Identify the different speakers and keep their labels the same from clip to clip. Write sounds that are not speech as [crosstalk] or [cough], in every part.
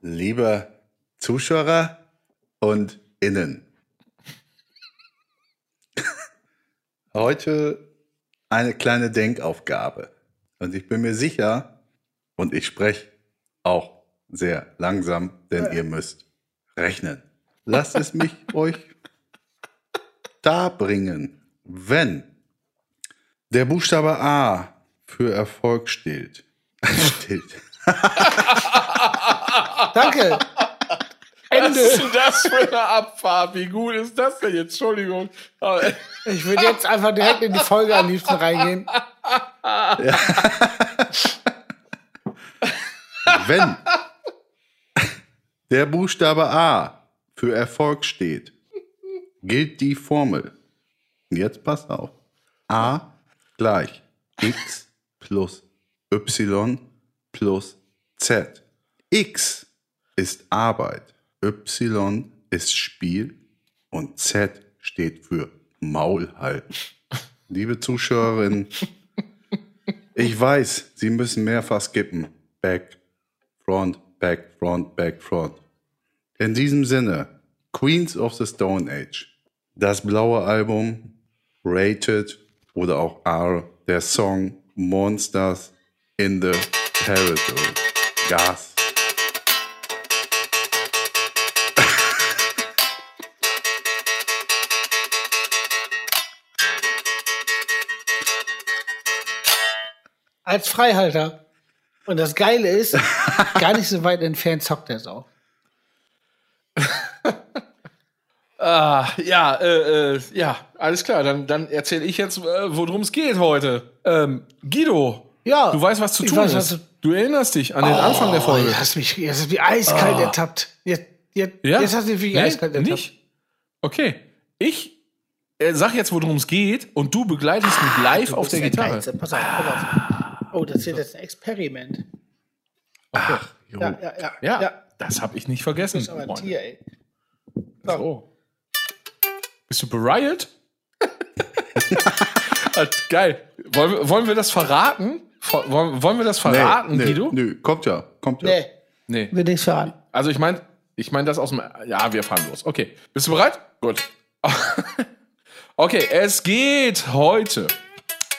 Speaker 1: liebe Zuschauer und Innen. [laughs] Heute eine kleine Denkaufgabe. Und ich bin mir sicher, und ich spreche auch sehr langsam, denn ihr müsst rechnen. Lasst es mich [laughs] euch darbringen. Wenn der Buchstabe A für Erfolg steht, [laughs] steht
Speaker 2: Danke.
Speaker 3: Was ist denn das für eine Abfahrt? Wie gut ist das denn jetzt? Entschuldigung.
Speaker 2: Ich würde jetzt einfach direkt in die Folge am liebsten reingehen.
Speaker 1: Wenn der Buchstabe A für Erfolg steht, gilt die Formel. Jetzt passt auf. A gleich x plus y plus z. X ist Arbeit, y ist Spiel und z steht für Maul halten. Liebe Zuschauerinnen, ich weiß, Sie müssen mehrfach skippen. Back, front, back, front, back, front. In diesem Sinne, Queens of the Stone Age. Das blaue Album, Rated oder auch R, der Song Monsters in the Territory. Gas.
Speaker 2: Als Freihalter. Und das Geile ist, [laughs] gar nicht so weit entfernt zockt er es auch. [laughs]
Speaker 3: Ah, ja, äh, äh, ja, alles klar. Dann, dann erzähle ich jetzt, äh, worum es geht heute. Ähm, Guido,
Speaker 2: Ja.
Speaker 3: du weißt, was zu tun
Speaker 2: weiß,
Speaker 3: ist.
Speaker 2: zu-
Speaker 3: du erinnerst dich an den Anfang der Folge.
Speaker 2: Oh, jetzt hast du mich, jetzt hast du mich eiskalt ertappt. Jetzt, jetzt,
Speaker 3: Ja?
Speaker 2: jetzt hast du mich
Speaker 3: Nee,
Speaker 2: eiskalt ertappt.
Speaker 3: Nicht? Okay. Ich äh, sag jetzt, worum es geht, und du begleitest mich live
Speaker 2: Du
Speaker 3: auf der Gitarre.
Speaker 2: Pass auf, pass auf. Oh, das wird jetzt ein Experiment.
Speaker 1: Ach, jo.
Speaker 2: Ja, ja, ja.
Speaker 3: Ja,
Speaker 2: ja.
Speaker 3: das habe ich nicht vergessen.
Speaker 2: Das ist aber ein. Tier, ey.
Speaker 3: So. Bist du bereitet? [laughs] Ah, Geil. Wollen wir, wollen wir das verraten? Ver- Wollen, wollen wir das verraten,
Speaker 1: nee,
Speaker 3: Guido?
Speaker 1: nö, kommt ja, kommt ja.
Speaker 2: Nee,
Speaker 3: Nee.
Speaker 2: will nichts verraten.
Speaker 3: Also ich meine, ich meine das aus dem. Ja, wir fahren los. Okay. Bist du bereit? Gut. [laughs] Okay, es geht heute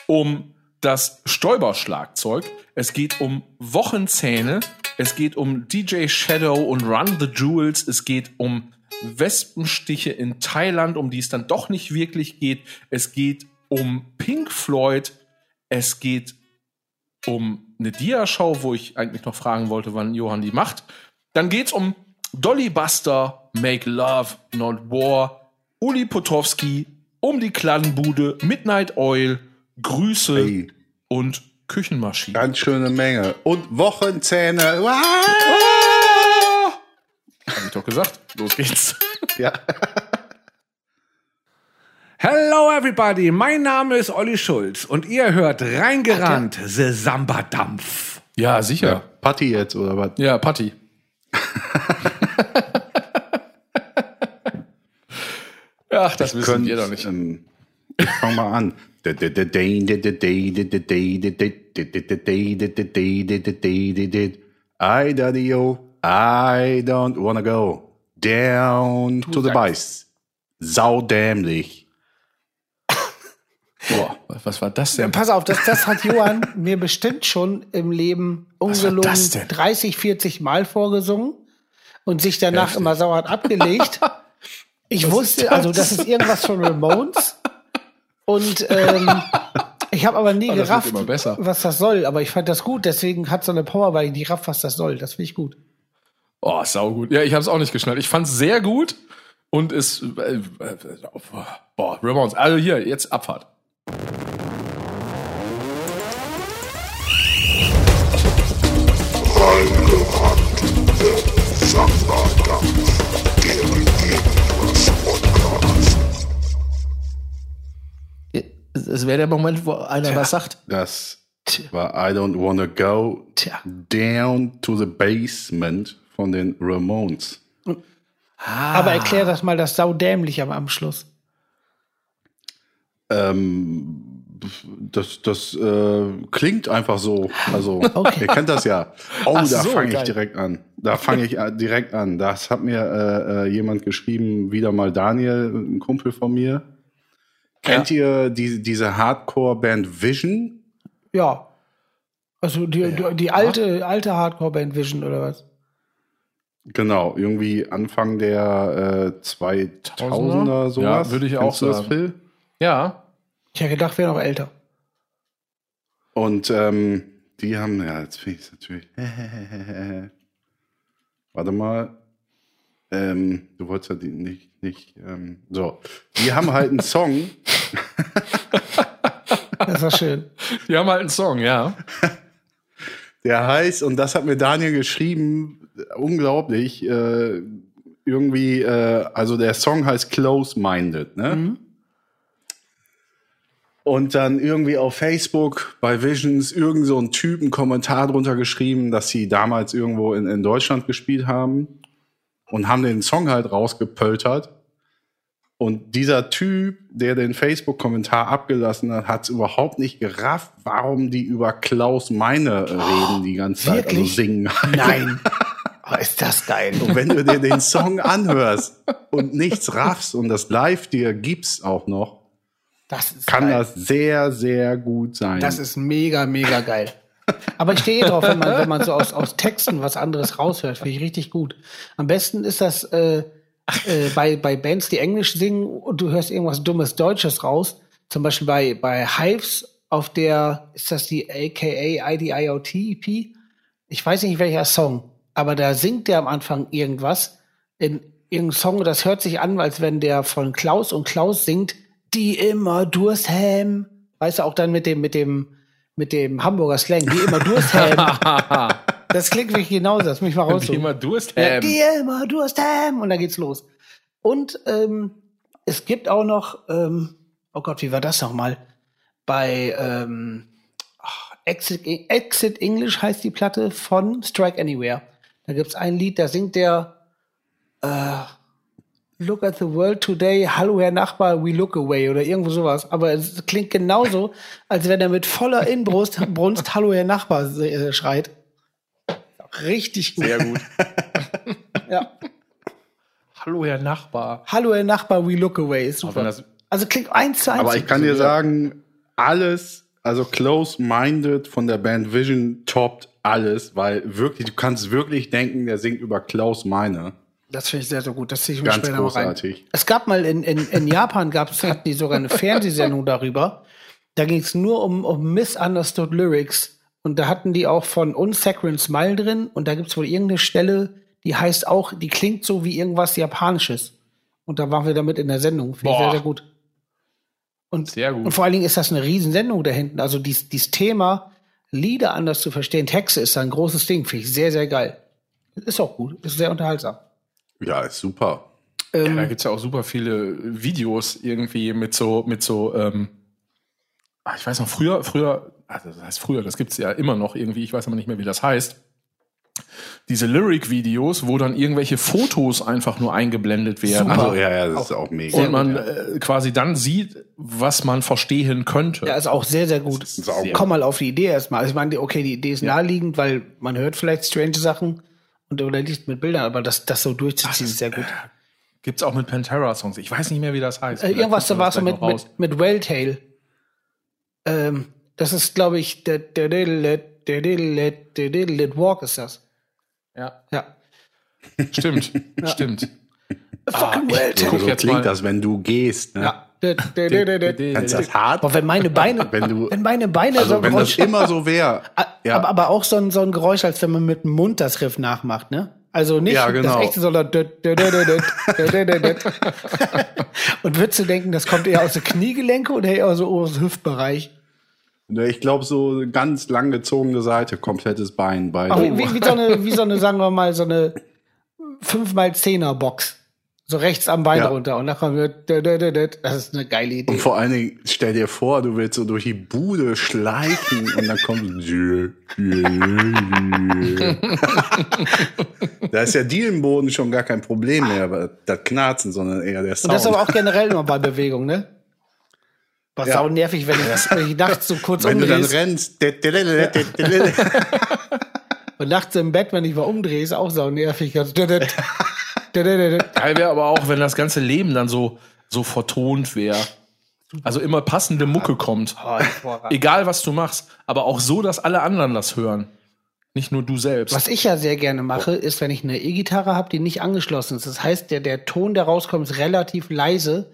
Speaker 3: um das Stäuberschlagzeug. Es geht um Wochenzähne. Es geht um DJ Shadow und Run the Jewels. Es geht um Wespenstiche in Thailand, um die es dann doch nicht wirklich geht. Es geht um Pink Floyd. Es geht um eine Dia-Show, wo ich eigentlich noch fragen wollte, wann Johann die macht. Dann geht's um Dolly Buster, Make Love, Not War, Uli Potowski, um die Kladdenbude, Midnight Oil, Grüße
Speaker 1: Ey.
Speaker 3: und Küchenmaschine.
Speaker 1: Ganz schöne Menge. Und Wochenzähne.
Speaker 3: Hab ich doch gesagt. Los geht's. [laughs]
Speaker 1: Ja.
Speaker 4: Hello everybody, mein Name ist Olli Schulz und ihr hört reingerannt, The Samba Dampf.
Speaker 3: Ja,
Speaker 1: ja.
Speaker 3: sicher.
Speaker 1: Patti jetzt, oder was?
Speaker 3: Ja, Patti. [laughs] Ach, das wissen
Speaker 1: Könnt,
Speaker 3: wir doch nicht.
Speaker 1: Ähm, ich fang mal an. I daddy I don't wanna go down to the base. Saudämlich. [laughs]
Speaker 3: Boah, was war das denn?
Speaker 2: Pass auf, das, das hat Johann [laughs] mir bestimmt schon im Leben ungelogen
Speaker 3: das denn?
Speaker 2: 30, 40 Mal vorgesungen und sich danach immer sauer abgelegt. [laughs] Ich wusste, also das ist irgendwas von Ramones. Und ähm, [laughs] ich habe aber nie
Speaker 3: wird
Speaker 2: gerafft,
Speaker 3: immer besser.
Speaker 2: was das soll. Aber ich fand das gut, deswegen hat so eine Power, weil ich nie raff, was das soll. Das finde ich gut.
Speaker 3: Oh, saugut. Ja, ich habe es auch nicht geschnallt. Ich fand es sehr gut und es äh, äh, boah, Ramones. Also hier jetzt Abfahrt.
Speaker 2: Es wäre der Moment, wo einer was sagt.
Speaker 1: Das war I don't wanna go
Speaker 2: Tja.
Speaker 1: down to the basement von den Ramones.
Speaker 2: Aber erklär das mal das saudämlich am, am Schluss.
Speaker 1: Ähm, das, das äh, klingt einfach so. Also, [laughs] okay. ihr kennt das ja. Oh, Ach da so, fange ich direkt an. Da fange ich äh, direkt an. Das hat mir äh, äh, jemand geschrieben, wieder mal Daniel, ein Kumpel von mir. Kennt ja. ihr die, diese Hardcore-Band Vision?
Speaker 2: Ja. Also die, ja. die alte, alte Hardcore-Band Vision oder was?
Speaker 1: Genau, irgendwie Anfang der äh, 2000er sowas.
Speaker 3: Ja, würde ich Kennst auch sagen. Phil? Ja.
Speaker 2: Ich hätte gedacht, wäre noch älter.
Speaker 1: Und ähm, die haben, ja, jetzt finde ich es natürlich. [laughs] Warte mal. Ähm, du wolltest ja die nicht, nicht ähm, so. Die haben halt einen Song. [laughs]
Speaker 2: das war schön.
Speaker 3: Die haben halt einen Song, ja.
Speaker 1: Der heißt, und das hat mir Daniel geschrieben, unglaublich, äh, irgendwie, äh, also der Song heißt Close Minded, ne? Mhm. Und dann irgendwie auf Facebook bei Visions irgend so ein Typ einen Kommentar drunter geschrieben, dass sie damals irgendwo in, in Deutschland gespielt haben und haben den Song halt rausgepöltert. Und dieser Typ, der den Facebook-Kommentar abgelassen hat, hat es überhaupt nicht gerafft, warum die über Klaus Meine reden die ganze Zeit, also singen.
Speaker 2: Nein. [laughs] Oh, ist das geil.
Speaker 1: Und wenn du dir den Song anhörst und nichts raffst und das live dir gibst auch noch, kann geil. das sehr, sehr gut sein.
Speaker 2: Das ist mega, mega geil. Aber ich stehe eh drauf, wenn man, wenn man so aus, aus Texten was anderes raushört, finde ich richtig gut. Am besten ist das äh, äh, bei, bei Bands, die Englisch singen und du hörst irgendwas dummes Deutsches raus. Zum Beispiel bei, bei Hives auf der, ist das die AKA IDIOT EP? Ich weiß nicht welcher Song, aber da singt der am Anfang irgendwas in irgendeinem Song, das hört sich an, als wenn der von Klaus und Klaus singt, die immer Durst haben. Weißt du, auch dann mit dem, mit dem, mit dem Hamburger Slang, die immer Durst haben. [laughs] das klingt wirklich genauso, das muss ich mal raus.
Speaker 3: Die immer Durst
Speaker 2: haben. Ja, die immer Durst haben. Und dann geht's los. Und ähm, es gibt auch noch, ähm, oh Gott, wie war das nochmal? Bei ähm, Exit, Exit English heißt die Platte von Strike Anywhere. Da gibt's ein Lied, da singt der äh, Look at the world today, hallo Herr Nachbar, we look away oder irgendwo sowas. Aber es klingt genauso, als wenn er mit voller Inbrust [laughs] Brunst Hallo Herr Nachbar äh, schreit. Richtig gut.
Speaker 3: Sehr gut. [laughs]
Speaker 2: ja.
Speaker 3: Hallo Herr Nachbar.
Speaker 2: Hallo Herr Nachbar, we look away. Ist super. Also klingt eins zu eins.
Speaker 1: Aber ich kann dir sagen, alles, also Close-Minded von der Band Vision toppt alles, weil wirklich, du kannst wirklich denken, der singt über Klaus Meine.
Speaker 2: Das finde ich sehr, sehr gut. Das ziehe ich mir
Speaker 1: Ganz
Speaker 2: später
Speaker 1: großartig.
Speaker 2: rein. Es gab mal in, in, in Japan gab's, hatten die sogar eine Fernsehsendung darüber. Da ging es nur um, um Misunderstood Lyrics. Und da hatten die auch von Unsaccharine Smile drin. Und da gibt es wohl irgendeine Stelle, die heißt auch, die klingt so wie irgendwas Japanisches. Und da waren wir damit in der Sendung. Finde ich sehr, sehr gut. Und,
Speaker 3: sehr gut.
Speaker 2: und vor allen Dingen ist das eine Riesensendung da hinten. Also dies, dieses Thema, Lieder anders zu verstehen, Texte ist da ein großes Ding. Finde ich sehr, sehr geil. Ist auch gut. Ist sehr unterhaltsam.
Speaker 1: Ja, ist super.
Speaker 3: Ähm, ja, da gibt's ja auch super viele Videos irgendwie mit so, mit so, ähm, ah, ich weiß noch, früher, früher, also das heißt früher, das gibt's ja immer noch irgendwie, ich weiß aber nicht mehr, wie das heißt. Diese Lyric-Videos, wo dann irgendwelche Fotos einfach nur eingeblendet werden.
Speaker 1: Super. Also, ja, ja, das auch, ist auch mega.
Speaker 3: Und man äh, quasi dann sieht, was man verstehen könnte.
Speaker 2: Ja, ist auch sehr, sehr gut. Sehr Komm mal auf die Idee erstmal. Also ich meine, okay, die Idee ist ja. naheliegend, weil man hört vielleicht strange Sachen und oder nicht mit Bildern, aber das, das so durchzuziehen ist sehr gut. Äh,
Speaker 3: gibt's auch mit Pantera-Songs. Ich weiß nicht mehr, wie das heißt.
Speaker 2: Äh, irgendwas da war so mit, mit, mit Welltail. Ähm, das ist, glaube ich, der der Walk ist das.
Speaker 3: Ja.
Speaker 2: Ja.
Speaker 3: Stimmt, stimmt.
Speaker 2: Fucking ah, Welltail.
Speaker 1: So, so klingt mal. das, wenn du gehst. Ne?
Speaker 2: Ja.
Speaker 1: Kannst das hart?
Speaker 2: Aber wenn meine Beine, [laughs] wenn, du, wenn meine Beine
Speaker 1: also so wenn Geräusch, das immer so wäre. [laughs]
Speaker 2: Ja. Aber, aber auch so ein, so ein Geräusch, als wenn man mit dem Mund das Riff nachmacht, ne? Also nicht
Speaker 1: ja, genau.
Speaker 2: das echte, sondern und würdest du denken, das kommt eher aus der Kniegelenke oder eher so aus dem Hüftbereich?
Speaker 1: Ich glaube, so ganz lang gezogene Seite, komplettes Bein. Beide.
Speaker 2: Wie, wie, wie, so eine, wie so eine, sagen wir mal, so eine 5x10er Box. So rechts am Bein ja. runter und dann kommt wird, das ist eine geile Idee.
Speaker 1: Und vor allen Dingen, stell dir vor, du willst so durch die Bude schleichen und dann kommt Da ist ja Dielenboden schon gar kein Problem mehr, aber das Knarzen, sondern eher der Sound.
Speaker 2: Und das ist aber auch generell immer bei Bewegung, ne? War sau nervig, wenn ich, ich nachts so kurz
Speaker 1: Wenn du dann rennst.
Speaker 2: Und nachts im Bett, wenn ich mal umdrehe, ist auch sau nervig.
Speaker 3: Geil wäre aber auch, wenn das ganze Leben dann so, so vertont wäre. Also immer passende Mucke kommt.
Speaker 2: Hervorragend.
Speaker 3: Egal, was du machst. Aber auch so, dass alle anderen das hören. Nicht nur du selbst.
Speaker 2: Was ich ja sehr gerne mache, ist, wenn ich eine E-Gitarre habe, die nicht angeschlossen ist. Das heißt, der, der Ton, der rauskommt, ist relativ leise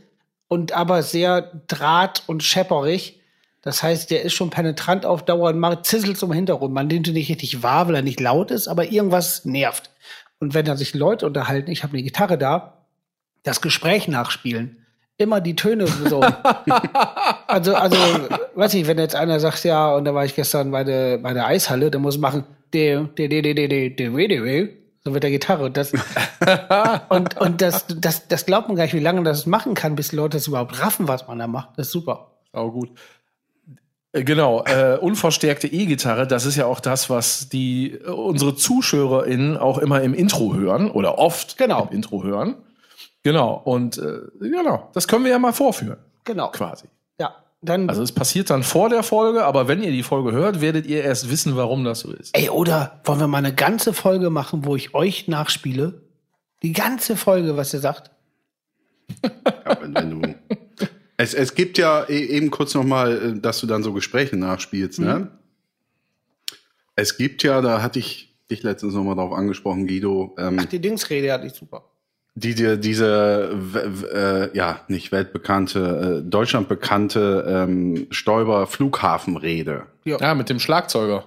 Speaker 2: und aber sehr draht- und schepperig. Das heißt, der ist schon penetrant auf Dauer und macht Zizzels im Hintergrund. Man nimmt ihn nicht richtig wahr, weil er nicht laut ist, aber irgendwas nervt. Und wenn dann sich Leute unterhalten, ich habe eine Gitarre da, das Gespräch nachspielen. Immer die Töne so. also, also, weiß ich, wenn jetzt einer sagt, ja, und da war ich gestern bei der, bei der Eishalle, dann muss ich machen, de, de, de, de, de, de, de, de, de, so mit der Gitarre. Und das, und, und das, das, das glaubt man gar nicht, wie lange das machen kann, bis die Leute das überhaupt raffen, was man da macht. Das ist super.
Speaker 3: Auch gut. Äh, Genau, äh, unverstärkte E-Gitarre, das ist ja auch das, was die äh, unsere ZuschauerInnen auch immer im Intro hören oder oft
Speaker 2: Genau.
Speaker 3: im Intro hören. Genau, und äh, genau, das können wir ja mal vorführen,
Speaker 2: Genau.
Speaker 3: quasi.
Speaker 2: Ja. Dann,
Speaker 3: Also es passiert dann vor der Folge, aber wenn ihr die Folge hört, werdet ihr erst wissen, warum das so ist.
Speaker 2: ey, oder wollen wir mal eine ganze Folge machen, wo ich euch nachspiele? Die ganze Folge, was ihr sagt? [laughs]
Speaker 1: Ja, wenn, wenn du es, es gibt ja e- eben kurz noch mal, äh, dass du dann so Gespräche nachspielst. Ne? Es gibt ja, da hatte ich dich letztens noch mal drauf angesprochen, Guido, ähm,
Speaker 2: Ach, die Dingsrede hatte ich super.
Speaker 1: die dir diese, äh, ja, nicht weltbekannte, äh, deutschlandbekannte ähm, Stoiber-Flughafenrede.
Speaker 3: Ja, mit dem Schlagzeuger.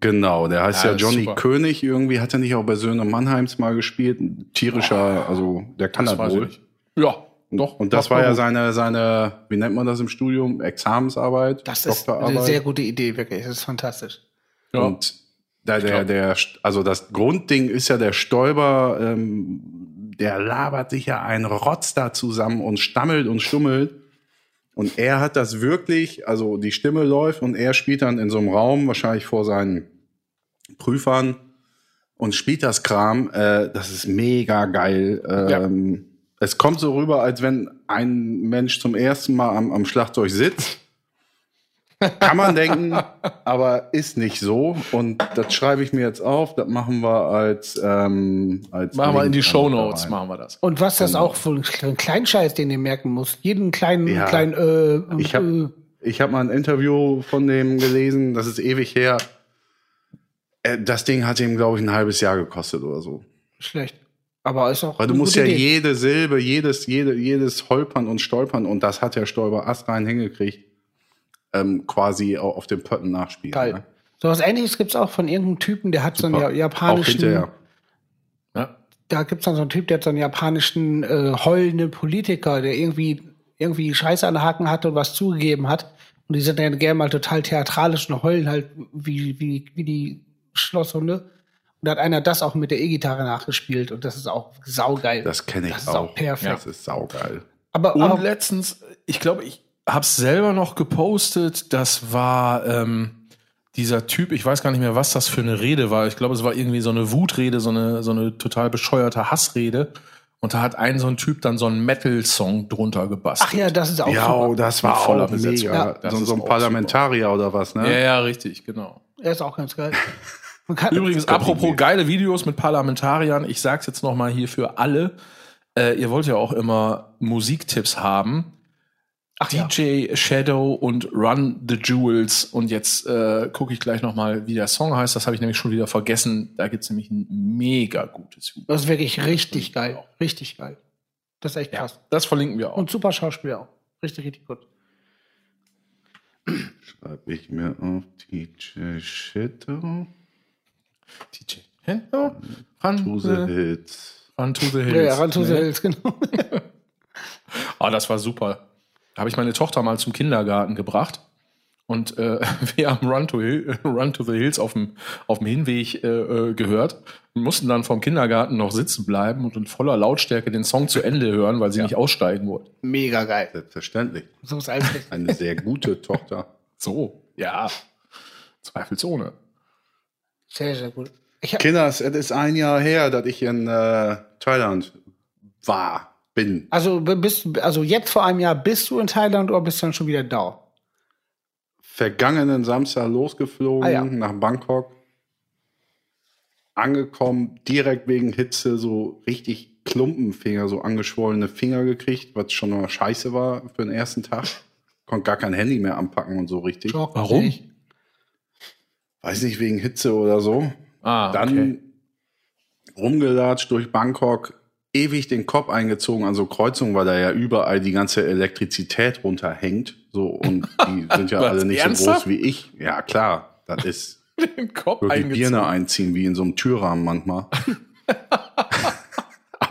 Speaker 1: Genau, der heißt
Speaker 3: Ja,
Speaker 1: ja,
Speaker 3: das
Speaker 1: Johnny
Speaker 3: super.
Speaker 1: König. Irgendwie hat er nicht auch bei Söhne Mannheims mal gespielt. Ein tierischer, also der kann das,
Speaker 3: ich
Speaker 1: wohl.
Speaker 3: nicht. Ja, doch.
Speaker 1: Und das war ja seine, seine, wie nennt man das im Studium? Examensarbeit,
Speaker 2: Das ist eine sehr gute Idee, wirklich. Das ist fantastisch.
Speaker 3: Ja.
Speaker 1: Und da der,
Speaker 3: glaub-
Speaker 1: der, also das Grundding ist ja der Stäuber, ähm, der labert sich ja einen Rotz da zusammen und stammelt und stummelt. Und er hat das wirklich, also die Stimme läuft und er spielt dann in so einem Raum, wahrscheinlich vor seinen Prüfern und spielt das Kram. Äh, das ist mega geil. Ähm, Es kommt so rüber, als wenn ein Mensch zum ersten Mal am, am Schlagzeug sitzt. Kann man denken, aber ist nicht so. Und das schreibe ich mir jetzt auf. Das machen wir als, ähm, als
Speaker 3: Machen wir in die
Speaker 1: Link
Speaker 3: Show Notes, machen wir das.
Speaker 2: Und was das
Speaker 1: Genau.
Speaker 2: auch für ein, für ein Kleinscheiß, den ihr merken musst. Jeden kleinen,
Speaker 1: Ja.
Speaker 2: kleinen, äh,
Speaker 1: Ich hab-
Speaker 2: äh,
Speaker 1: Ich habe mal ein Interview von dem gelesen, das ist ewig her. Äh, Das Ding hat ihm, glaube ich, ein halbes Jahr gekostet oder so.
Speaker 2: schlecht. Aber ist auch.
Speaker 1: Weil du musst ja
Speaker 2: Idee.
Speaker 1: jede Silbe, jedes, jede, jedes Holpern und Stolpern und das hat der Stäuber astrein hingekriegt, ähm, quasi au- auf dem Pötten nachspielen.
Speaker 2: Geil.
Speaker 1: Ne?
Speaker 2: So was ähnliches gibt's auch von irgendeinem Typen, der hat so einen ja-
Speaker 1: Auch
Speaker 2: japanischen.
Speaker 1: hinterher.
Speaker 3: Ja.
Speaker 2: Da gibt's dann so einen Typ, der hat so einen japanischen äh, heulenden Politiker, der irgendwie irgendwie Scheiße an den Haken hatte und was zugegeben hat. Und die sind dann gerne mal total theatralisch und heulen halt wie, wie, wie die Schlosshunde. Und da hat einer das auch mit der E-Gitarre nachgespielt und das ist auch saugeil.
Speaker 1: Das kenne ich
Speaker 2: Das ist
Speaker 1: auch.
Speaker 2: auch perfekt.
Speaker 1: Das ist saugeil.
Speaker 2: aber,
Speaker 3: Und
Speaker 2: aber
Speaker 3: letztens, ich glaube, ich hab's selber noch gepostet. Das war ähm, dieser Typ, ich weiß gar nicht mehr, was das für eine Rede war. Ich glaube, es war irgendwie so eine Wutrede, so eine, so eine total bescheuerte Hassrede. Und da hat ein so ein Typ dann so einen Metal-Song drunter gebastelt.
Speaker 2: ach ja, das ist auch
Speaker 1: Ja,
Speaker 2: super.
Speaker 1: oh, das war
Speaker 3: voller Besetzung.
Speaker 1: mega.
Speaker 2: Ja,
Speaker 3: das
Speaker 1: so,
Speaker 3: ist
Speaker 1: so ein Parlamentarier oder was, ne?
Speaker 3: Ja, ja, richtig, genau.
Speaker 2: Er ist auch ganz geil. [laughs] Man kann,
Speaker 3: Übrigens, apropos geile Videos mit Parlamentariern, ich sag's jetzt noch mal hier für alle. Äh, ihr wollt ja auch immer Musiktipps haben.
Speaker 2: ach ja.
Speaker 3: DJ Shadow und Run the Jewels. Und jetzt äh, gucke ich gleich noch mal, wie der Song heißt. Das habe ich nämlich schon wieder vergessen. Da gibt's nämlich ein mega gutes Video.
Speaker 2: Das ist wirklich richtig geil. Richtig geil. Das ist echt krass.
Speaker 3: Das verlinken wir auch.
Speaker 2: Und super Schauspieler auch. Richtig, richtig gut.
Speaker 1: Schreibe ich mir auf DJ Shadow.
Speaker 3: DJ Shadow, Run,
Speaker 1: To the
Speaker 3: the,
Speaker 1: Hits.
Speaker 3: run to the Hills.
Speaker 2: Ja, ja, ran to the
Speaker 3: Nee.
Speaker 2: Hills, genau.
Speaker 3: Ah, das war super. Da habe ich meine Tochter mal zum Kindergarten gebracht. Und äh, [laughs] wir haben Run to, Hill, [laughs] Run to the Hills auf dem, auf dem Hinweg äh, äh, gehört und mussten dann vom Kindergarten noch sitzen bleiben und in voller Lautstärke den Song zu Ende hören, weil sie nicht aussteigen wollte.
Speaker 2: Mega geil.
Speaker 1: Selbstverständlich.
Speaker 2: So ist alles.
Speaker 1: Eine sehr gute Tochter.
Speaker 3: So, ja. Zweifelsohne.
Speaker 2: Sehr, sehr gut. Ich
Speaker 1: Kinders, es ist ein Jahr her, dass ich in äh, Thailand war. bin.
Speaker 2: Also bist also jetzt vor einem Jahr bist du in Thailand oder bist du dann schon wieder da?
Speaker 1: Vergangenen Samstag losgeflogen
Speaker 2: Ah, ja.
Speaker 1: nach Bangkok. Angekommen, direkt wegen Hitze so richtig Klumpenfinger, so angeschwollene Finger gekriegt, was schon mal scheiße war für den ersten Tag. Konnte gar kein Handy mehr anpacken und so richtig.
Speaker 2: Schock,
Speaker 3: Warum?
Speaker 1: Weiß nicht, wegen Hitze oder so.
Speaker 3: Ah,
Speaker 1: Dann
Speaker 3: okay.
Speaker 1: rumgelatscht durch Bangkok, ewig den Kopf eingezogen an so Kreuzungen, weil da ja überall die ganze Elektrizität runterhängt. So, und die [laughs] sind ja alle nicht so
Speaker 3: ernsthaft?
Speaker 1: groß wie ich. Ja, klar. Das [laughs] ist
Speaker 3: den Kopf eingezogen.
Speaker 1: Birne einziehen, wie in so einem Türrahmen manchmal. [laughs]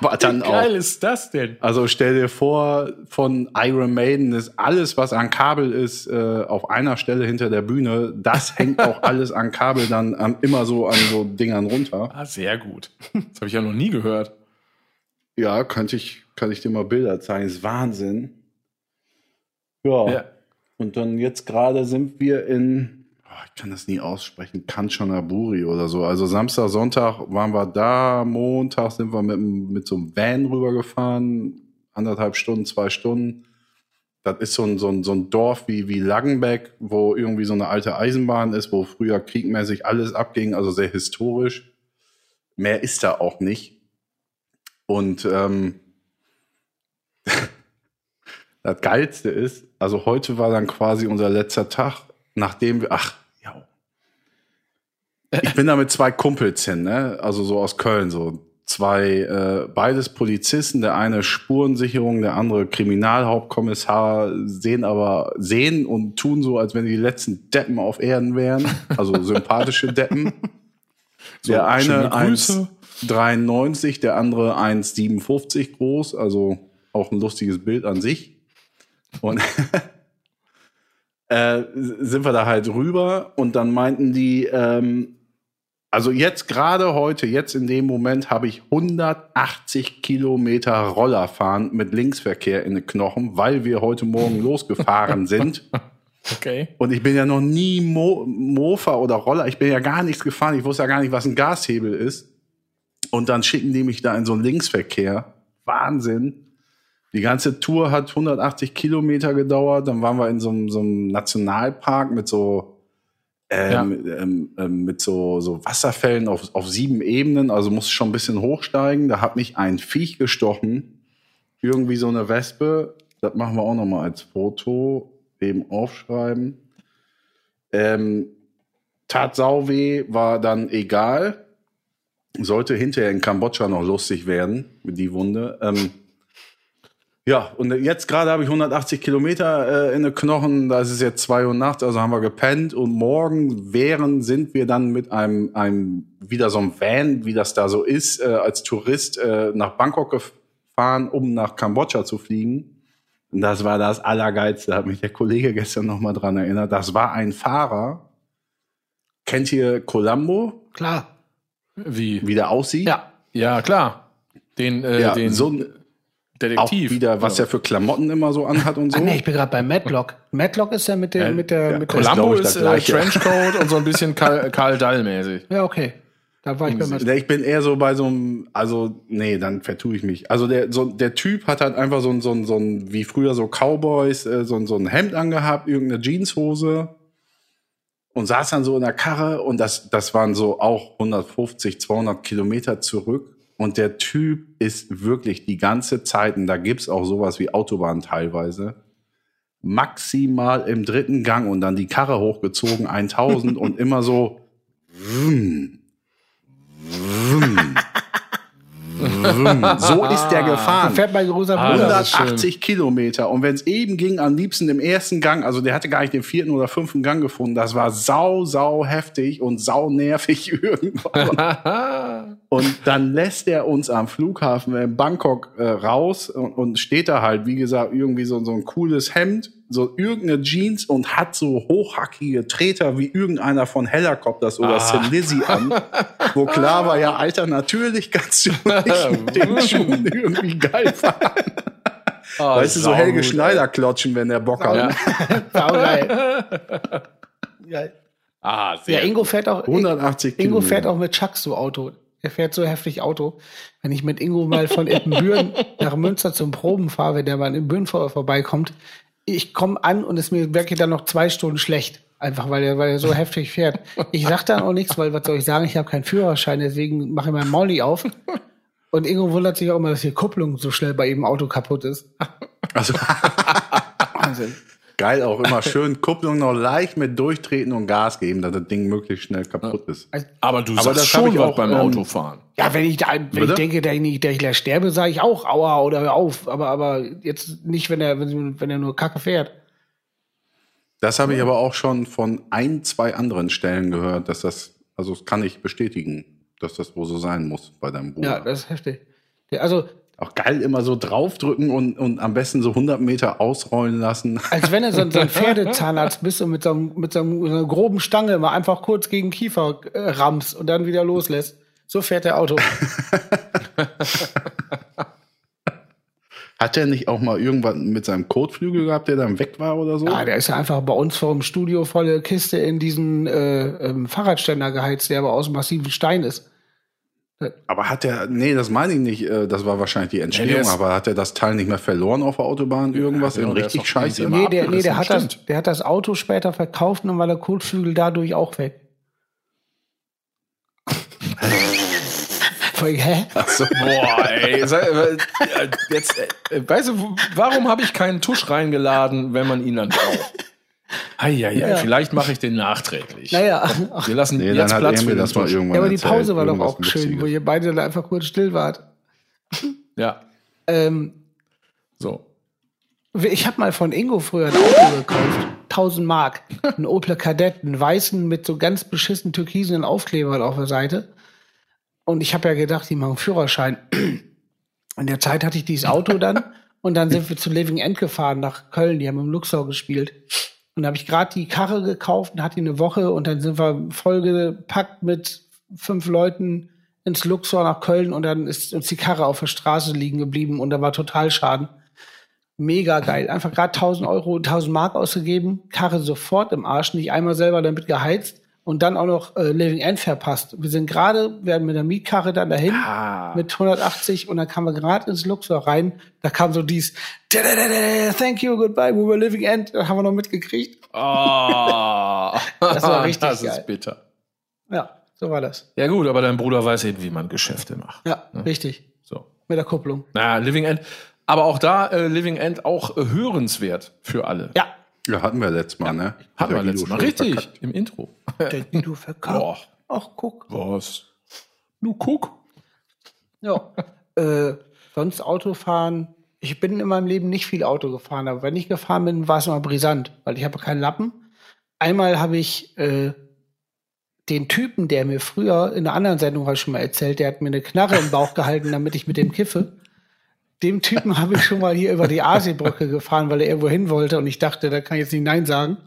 Speaker 1: Aber dann
Speaker 3: Wie geil
Speaker 1: auch.
Speaker 3: ist das denn?
Speaker 1: Also stell dir vor, von Iron Maiden ist alles, was an Kabel ist, äh, auf einer Stelle hinter der Bühne. Das [laughs] hängt auch alles an Kabel dann ähm, immer so an so Dingern runter.
Speaker 3: Ah, sehr gut. [laughs] Das habe ich ja noch nie gehört.
Speaker 1: Ja, könnte ich, kann ich dir mal Bilder zeigen. ist Wahnsinn. Ja.
Speaker 3: Ja.
Speaker 1: Und dann jetzt gerade sind wir in, ich kann das nie aussprechen, Kanchanaburi oder so. Also Samstag, Sonntag waren wir da, Montag sind wir mit, mit so einem Van rübergefahren, anderthalb Stunden, zwei Stunden. Das ist so ein, so ein, so ein Dorf wie, wie Langenbeck, wo irgendwie so eine alte Eisenbahn ist, wo früher kriegmäßig alles abging, also sehr historisch. Mehr ist da auch nicht. Und ähm, [laughs] das Geilste ist, also heute war dann quasi unser letzter Tag, nachdem wir, ach. Ich bin da mit zwei Kumpels hin, ne? Also so aus Köln, so zwei, äh, beides Polizisten, der eine Spurensicherung, der andere Kriminalhauptkommissar, sehen aber, sehen und tun so, als wenn die letzten Deppen auf Erden wären. Also sympathische Deppen. [laughs] der
Speaker 3: schöne
Speaker 1: eine
Speaker 3: Grüße.
Speaker 1: 1,93, der andere 1,57 groß, also auch ein lustiges Bild an sich. Und [laughs] äh, sind wir da halt rüber und dann meinten die, ähm, also jetzt gerade heute, jetzt in dem Moment habe ich 180 Kilometer Roller fahren mit Linksverkehr in den Knochen, weil wir heute Morgen [laughs] losgefahren sind.
Speaker 3: Okay.
Speaker 1: Und ich bin ja noch nie Mo Mofa oder Roller, ich bin ja gar nichts gefahren, ich wusste ja gar nicht, was ein Gashebel ist. Und dann schicken die mich da in so einen Linksverkehr. Wahnsinn. Die ganze Tour hat 180 Kilometer gedauert. Dann waren wir in so einem, so einem Nationalpark mit so, ähm, ähm, ähm, mit so, so Wasserfällen auf, auf sieben Ebenen. Also musste schon ein bisschen hochsteigen. Da hat mich ein Viech gestochen. Irgendwie so eine Wespe. Das machen wir auch noch mal als Foto. Eben aufschreiben. Ähm, tat sau weh, war dann egal. Sollte hinterher in Kambodscha noch lustig werden, die Wunde. Ja, und jetzt gerade habe ich 180 Kilometer äh, in den Knochen. Da ist es jetzt zwei Uhr nachts, also haben wir gepennt. Und morgen wären, sind wir dann mit einem, einem wieder so einem Van, wie das da so ist, äh, als Tourist äh, nach Bangkok gefahren, um nach Kambodscha zu fliegen. Und das war das Allergeilste, da hat mich der Kollege gestern noch mal dran erinnert. Das war ein Fahrer. Kennt ihr Colombo,
Speaker 2: Klar.
Speaker 3: Wie?
Speaker 1: wie der aussieht?
Speaker 2: Ja.
Speaker 3: Ja, klar. Den, äh,
Speaker 1: Ja,
Speaker 3: den
Speaker 1: so ein, auch
Speaker 3: Detektiv.
Speaker 1: wieder, was er für Klamotten immer so anhat und so.
Speaker 2: Ach nee, ich bin gerade bei Matlock. Matlock ist ja mit der,
Speaker 3: Äh,
Speaker 2: mit der,
Speaker 1: ja,
Speaker 2: mit
Speaker 3: Columbo ist äh. Trenchcoat und so ein bisschen Karl, [laughs] Karl Dall-mäßig.
Speaker 2: Ja, okay. Da war ich bei Matlock.
Speaker 1: Ich bin eher so bei so einem, also, nee, dann vertue ich mich. Also der, so, der Typ hat halt einfach so ein, so ein, so ein wie früher so Cowboys, äh, so, ein- so ein Hemd angehabt, irgendeine Jeanshose und saß dann so in der Karre und das, das waren so auch 150, 200 Kilometer zurück. Und der Typ ist wirklich die ganze Zeit, und da gibt's auch sowas wie Autobahn teilweise, maximal im dritten Gang und dann die Karre hochgezogen, 1000 und immer so, [laughs] [laughs] vroom, vroom, vroom. So ist der gefahren.
Speaker 2: fährt mein großer
Speaker 3: Ah,
Speaker 2: Bruder.
Speaker 3: das ist
Speaker 1: 180 Kilometer. Und wenn es eben ging, am liebsten im ersten Gang, also der hatte gar nicht den vierten oder fünften Gang gefunden. Das war sau, sau heftig und sau nervig [laughs] irgendwann. [laughs] und dann lässt er uns am Flughafen in Bangkok äh, raus und, und steht da halt, wie gesagt, irgendwie so, so ein cooles Hemd, so irgendeine Jeans und hat so hochhackige Treter wie irgendeiner von Helicopters oder
Speaker 3: Ah.
Speaker 1: Sin Lizzy an. Wo klar war, ja, Alter, natürlich kannst du [laughs] nicht [laughs] den Schuhen irgendwie geil fahren.
Speaker 3: Ah,
Speaker 1: Weißt du, so Helge
Speaker 3: ey.
Speaker 1: Schneider klotschen, wenn der Bock
Speaker 3: Ja.
Speaker 1: hat.
Speaker 2: Ja. [laughs]
Speaker 3: Ah,
Speaker 2: ja,
Speaker 3: sehr
Speaker 2: Ingo fährt auch,
Speaker 1: 180
Speaker 2: Ingo
Speaker 1: Kilometer.
Speaker 2: fährt auch mit Chuck so Auto. Er fährt so heftig Auto. Wenn ich mit Ingo mal von Ippenbüren [laughs] nach Münster zum Proben fahre, wenn der mal in Büren vor, vorbeikommt, ich komme an und es mir wirklich dann noch zwei Stunden schlecht. Einfach weil er, weil er so heftig fährt. Ich sag dann auch nichts, weil was soll ich sagen, ich habe keinen Führerschein, deswegen mache ich meinen Molly auf. Und Ingo wundert sich auch immer, dass die Kupplung so schnell bei ihm im Auto kaputt ist. [laughs]
Speaker 1: Also, [laughs]
Speaker 2: Wahnsinn.
Speaker 1: geil, auch immer schön Kupplung noch leicht mit durchtreten und Gas geben, dass das Ding möglichst schnell kaputt ist.
Speaker 3: Aber du
Speaker 1: Aber
Speaker 3: sagst
Speaker 1: das
Speaker 3: schon
Speaker 1: ich auch,
Speaker 3: beim
Speaker 1: ähm,
Speaker 3: Autofahren.
Speaker 2: Ja, wenn ich da, wenn ich denke, dass ich nicht, dass ich gleich sterbe, sage ich auch aua oder hör auf. Aber, aber jetzt nicht, wenn er, wenn, wenn er nur Kacke fährt.
Speaker 1: Das habe ich aber auch schon von ein, zwei anderen Stellen gehört, dass das, also das kann ich bestätigen, dass das wohl so sein muss bei deinem Bruder.
Speaker 2: Ja, das ist heftig. Der, also,
Speaker 1: auch geil, immer so draufdrücken und, und am besten so 100 Meter ausrollen lassen.
Speaker 2: als wenn er so, so ein [laughs] Pferdezahnarzt bist und mit so, einem, mit so, einem, so einer groben Stange mal einfach kurz gegen Kiefer äh, rammst und dann wieder loslässt. So fährt der Auto. [laughs]
Speaker 1: Hat er nicht auch mal irgendwann mit seinem Kotflügel gehabt, der dann weg war oder so?
Speaker 2: Ja, der ist ja einfach bei uns vor dem Studio volle Kiste in diesen äh, ähm, Fahrradständer geheizt, der aber aus massiven Stein ist.
Speaker 1: Aber hat er, nee, das meine ich nicht, äh, das war wahrscheinlich die Entstehung,
Speaker 3: ist-
Speaker 1: aber hat er das Teil nicht mehr verloren auf der Autobahn, irgendwas
Speaker 3: Ja,
Speaker 1: in
Speaker 3: der ist
Speaker 1: richtig scheiße?
Speaker 2: Nee, der, nee der, hat das,
Speaker 3: stimmt.
Speaker 2: der hat das Auto später verkauft und war der Kotflügel dadurch auch weg. Hä?
Speaker 3: Boah, ey. sei- äh, Jetzt, äh, weißt du, warum habe ich keinen Tusch reingeladen, wenn man ihn dann braucht? Eieiei,
Speaker 2: Ja.
Speaker 3: vielleicht mache ich den nachträglich.
Speaker 2: Naja, ach,
Speaker 3: Wir lassen
Speaker 1: Nee,
Speaker 3: jetzt
Speaker 1: dann
Speaker 3: Platz für
Speaker 1: das mal irgendwann
Speaker 2: ja, aber die
Speaker 1: erzählt,
Speaker 2: Pause war doch auch schön,
Speaker 1: Witziges.
Speaker 2: wo ihr beide da einfach kurz still wart.
Speaker 3: Ja,
Speaker 2: Ähm,
Speaker 3: so.
Speaker 2: ich habe mal von Ingo früher ein Auto gekauft. 1000 Mark. Ein Opel Kadett, einen weißen mit so ganz beschissen türkisenen Aufklebern auf der Seite. Und ich habe ja gedacht, die machen Führerschein. In der Zeit hatte ich dieses Auto dann und dann sind wir zu Living End gefahren nach Köln. Die haben im Luxor gespielt. Und da habe ich gerade die Karre gekauft und hatte eine Woche und dann sind wir vollgepackt mit fünf Leuten ins Luxor nach Köln und dann ist uns die Karre auf der Straße liegen geblieben und da war total Schaden. Mega geil. Einfach gerade 1000 Euro, 1000 Mark ausgegeben, Karre sofort im Arsch, nicht einmal selber damit geheizt und dann auch noch äh, Living End verpasst. Wir sind gerade, werden mit der Mietkarre dann dahin
Speaker 3: Ah.
Speaker 2: mit 180 und dann kamen wir gerade ins Luxor rein. Da kam so dies, "Da-da-da-da, thank you, goodbye, we were Living End. Da haben wir noch mitgekriegt.
Speaker 3: Oh,
Speaker 2: Das war [laughs] richtig
Speaker 3: Das
Speaker 2: geil.
Speaker 3: ist bitter.
Speaker 2: Ja, so war das.
Speaker 3: Ja gut, aber dein Bruder weiß eben, wie man Geschäfte macht.
Speaker 2: Ja, richtig.
Speaker 3: So.
Speaker 2: Mit der Kupplung.
Speaker 3: Na, Living End. Aber auch da, äh, Living End auch äh, hörenswert für alle.
Speaker 2: Ja,
Speaker 1: Ja, hatten wir letztes Mal, ne?
Speaker 3: Hatten wir letztes Mal. Richtig,
Speaker 1: verkackt.
Speaker 3: im Intro.
Speaker 2: der Guido verkauft.
Speaker 3: Boah,
Speaker 2: Ach, guck.
Speaker 3: was? Du guck.
Speaker 2: Ja. äh, sonst Autofahren. Ich bin in meinem Leben nicht viel Auto gefahren, aber wenn ich gefahren bin, war es immer brisant, weil ich habe keinen Lappen. Einmal habe ich äh, den Typen, der mir früher in einer anderen Sendung ich schon mal erzählt, der hat mir eine Knarre im Bauch gehalten, damit ich mit dem kiffe. Dem Typen habe ich schon mal hier über die Aasee-Brücke gefahren, weil er irgendwo hin wollte und ich dachte, da kann ich jetzt nicht Nein sagen.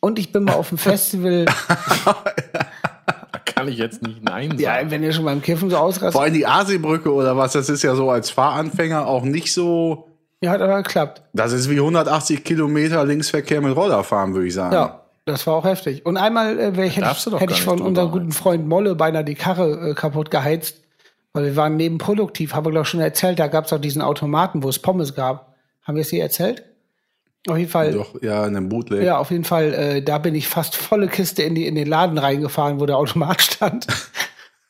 Speaker 2: Und ich bin mal auf dem Festival,
Speaker 3: Da [laughs] kann ich jetzt nicht Nein sagen.
Speaker 2: ja, wenn ihr schon beim Kiffen so ausrastet,
Speaker 1: Vor allem die Aasee-Brücke oder was, das ist ja so als Fahranfänger auch nicht so.
Speaker 2: ja, hat aber geklappt.
Speaker 1: Das ist wie 180 Kilometer Linksverkehr mit Roller fahren, würde ich sagen.
Speaker 2: Ja, das war auch heftig. Und einmal äh, wär hätte ich, hätte ich von unserem guten Freund Molle beinahe die Karre äh, kaputt geheizt, weil wir waren nebenproduktiv. Haben wir, glaube ich, schon erzählt, da gab es auch diesen Automaten, wo es Pommes gab. Haben wir es hier erzählt? Auf jeden Fall.
Speaker 1: Doch, ja, in einem Bootleg.
Speaker 2: Ja, auf jeden Fall, äh, da bin ich fast volle Kiste in, die, in den Laden reingefahren, wo der Automat [laughs] stand.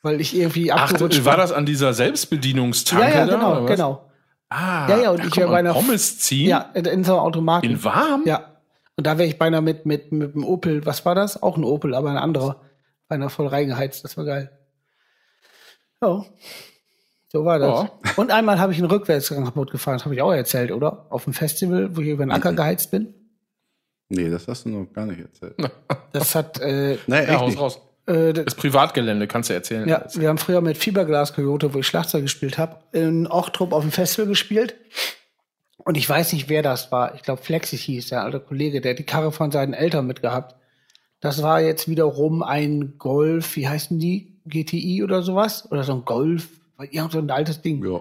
Speaker 2: weil ich irgendwie
Speaker 3: Ach,
Speaker 2: abgerutscht
Speaker 3: war das an dieser Selbstbedienungstanke?
Speaker 2: Ja, ja,
Speaker 3: da,
Speaker 2: genau,
Speaker 3: was?
Speaker 2: genau.
Speaker 3: Ah,
Speaker 2: Ja, ja, und
Speaker 3: da
Speaker 2: ich
Speaker 3: kommt
Speaker 2: wär
Speaker 3: man
Speaker 2: beinahe-
Speaker 3: Pommes ziehen?
Speaker 2: Ja, in, in so einem Automaten.
Speaker 3: In warm?
Speaker 2: Ja. Und da wäre ich beinahe mit, mit, mit dem Opel, was war das? Auch ein Opel, aber ein anderer. Beinahe voll reingeheizt, das war geil. Ja. So war das.
Speaker 3: Ja.
Speaker 2: Und einmal habe ich einen Rückwärtsgang kaputt gefahren, das habe ich auch erzählt, oder? Auf dem Festival, wo ich über den Acker geheizt bin.
Speaker 1: Nee, das hast du noch gar nicht erzählt.
Speaker 2: Das hat, äh,
Speaker 1: Nee, echt
Speaker 3: Ja, haus
Speaker 1: nicht.
Speaker 3: raus.
Speaker 2: äh, das,
Speaker 3: Das Privatgelände, kannst du erzählen.
Speaker 2: ja, wir haben früher mit Fiberglas Coyote, wo ich Schlagzeug gespielt habe, in Ochtrup auf dem Festival gespielt. Und ich weiß nicht, wer das war. Ich glaube, Flexi hieß der alte Kollege, der hat die Karre von seinen Eltern mitgehabt. Das war jetzt wiederum ein Golf, wie heißen die? GTI oder sowas? Oder so ein Golf? Irgend so ein altes Ding.
Speaker 1: Ja.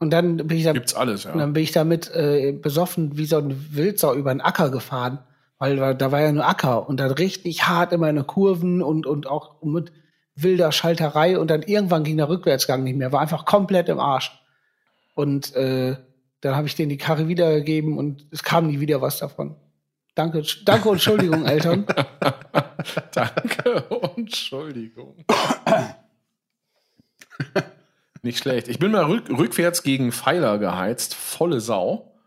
Speaker 2: Und dann bin ich da,
Speaker 3: Gibt's alles, ja.
Speaker 2: und dann bin ich damit äh, besoffen wie so ein Wildsau über den Acker gefahren, weil da- da war ja nur Acker und dann richtig hart immer in den Kurven und und auch mit wilder Schalterei und dann irgendwann ging der Rückwärtsgang nicht mehr, war einfach komplett im Arsch. Und äh, dann habe ich denen die Karre wiedergegeben und es kam nie wieder was davon. Danke, danke und Entschuldigung, Eltern. [laughs]
Speaker 3: danke und Entschuldigung. [laughs] Nicht schlecht. Ich bin mal rück, rückwärts gegen Pfeiler geheizt, volle Sau.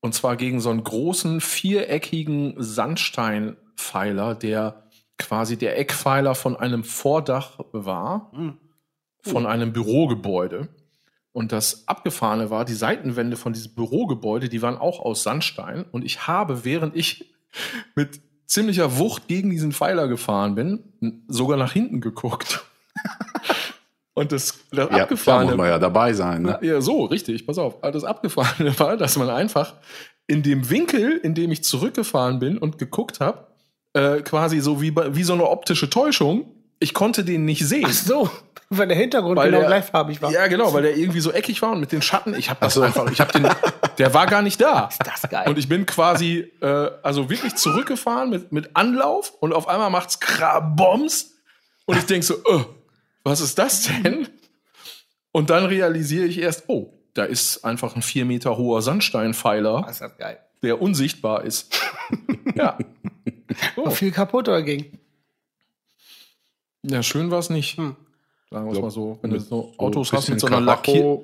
Speaker 3: Und zwar gegen so einen großen, viereckigen Sandsteinpfeiler, der quasi der Eckpfeiler von einem Vordach war, mhm. von einem Bürogebäude. Und das Abgefahrene war, die Seitenwände von diesem Bürogebäude, die waren auch aus Sandstein. Und ich habe, während ich mit ziemlicher Wucht gegen diesen Pfeiler gefahren bin, sogar nach hinten geguckt. [laughs] Und das, das
Speaker 1: ja, Abgefahrene. Da muss man ja dabei sein, ne?
Speaker 3: Ja, so, richtig, pass auf. Das Abgefahrene [laughs] war, dass man einfach in dem Winkel, in dem ich zurückgefahren bin und geguckt habe, äh, quasi so wie, wie so eine optische Täuschung, ich konnte den nicht sehen. Ach
Speaker 2: so, weil der Hintergrund weil genau der, gleichfarbig war.
Speaker 3: Ja, genau, weil der irgendwie so eckig war und mit den Schatten, ich habe das so. einfach, ich habe den, der war gar nicht da. [laughs] Ist das geil. Und ich bin quasi, äh, also wirklich zurückgefahren mit, mit Anlauf und auf einmal macht's Kraboms und ich denk so, äh, was ist das denn? Und dann realisiere ich erst, oh, da ist einfach ein vier Meter hoher Sandsteinpfeiler,
Speaker 2: das ist geil.
Speaker 3: der unsichtbar ist. [laughs] ja.
Speaker 2: Oh. War viel kaputt oder ging?
Speaker 3: Ja, schön war es nicht. Hm. Sagen wir es mal so. Wenn du so Autos hast mit so einer Lackier...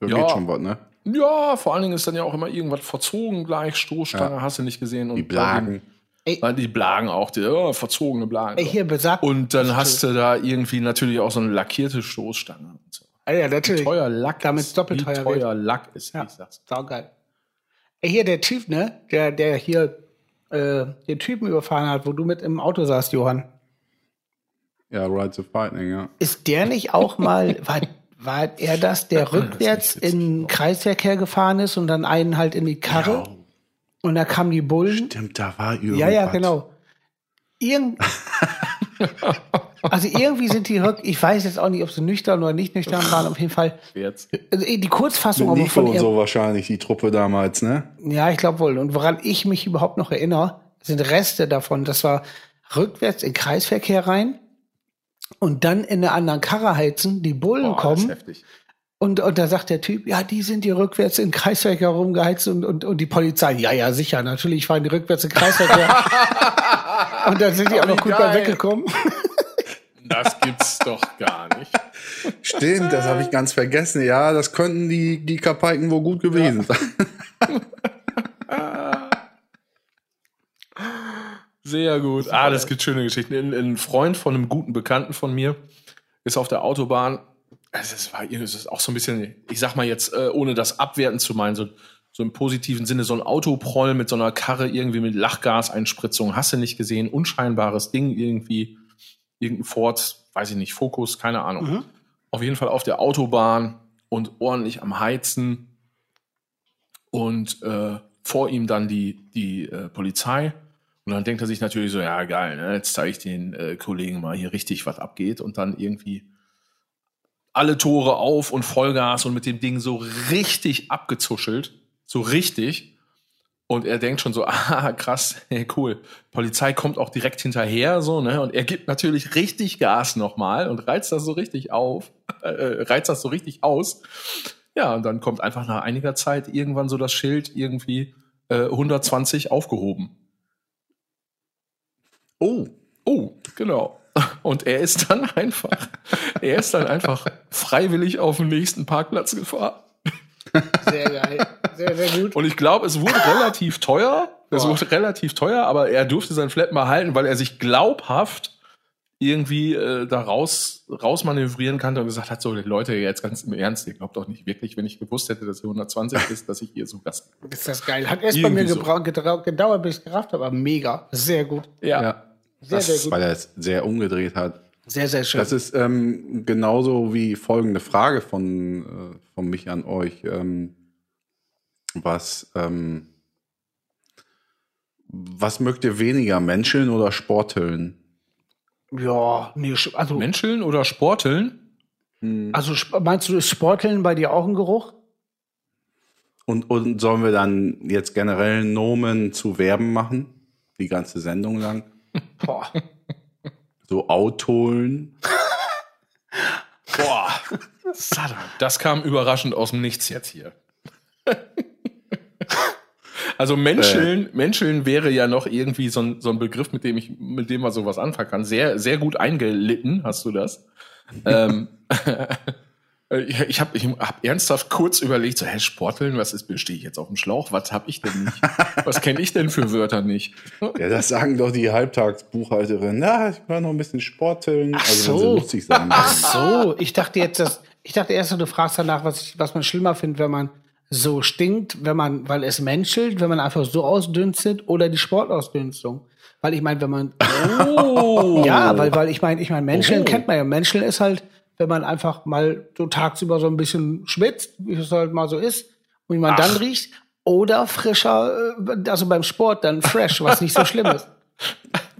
Speaker 1: Ja, geht schon was, ne?
Speaker 3: Ja, vor allen Dingen ist dann ja auch immer irgendwas verzogen gleich, Stoßstange ja. hast du nicht gesehen. Und
Speaker 1: die Blagen.
Speaker 3: Ey. Die Blagen auch, die oh, verzogene Blagen.
Speaker 2: Ey, hier besagt.
Speaker 3: Und dann hast du da irgendwie natürlich auch so eine lackierte Stoßstange. Und so.
Speaker 2: Ah, ja, natürlich. Wie
Speaker 3: teuer Lack
Speaker 2: Damit ist, doppelt teuer,
Speaker 3: teuer wird. Lack ist,
Speaker 2: ja, ich sag's. Saugeil. Ey, hier der Typ, ne, der, der hier äh, den Typen überfahren hat, wo du mit im Auto saßt, Johann.
Speaker 1: Ja, Rides of Lightning, ja.
Speaker 2: Ist der nicht auch mal, [laughs] war, war er das, der rückwärts in Kreisverkehr gefahren ist und dann einen halt in die Karre? Ja. Und da kamen die Bullen.
Speaker 1: Stimmt, da war irgendwas.
Speaker 2: Ja, ja, genau. Irgend [laughs] also irgendwie sind die, ich weiß jetzt auch nicht, ob sie nüchtern oder nicht nüchtern waren, auf jeden Fall. Jetzt. Also die Kurzfassung
Speaker 1: aber von und so wahrscheinlich, die Truppe damals, ne?
Speaker 2: Ja, ich glaube wohl. Und woran ich mich überhaupt noch erinnere, sind Reste davon. Das war rückwärts in Kreisverkehr rein und dann in eine anderen Karre heizen, die Bullen Boah, kommen. Das ist heftig. Und, und da sagt der Typ, ja, die sind die rückwärts in Kreisverkehr rumgeheizt und, und, und die Polizei, ja, ja, sicher, natürlich fahren die rückwärts in Kreisverkehr. [laughs] und dann sind die auch noch gut bei weggekommen.
Speaker 3: das gibt's doch gar nicht.
Speaker 1: Stimmt, das habe ich ganz vergessen. Ja, das könnten die, die Kapaiken wohl gut gewesen ja. [laughs]
Speaker 3: Sehr gut. Ah, das gibt schöne Geschichten. Ein, Freund von einem guten Bekannten von mir ist auf der Autobahn also es war es ist auch so ein bisschen, ich sag mal jetzt, äh, ohne das abwerten zu meinen, so, so im positiven Sinne, so ein Autoproll mit so einer Karre irgendwie mit Lachgaseinspritzung, hast du nicht gesehen, unscheinbares Ding irgendwie, irgendein Ford, weiß ich nicht, Fokus, keine Ahnung. Mhm. Auf jeden Fall auf der Autobahn und ordentlich am Heizen und äh, vor ihm dann die, die äh, Polizei. Und dann denkt er sich natürlich so, ja geil, ne? jetzt zeige ich den äh, Kollegen mal hier richtig, was abgeht. Und dann irgendwie alle Tore auf und Vollgas und mit dem Ding so richtig abgezuschelt. So richtig. Und er denkt schon so, [laughs] ah, krass, hey, cool. Polizei kommt auch direkt hinterher, so, ne? Und er gibt natürlich richtig Gas nochmal und reizt das so richtig auf, [laughs] äh, reizt das so richtig aus. Ja, und dann kommt einfach nach einiger Zeit irgendwann so das Schild irgendwie äh, 120 aufgehoben. Oh. Oh, genau. Und er ist dann einfach, er ist dann einfach freiwillig auf den nächsten Parkplatz gefahren.
Speaker 2: Sehr geil. Sehr, sehr gut.
Speaker 3: Und ich glaube, es wurde relativ teuer. Es wurde relativ teuer, aber er durfte sein Flat mal halten, weil er sich glaubhaft irgendwie äh, da raus, rausmanövrieren kann und gesagt hat, so Leute, jetzt ganz im Ernst, ihr glaubt doch nicht wirklich, wenn ich gewusst hätte, dass hier 120 ist, dass ich hier so Gast
Speaker 2: Ist das geil. Hat erst bei mir so. gedauert, bis ich gerafft habe, aber mega. Sehr gut.
Speaker 1: Ja. ja. Sehr, das, sehr gut. Weil er es sehr umgedreht hat.
Speaker 2: Sehr, sehr schön.
Speaker 1: Das ist ähm, genauso wie folgende Frage von, äh, von mich an euch. Ähm, was, ähm, was mögt ihr weniger, Menscheln oder Sporteln?
Speaker 2: Ja, nee, also.
Speaker 3: Menscheln oder Sporteln?
Speaker 2: Hm. Also meinst du, ist Sporteln bei dir auch ein Geruch?
Speaker 1: Und, und sollen wir dann jetzt generell Nomen zu Verben machen? Die ganze Sendung lang? Boah. so Autolen.
Speaker 3: Boah, das kam überraschend aus dem Nichts jetzt hier. Also Menscheln, äh. Menscheln wäre ja noch irgendwie so ein, so ein Begriff, mit dem ich, mit dem man sowas anfangen kann. Sehr, sehr gut eingelitten, hast du das? ähm, [laughs] ich habe ich hab ernsthaft kurz überlegt, so, hä, Sporteln, was ist, stehe ich jetzt auf dem Schlauch? Was habe ich denn nicht? Was kenne ich denn für Wörter nicht? [laughs]
Speaker 1: Ja, das sagen doch die Halbtagsbuchhalterin. Na, ich kann noch ein bisschen sporteln.
Speaker 2: Ach also, so. lustig sein. Ach so, ich dachte jetzt, dass, ich dachte erst, du fragst danach, was, ich, was man schlimmer findet, wenn man so stinkt, wenn man, weil es menschelt, wenn man einfach so ausdünstet oder die Sportausdünstung. Weil ich meine, wenn man, [laughs] oh. ja, weil, weil ich meine, ich meine, Menscheln oh. kennt man ja. Menscheln ist halt, wenn man einfach mal so tagsüber so ein bisschen schwitzt, wie es halt mal so ist, und wie man Ach. dann riecht. Oder frischer, äh, also beim Sport dann fresh, was nicht so schlimm ist.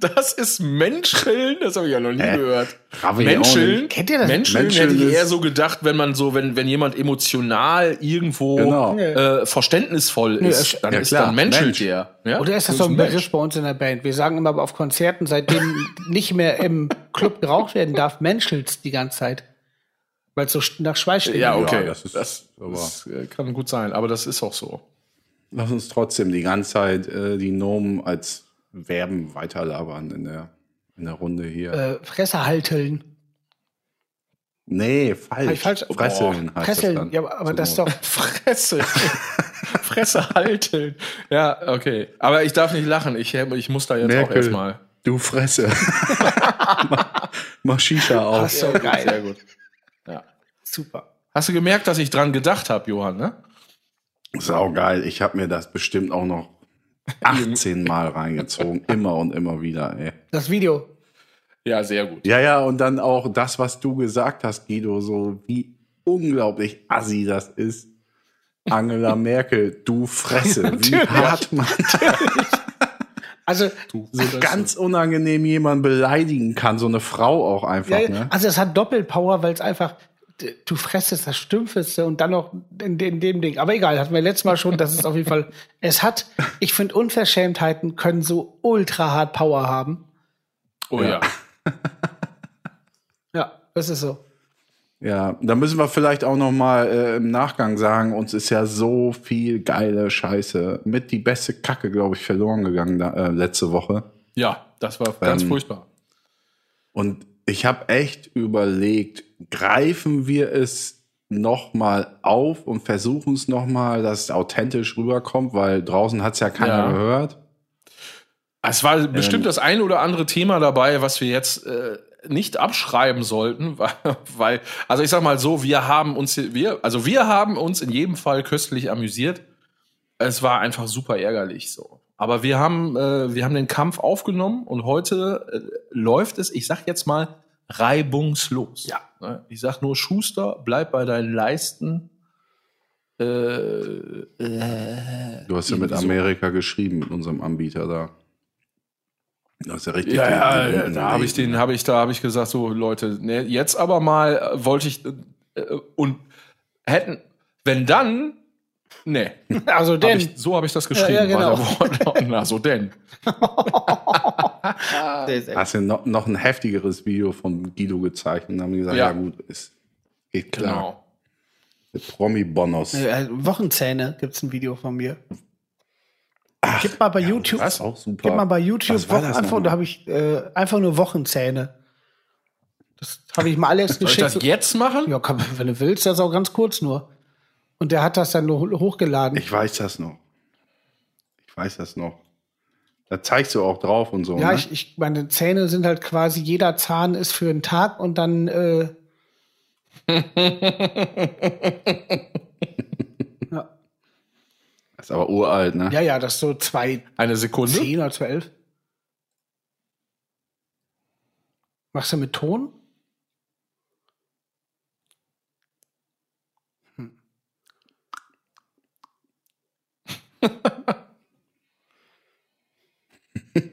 Speaker 3: Das ist Menscheln, das habe ich ja noch nie äh, gehört. Menscheln,
Speaker 2: kennt ihr das?
Speaker 3: Menscheln, Menscheln hätte ich eher so gedacht, wenn man so, wenn wenn jemand emotional irgendwo genau. äh, verständnisvoll ist, dann ja, ist klar. dann menschelt Mensch. der.
Speaker 2: Ja? Oder ist das, das so ein Begriff bei uns in der Band? Wir sagen immer auf Konzerten, seitdem [laughs] nicht mehr im Club geraucht werden darf, menschelt's die ganze Zeit. Weil es so nach Schweiß steht.
Speaker 3: Ja, okay. Ja, das, ist, das, das, äh, kann gut sein, aber das ist auch so.
Speaker 1: Lass uns trotzdem die ganze Zeit äh, die Nomen als Verben weiterlabern in der, in der Runde hier.
Speaker 2: Äh, Fresse halteln.
Speaker 1: Nee, falsch.
Speaker 2: falsch.
Speaker 1: Fresseln
Speaker 2: oh, heißt Fresseln, das ja, aber so das ist doch [laughs]
Speaker 3: Fresse. [laughs] Fresse halteln. Ja, okay. Aber ich darf nicht lachen. Ich, ich muss da jetzt Merkel, auch erstmal.
Speaker 1: Du Fresse. [laughs] Mach Shisha auf.
Speaker 2: Ach so, geil.
Speaker 3: Sehr gut. Ja. Super. Hast du gemerkt, dass ich dran gedacht habe, Johann, ne?
Speaker 1: Sau geil. Ich habe mir das bestimmt auch noch 18 Mal reingezogen. Immer und immer wieder, ey.
Speaker 2: Das Video.
Speaker 3: Ja, sehr gut.
Speaker 1: Ja, ja, und dann auch das, was du gesagt hast, Guido, so wie unglaublich assi das ist. Angela [laughs] Merkel, du Fresse, wie hart man
Speaker 2: Also
Speaker 1: so ganz unangenehm jemanden beleidigen kann, so eine Frau auch einfach. Ja, ne?
Speaker 2: Also es hat Doppelpower, weil es einfach du fressest das Stümpfeste und dann noch in, in, dem Ding. Aber egal, hatten wir letztes Mal schon, das ist auf jeden Fall, [laughs] es hat, ich finde, Unverschämtheiten können so ultra hart Power haben.
Speaker 3: Oh ja.
Speaker 2: Ja, das ist so.
Speaker 1: Ja, da müssen wir vielleicht auch noch mal äh, im Nachgang sagen, uns ist ja so viel geile Scheiße mit die beste Kacke, glaube ich, verloren gegangen da, äh, letzte Woche.
Speaker 3: Ja, das war ganz ähm, furchtbar.
Speaker 1: Und ich habe echt überlegt, greifen wir es nochmal auf und versuchen es nochmal, dass es authentisch rüberkommt, weil draußen hat es ja keiner ja. gehört.
Speaker 3: Es war ähm, bestimmt das ein oder andere Thema dabei, was wir jetzt äh, nicht abschreiben sollten, [laughs] weil, weil, also ich sag mal so, wir haben uns, wir, also wir haben uns in jedem Fall köstlich amüsiert. Es war einfach super ärgerlich so. Aber wir haben, äh, wir haben den Kampf aufgenommen und heute äh, läuft es, ich sag jetzt mal, reibungslos.
Speaker 2: Ja.
Speaker 3: Ne? Ich sag nur, Schuster, bleib bei deinen Leisten. Äh,
Speaker 1: äh, du hast ja mit Amerika so. geschrieben, mit unserem Anbieter da.
Speaker 3: Das ist ja richtig. Ja, ja, ja da habe ich den, habe ich, da habe ich gesagt, so Leute, ne, jetzt aber mal äh, wollte ich äh, und hätten, wenn dann Nee. [laughs]
Speaker 2: Also denn.
Speaker 3: Hab ich, so habe ich das geschrieben. Ja, ja, genau. Na, so denn.
Speaker 1: Hast du noch, noch ein heftigeres Video von Guido gezeichnet und haben gesagt, ja, ja gut, ist, geht klar. Genau. Promi-Bonus.
Speaker 2: Äh, Wochenzähne gibt es ein Video von mir. Ach, gib mal bei ja, YouTube.
Speaker 1: Das ist auch super.
Speaker 2: Gib mal bei YouTube Wochen, einfach, da habe ich äh, einfach nur Wochenzähne. Das habe ich mal alles geschickt.
Speaker 3: Soll ich das jetzt machen?
Speaker 2: Ja, komm, wenn du willst, das auch ganz kurz nur. Und der hat das dann nur hochgeladen.
Speaker 1: Ich weiß das noch. Ich weiß das noch. Da zeigst du auch drauf und so.
Speaker 2: Ja,
Speaker 1: ne?
Speaker 2: ich, ich, meine Zähne sind halt quasi, jeder Zahn ist für einen Tag und dann. Äh [laughs]
Speaker 1: ja. Das ist aber uralt, ne?
Speaker 2: Ja, ja, das ist so zwei.
Speaker 3: Eine Sekunde?
Speaker 2: Zehn oder zwölf. Machst du mit Ton?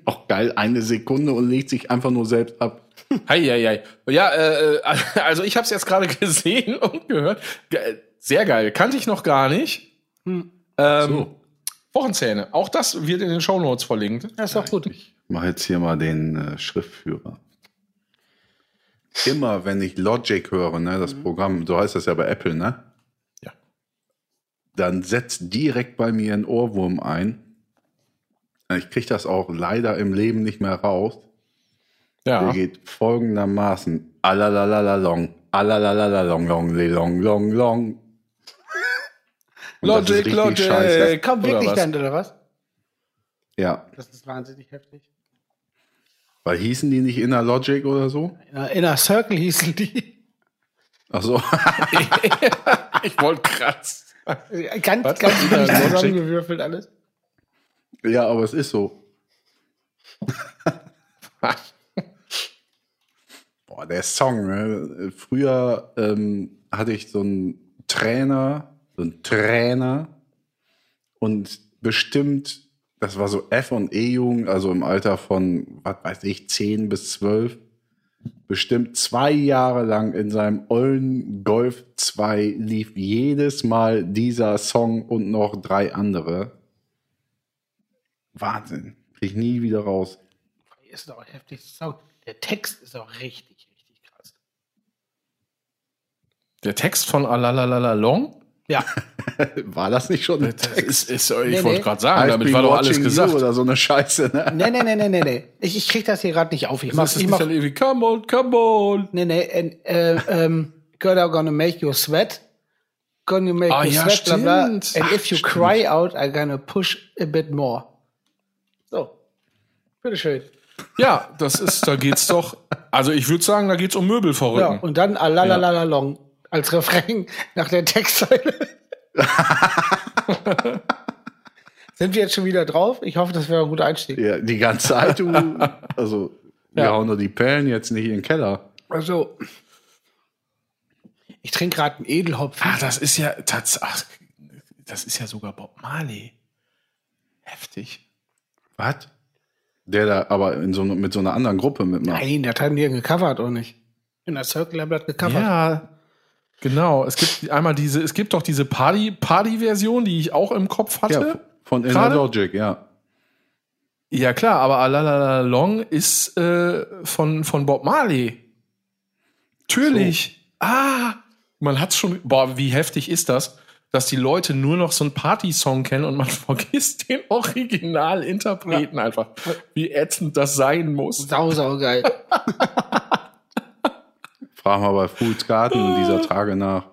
Speaker 1: Auch geil, eine Sekunde und legt sich einfach nur selbst ab.
Speaker 3: Hei, hei, hei. Ja, äh, also ich habe es jetzt gerade [laughs] gesehen und gehört. Sehr geil, kannte ich noch gar nicht. Hm. Ähm, so. Wochenzähne, auch das wird in den Shownotes verlinkt.
Speaker 2: Das ist doch gut.
Speaker 1: Ich mache jetzt hier mal den äh, Schriftführer. immer, wenn ich Logic höre, ne, das Programm, so heißt das ja bei Apple, ne? Dann setzt direkt bei mir ein Ohrwurm ein. Ich kriege das auch leider im Leben nicht mehr raus. Der
Speaker 3: Ja.
Speaker 1: geht folgendermaßen. Alalalalong, alalalalong, long, long, long, long.
Speaker 3: Logic, Logic.
Speaker 1: scheiße.
Speaker 2: Kommt wirklich dann, oder was?
Speaker 1: Ja,
Speaker 2: Das ist wahnsinnig heftig.
Speaker 1: weil hießen die nicht Inner Logic oder so?
Speaker 2: In einer Inner Circle hießen die.
Speaker 1: Ach so. [laughs]
Speaker 3: Ich wollte krass. [laughs]
Speaker 2: Ganz,
Speaker 3: Was?
Speaker 2: ganz
Speaker 3: Logic?
Speaker 2: zusammengewürfelt alles.
Speaker 1: ja, aber es ist so. [laughs] Boah, der Song, ne? Früher ähm, hatte ich so einen Trainer, so einen Trainer und bestimmt, das war so F und E-Jugend, also im Alter von, was weiß ich, 10 bis 12, bestimmt zwei Jahre lang in seinem ollen Golf 2 lief jedes Mal dieser Song und noch drei andere. Wahnsinn. Krieg ich nie wieder raus.
Speaker 2: Ist auch heftig. Song. Der Text ist auch richtig, richtig krass.
Speaker 3: Der Text von Alalalala Long?
Speaker 2: Ja, [laughs]
Speaker 1: War das nicht schon ein
Speaker 3: Das
Speaker 1: Text?
Speaker 3: ist, ist, ich
Speaker 2: Nee,
Speaker 3: wollte
Speaker 2: nee.
Speaker 3: gerade sagen,
Speaker 1: I've
Speaker 3: damit war doch alles gesagt.
Speaker 1: Oder so eine Scheiße, ne?
Speaker 2: nee, nee, nee, nee, nee, nee. Ich, ich krieg das hier gerade nicht auf. Ich mach,
Speaker 3: Das ist
Speaker 2: ich mach,
Speaker 3: dann irgendwie, come on, come on.
Speaker 2: nee, nee, and, äh, ähm, girl, I'm gonna make you sweat. Gonna make
Speaker 3: Ah,
Speaker 2: you
Speaker 3: ja,
Speaker 2: sweat, bla, bla. And
Speaker 3: stimmt.
Speaker 2: if you
Speaker 3: Ach,
Speaker 2: cry out, I'm gonna push a bit more. So. Bitteschön.
Speaker 3: Ja, das ist, da geht's doch. Also ich würde sagen, da geht's um Möbel
Speaker 2: Ja,
Speaker 3: verrücken.
Speaker 2: und dann alalalala long als Refrain nach der Textzeile. [laughs] Sind wir jetzt schon wieder drauf? Ich hoffe, das wäre ein guter Einstieg.
Speaker 1: Ja, die ganze Zeit, du. Also, wir
Speaker 3: Ja.
Speaker 1: hauen nur die Perlen jetzt nicht in den Keller.
Speaker 2: Also, ich trinke gerade einen Edelhopfen.
Speaker 3: Ah, das ist ja tatsächlich. Das ist ja sogar Bob Marley. Heftig.
Speaker 1: Was? Der da aber in so, mit so einer anderen Gruppe mitmacht.
Speaker 2: Nein, das haben die ja gecovert, oder nicht? In der Circle haben das gecovert.
Speaker 3: Ja, genau. Es gibt einmal diese, es gibt doch diese Party, Party-Version, die ich auch im Kopf hatte.
Speaker 1: Ja, von Inner? Logic, ja.
Speaker 3: Ja, klar, aber Alalala Long ist äh, von, von Bob Marley. Natürlich. Ah, man hat's schon. Boah, wie heftig ist das, dass die Leute nur noch so einen Party-Song kennen und man [laughs] vergisst den Originalinterpreten einfach. Wie ätzend das sein muss.
Speaker 2: Sau, sau geil. [laughs]
Speaker 1: Frag mal bei Fools Garden dieser Tage nach.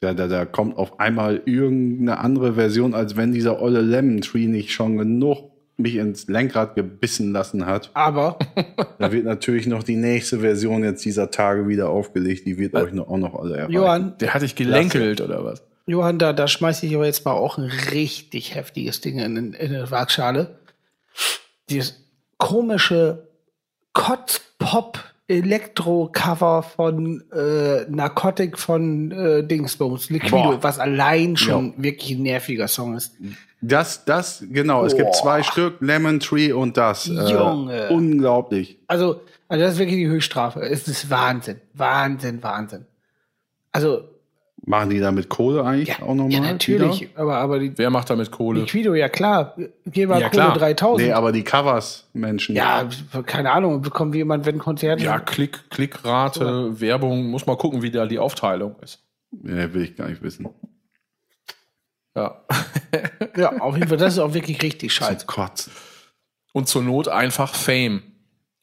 Speaker 1: Ja, da, da kommt auf einmal irgendeine andere Version, als wenn dieser olle Lemon Tree nicht schon genug mich ins Lenkrad gebissen lassen hat.
Speaker 2: Aber [laughs]
Speaker 1: Da wird natürlich noch die nächste Version jetzt dieser Tage wieder aufgelegt. Die wird euch noch, auch noch alle erreichen.
Speaker 2: Johann,
Speaker 3: Der hat dich gelenkelt oder was?
Speaker 2: Johann, da, da schmeiße ich aber jetzt mal auch ein richtig heftiges Ding in, in, in eine Waagschale. Dieses komische Kotz-Pop Elektro-Cover von äh, Narcotic von äh, Dingsbums, Liquido,
Speaker 1: Boah.
Speaker 2: was allein schon wirklich ein nerviger Song ist.
Speaker 1: Das, das, genau. Es gibt
Speaker 2: Boah.
Speaker 1: zwei Stück, Lemon Tree und das.
Speaker 2: Junge.
Speaker 1: Äh, unglaublich.
Speaker 2: Also, also das ist wirklich die Höchststrafe. Es ist Wahnsinn, Wahnsinn, Wahnsinn. Also,
Speaker 1: Machen die damit Kohle eigentlich
Speaker 2: ja,
Speaker 1: auch nochmal?
Speaker 2: ja natürlich,
Speaker 1: Wieder?
Speaker 2: aber, aber die
Speaker 3: Wer macht damit Kohle?
Speaker 2: Liquido, ja klar, geh mal
Speaker 3: Ja,
Speaker 2: Kohle
Speaker 3: klar.
Speaker 2: 3000.
Speaker 1: Nee, aber die Covers, Menschen.
Speaker 2: Ja, keine Ahnung, bekommen wir jemand, wenn Konzert
Speaker 3: Ja, Klick, Klickrate, Werbung, muss mal gucken, wie da die Aufteilung ist.
Speaker 1: ja, will ich gar nicht wissen.
Speaker 3: Ja. [laughs]
Speaker 2: ja, auf jeden Fall, das ist auch wirklich richtig scheiße.
Speaker 1: Kotzen.
Speaker 3: Und zur Not einfach Fame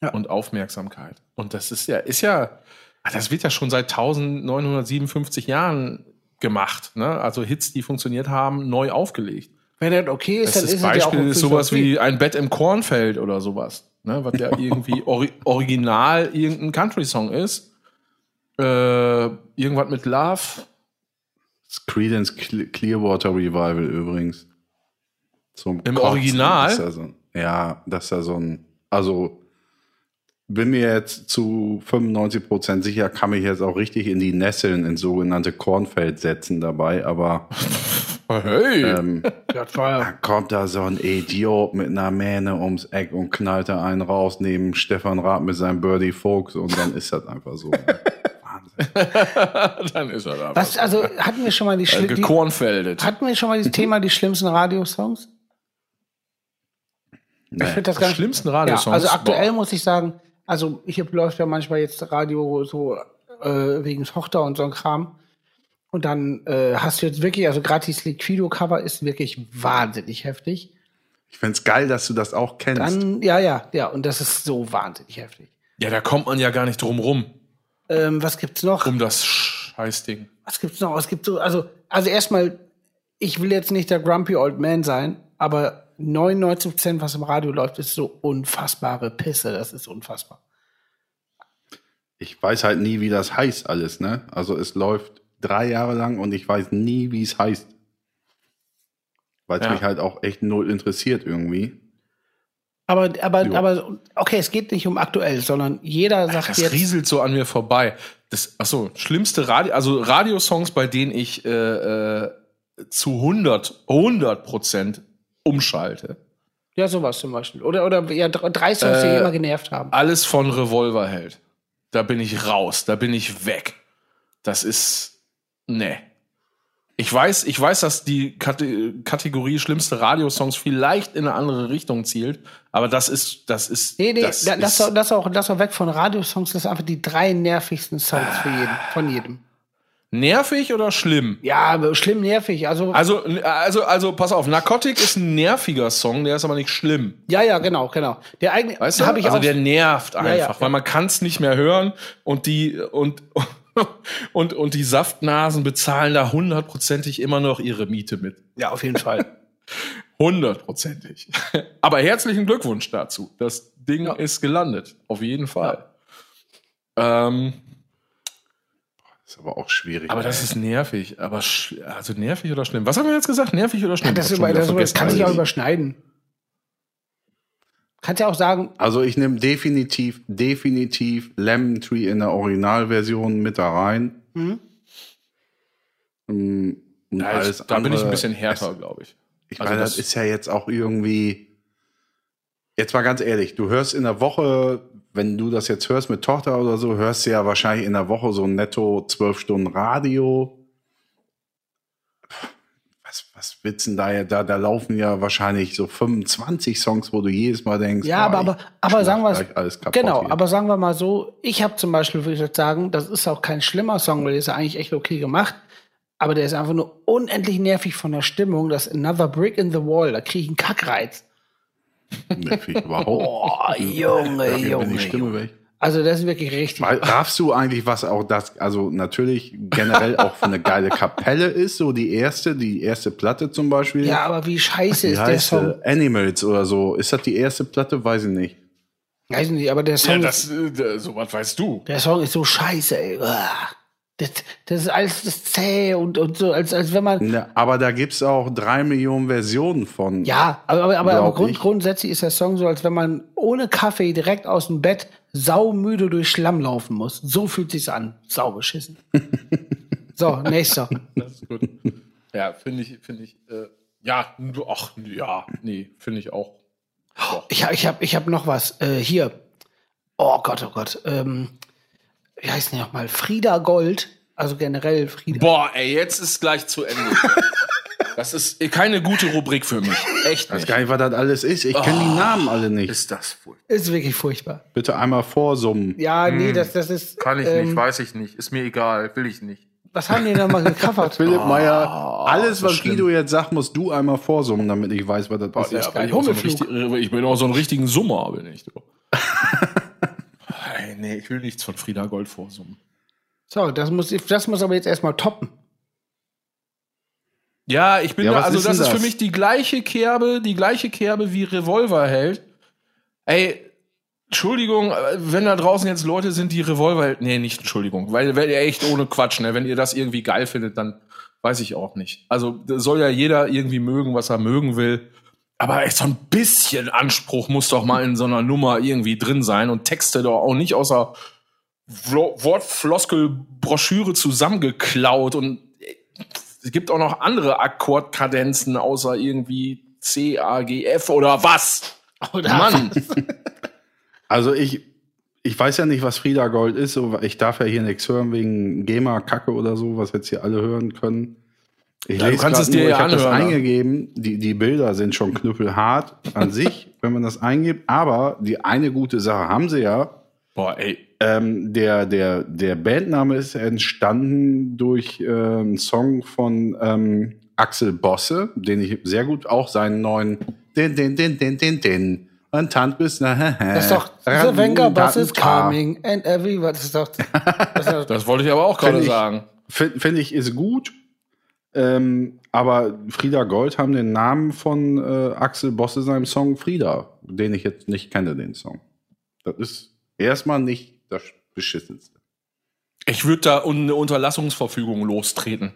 Speaker 2: Ja.
Speaker 3: und Aufmerksamkeit. Und das ist ja, ist ja, ah, das wird ja schon seit 1957 Jahren gemacht. Ne? Also Hits, die funktioniert haben, neu aufgelegt.
Speaker 2: Wenn das okay ist,
Speaker 3: Das,
Speaker 2: dann
Speaker 3: das
Speaker 2: ist es ja auch
Speaker 3: Beispiel ist sowas
Speaker 2: okay.
Speaker 3: wie ein Bett im Kornfeld oder sowas. Ne? Was ja [laughs] irgendwie ori original irgendein Country-Song ist. Äh, irgendwas mit Love.
Speaker 1: Das Creedence Cle- Clearwater Revival übrigens. Zum
Speaker 3: Im Original?
Speaker 1: Ist ja, so, ein- ja, das ist ja so ein. Also, bin mir jetzt zu 95% sicher, kann mich jetzt auch richtig in die Nesseln ins sogenannte Kornfeld setzen dabei, aber [laughs]
Speaker 3: Hey!
Speaker 1: ähm,
Speaker 2: Das [laughs] war ja
Speaker 1: dann kommt da so ein Idiot mit einer Mähne ums Eck und knallt da einen raus neben Stefan Raab mit seinem Birdie Folks und dann ist das einfach so. [laughs] Wahnsinn.
Speaker 3: Dann ist er da.
Speaker 2: Was, also hatten wir schon mal die,
Speaker 3: äh,
Speaker 2: Schli die
Speaker 3: gekornfeldet.
Speaker 2: hatten wir schon mal das Thema die schlimmsten Radiosongs? Ich finde das
Speaker 3: Die
Speaker 2: ganz
Speaker 3: schlimmsten
Speaker 2: ja,
Speaker 3: Radiosongs.
Speaker 2: Also aktuell
Speaker 3: Boah.
Speaker 2: muss ich sagen, Also hier läuft ja manchmal jetzt Radio so äh, wegen Tochter und so ein Kram. Und dann äh, hast du jetzt wirklich, also gratis Liquido-Cover ist wirklich wahnsinnig heftig.
Speaker 1: Ich find's geil, dass du das auch kennst.
Speaker 2: Dann, ja, ja, ja, und das ist so wahnsinnig heftig.
Speaker 3: Ja, da kommt man ja gar nicht drum rum,
Speaker 2: Ähm, was gibt's noch?
Speaker 3: um das Scheißding.
Speaker 2: Was gibt's noch? Es gibt so, also, also erstmal, ich will jetzt nicht der Grumpy Old Man sein, aber 99 Prozent, was im Radio läuft, ist so unfassbare Pisse. Das ist unfassbar.
Speaker 1: ich weiß halt nie, wie das heißt alles, ne? Also es läuft drei Jahre lang und ich weiß nie, wie es heißt. Weil es
Speaker 3: Ja.
Speaker 1: mich halt auch echt null interessiert irgendwie.
Speaker 2: Aber, aber,
Speaker 1: Jo.
Speaker 2: aber, okay, es geht nicht um aktuell, sondern jeder sagt
Speaker 3: Das
Speaker 2: jetzt,
Speaker 3: rieselt so an mir vorbei. Das, ach so, schlimmste Radio, also Radiosongs, bei denen ich äh, äh, zu 100, 100 Prozent umschalte.
Speaker 2: ja, sowas zum Beispiel. Oder, oder, ja, dr- drei Songs, die
Speaker 3: Äh,
Speaker 2: immer genervt haben.
Speaker 3: Alles von Revolverheld. Da bin ich raus, da bin ich weg. Das ist, nee. Ich weiß, ich weiß, dass die Kate Kategorie schlimmste Radiosongs vielleicht in eine andere Richtung zielt, aber das ist, das ist,
Speaker 2: Nee, nee,
Speaker 3: das
Speaker 2: das, das,
Speaker 3: ist,
Speaker 2: auch, das, auch, das auch weg von Radiosongs, das sind einfach die drei nervigsten Songs für jeden, von jedem.
Speaker 3: Nervig oder schlimm?
Speaker 2: Ja, schlimm nervig. Also,
Speaker 3: Also, also, also, pass auf, Narcotic ist ein nerviger Song, der ist aber nicht schlimm.
Speaker 2: ja, ja, genau, genau. Der eigene,
Speaker 3: Weißt du?
Speaker 2: habe ich
Speaker 3: also
Speaker 2: auch.
Speaker 3: der nervt einfach,
Speaker 2: ja,
Speaker 3: weil
Speaker 2: ja.
Speaker 3: man kann es nicht mehr hören und die und [laughs] und und die Saftnasen bezahlen da hundertprozentig immer noch ihre Miete mit.
Speaker 2: ja, auf jeden Fall. [laughs]
Speaker 3: Hundertprozentig. Aber herzlichen Glückwunsch dazu. Das Ding
Speaker 2: Ja.
Speaker 3: ist gelandet, auf jeden Fall. Ähm,
Speaker 1: Ist aber auch schwierig.
Speaker 3: aber das ist nervig. Aber also nervig oder schlimm? Was haben wir jetzt gesagt? Nervig oder schlimm?
Speaker 2: das, über,
Speaker 3: wieder
Speaker 2: das, über, das
Speaker 3: vergessen.
Speaker 2: kann sich auch überschneiden. Kannst ja auch sagen,
Speaker 1: Also ich nehme definitiv, definitiv Lemon Tree in der Originalversion mit da rein.
Speaker 2: Mhm.
Speaker 1: Mm, und
Speaker 3: ja, ich,
Speaker 1: alles
Speaker 3: da bin ich ein
Speaker 1: andere-
Speaker 3: bisschen härter, glaube ich.
Speaker 1: Ich
Speaker 3: Also
Speaker 1: meine, das,
Speaker 3: das-
Speaker 1: ist ja jetzt auch irgendwie. Jetzt mal ganz ehrlich, du hörst in der Woche, wenn du das jetzt hörst mit Tochter oder so, hörst du ja wahrscheinlich in der Woche so netto zwölf Stunden Radio. Was, was willst denn da ja, da, da laufen ja wahrscheinlich so 25 Songs, wo du jedes Mal denkst,
Speaker 2: ja, aber,
Speaker 1: ah,
Speaker 2: aber, aber sagen wir
Speaker 1: alles kaputt
Speaker 2: Genau,
Speaker 1: hier.
Speaker 2: aber sagen wir mal so, ich habe zum Beispiel, würde ich jetzt sagen, das ist auch kein schlimmer Song, weil der ist ja eigentlich echt okay gemacht. Aber der ist einfach nur unendlich nervig von der Stimmung. Das Another Brick in the Wall, da kriege ich einen Kackreiz. [laughs]
Speaker 1: Ich überhaupt.
Speaker 2: Boah, Junge, Junge.
Speaker 1: die Stimme
Speaker 2: Junge.
Speaker 1: weg.
Speaker 2: Also das ist wirklich richtig.
Speaker 1: Weil- Darfst du eigentlich, was auch das, also natürlich generell auch für eine geile Kapelle ist, so die erste, die erste Platte zum Beispiel.
Speaker 2: Ja, aber wie scheiße
Speaker 1: Wie
Speaker 2: ist der
Speaker 1: heißt
Speaker 2: Song?
Speaker 1: Animals oder so. Ist das die erste Platte? Weiß ich nicht.
Speaker 2: Weiß ich nicht, aber der
Speaker 3: Ja,
Speaker 2: Song,
Speaker 3: das, äh, so was weißt du.
Speaker 2: der Song ist so scheiße, ey. Uah. Das, das ist alles das zäh und, und so, als, als wenn man.
Speaker 1: Ne, aber da gibt's auch drei Millionen Versionen von.
Speaker 2: Ja, aber, aber, aber, grund,
Speaker 1: ich.
Speaker 2: grundsätzlich ist der Song so, als wenn man ohne Kaffee direkt aus dem Bett saumüde durch Schlamm laufen muss. So fühlt sich's an. Sau beschissen. so, nächster. [laughs]
Speaker 3: Das ist gut. Ja, finde ich, finde ich, äh, ja, du- ach, ja, nee, finde ich auch. Doch.
Speaker 2: Ich, hab- ich habe ich hab noch was. Äh, hier. Oh Gott, oh Gott. Ähm, wie heißt denn nochmal? Frieda Gold. Also generell Frieda.
Speaker 3: Boah, ey, jetzt ist gleich zu Ende. [laughs] Das ist keine gute Rubrik für mich. Echt
Speaker 1: Ich weiß
Speaker 3: nicht.
Speaker 1: gar nicht, was das alles ist. Ich kenne die Namen alle nicht.
Speaker 3: Ist das wohl?
Speaker 2: Ist wirklich furchtbar.
Speaker 1: Bitte einmal vorsummen.
Speaker 2: Ja, nee, das, das ist.
Speaker 3: Hm. Kann ich
Speaker 2: ähm,
Speaker 3: nicht, weiß ich nicht. Ist mir egal, will ich nicht.
Speaker 2: Was haben die denn mal gecovert? [laughs]
Speaker 1: Philipp Meyer, alles, was
Speaker 3: schlimm.
Speaker 1: Guido jetzt sagt, musst du einmal vorsummen, damit ich weiß, was das ist.
Speaker 3: Ja, ich, auch so ein richtig, ich bin auch so einen richtigen Summer, bin ich. [laughs] Nee, ich will nichts von Frieda Gold vorsummen.
Speaker 2: So, das muss, das muss aber jetzt erstmal toppen.
Speaker 3: Ja, ich bin
Speaker 1: Ja,
Speaker 3: da, also
Speaker 1: ist
Speaker 3: das
Speaker 1: denn
Speaker 3: ist für
Speaker 1: das?
Speaker 3: mich die gleiche Kerbe, die gleiche Kerbe wie Revolverheld. Ey, Entschuldigung, äh, wenn da draußen jetzt Leute sind, die Revolverheld, nee, nicht Entschuldigung, weil, weil ihr echt ohne Quatsch, ne, wenn ihr das irgendwie geil findet, dann weiß ich auch nicht. Also soll ja jeder irgendwie mögen, was er mögen will. Aber echt so ein bisschen Anspruch muss doch mal in so einer Nummer irgendwie drin sein und Texte doch auch nicht außer Wortfloskel-Broschüre zusammengeklaut und es gibt auch noch andere Akkordkadenzen außer irgendwie C, A, G, F oder was?
Speaker 2: Oder
Speaker 3: Mann! [laughs]
Speaker 1: Also ich, ich weiß ja nicht, was Frieda Gold ist. Ich darf ja hier nichts hören wegen GEMA-Kacke oder so, was jetzt hier alle hören können. Ich
Speaker 3: Ja, du kannst es dir
Speaker 1: nur,
Speaker 3: ja
Speaker 1: ich habe das
Speaker 3: ne?
Speaker 1: eingegeben. Die, die Bilder sind schon knüppelhart an [laughs] sich, wenn man das eingibt. Aber die eine gute Sache haben sie ja.
Speaker 3: Boah, ey.
Speaker 1: Ähm, der, der, der Bandname ist entstanden durch äh, einen Song von ähm, Axel Bosse, den ich sehr gut auch seinen neuen Den, den, den, den, den, den und Tant bis
Speaker 2: Das ist doch The Venga Bus is coming and everyone. Das ist doch. Das, ist doch,
Speaker 3: Das wollte ich aber auch gerade sagen.
Speaker 1: Finde find ich ist gut. Ähm, aber Frieda Gold haben den Namen von äh, Axel Bosse seinem Song Frieda, den ich jetzt nicht kenne, den Song. Das ist erstmal nicht das Beschissenste.
Speaker 3: Ich würde da eine Unterlassungsverfügung lostreten,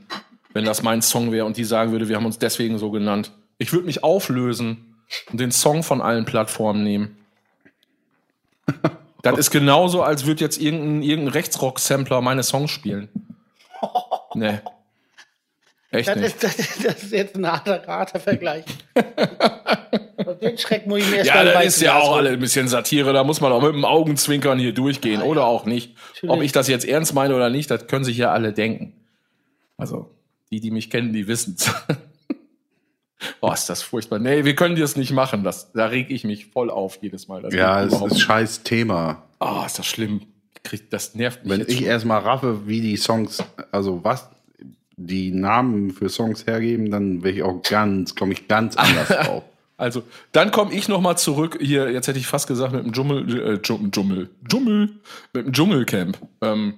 Speaker 3: wenn das mein Song wäre und die sagen würde, wir haben uns deswegen so genannt. Ich würde mich auflösen und den Song von allen Plattformen nehmen. [laughs] Das ist genauso, als würde jetzt irgendein, irgendein Rechtsrock-Sampler meine Songs spielen. [laughs] Nee. Echt
Speaker 2: das,
Speaker 3: nicht.
Speaker 2: ist, das, das ist jetzt ein harter, harter Vergleich. [laughs] Den Schreck muss ich mir erst
Speaker 3: Ja, das ist ja auch alle ein bisschen Satire. Da muss man auch mit dem Augenzwinkern hier durchgehen oder auch nicht. Ob ich das jetzt ernst meine oder nicht, das können sich ja alle denken. Also, die, die mich kennen, die wissen's. [laughs] Boah, ist das furchtbar. Nee, wir können das nicht machen. Das, da reg ich mich voll auf jedes Mal. Das
Speaker 1: Ja, es ist
Speaker 3: nicht.
Speaker 1: scheiß Thema.
Speaker 3: Ah, ist das schlimm. Krieg, das nervt mich
Speaker 1: Wenn
Speaker 3: jetzt
Speaker 1: ich erstmal raffe, wie die Songs, also was die Namen für Songs hergeben, dann wäre ich auch ganz, komme ich ganz anders [laughs] drauf.
Speaker 3: Also, dann komme ich noch mal zurück. Hier, jetzt hätte ich fast gesagt mit dem Dschungel, äh, Dschungel, Dschungel, mit dem Dschungelcamp. Ähm,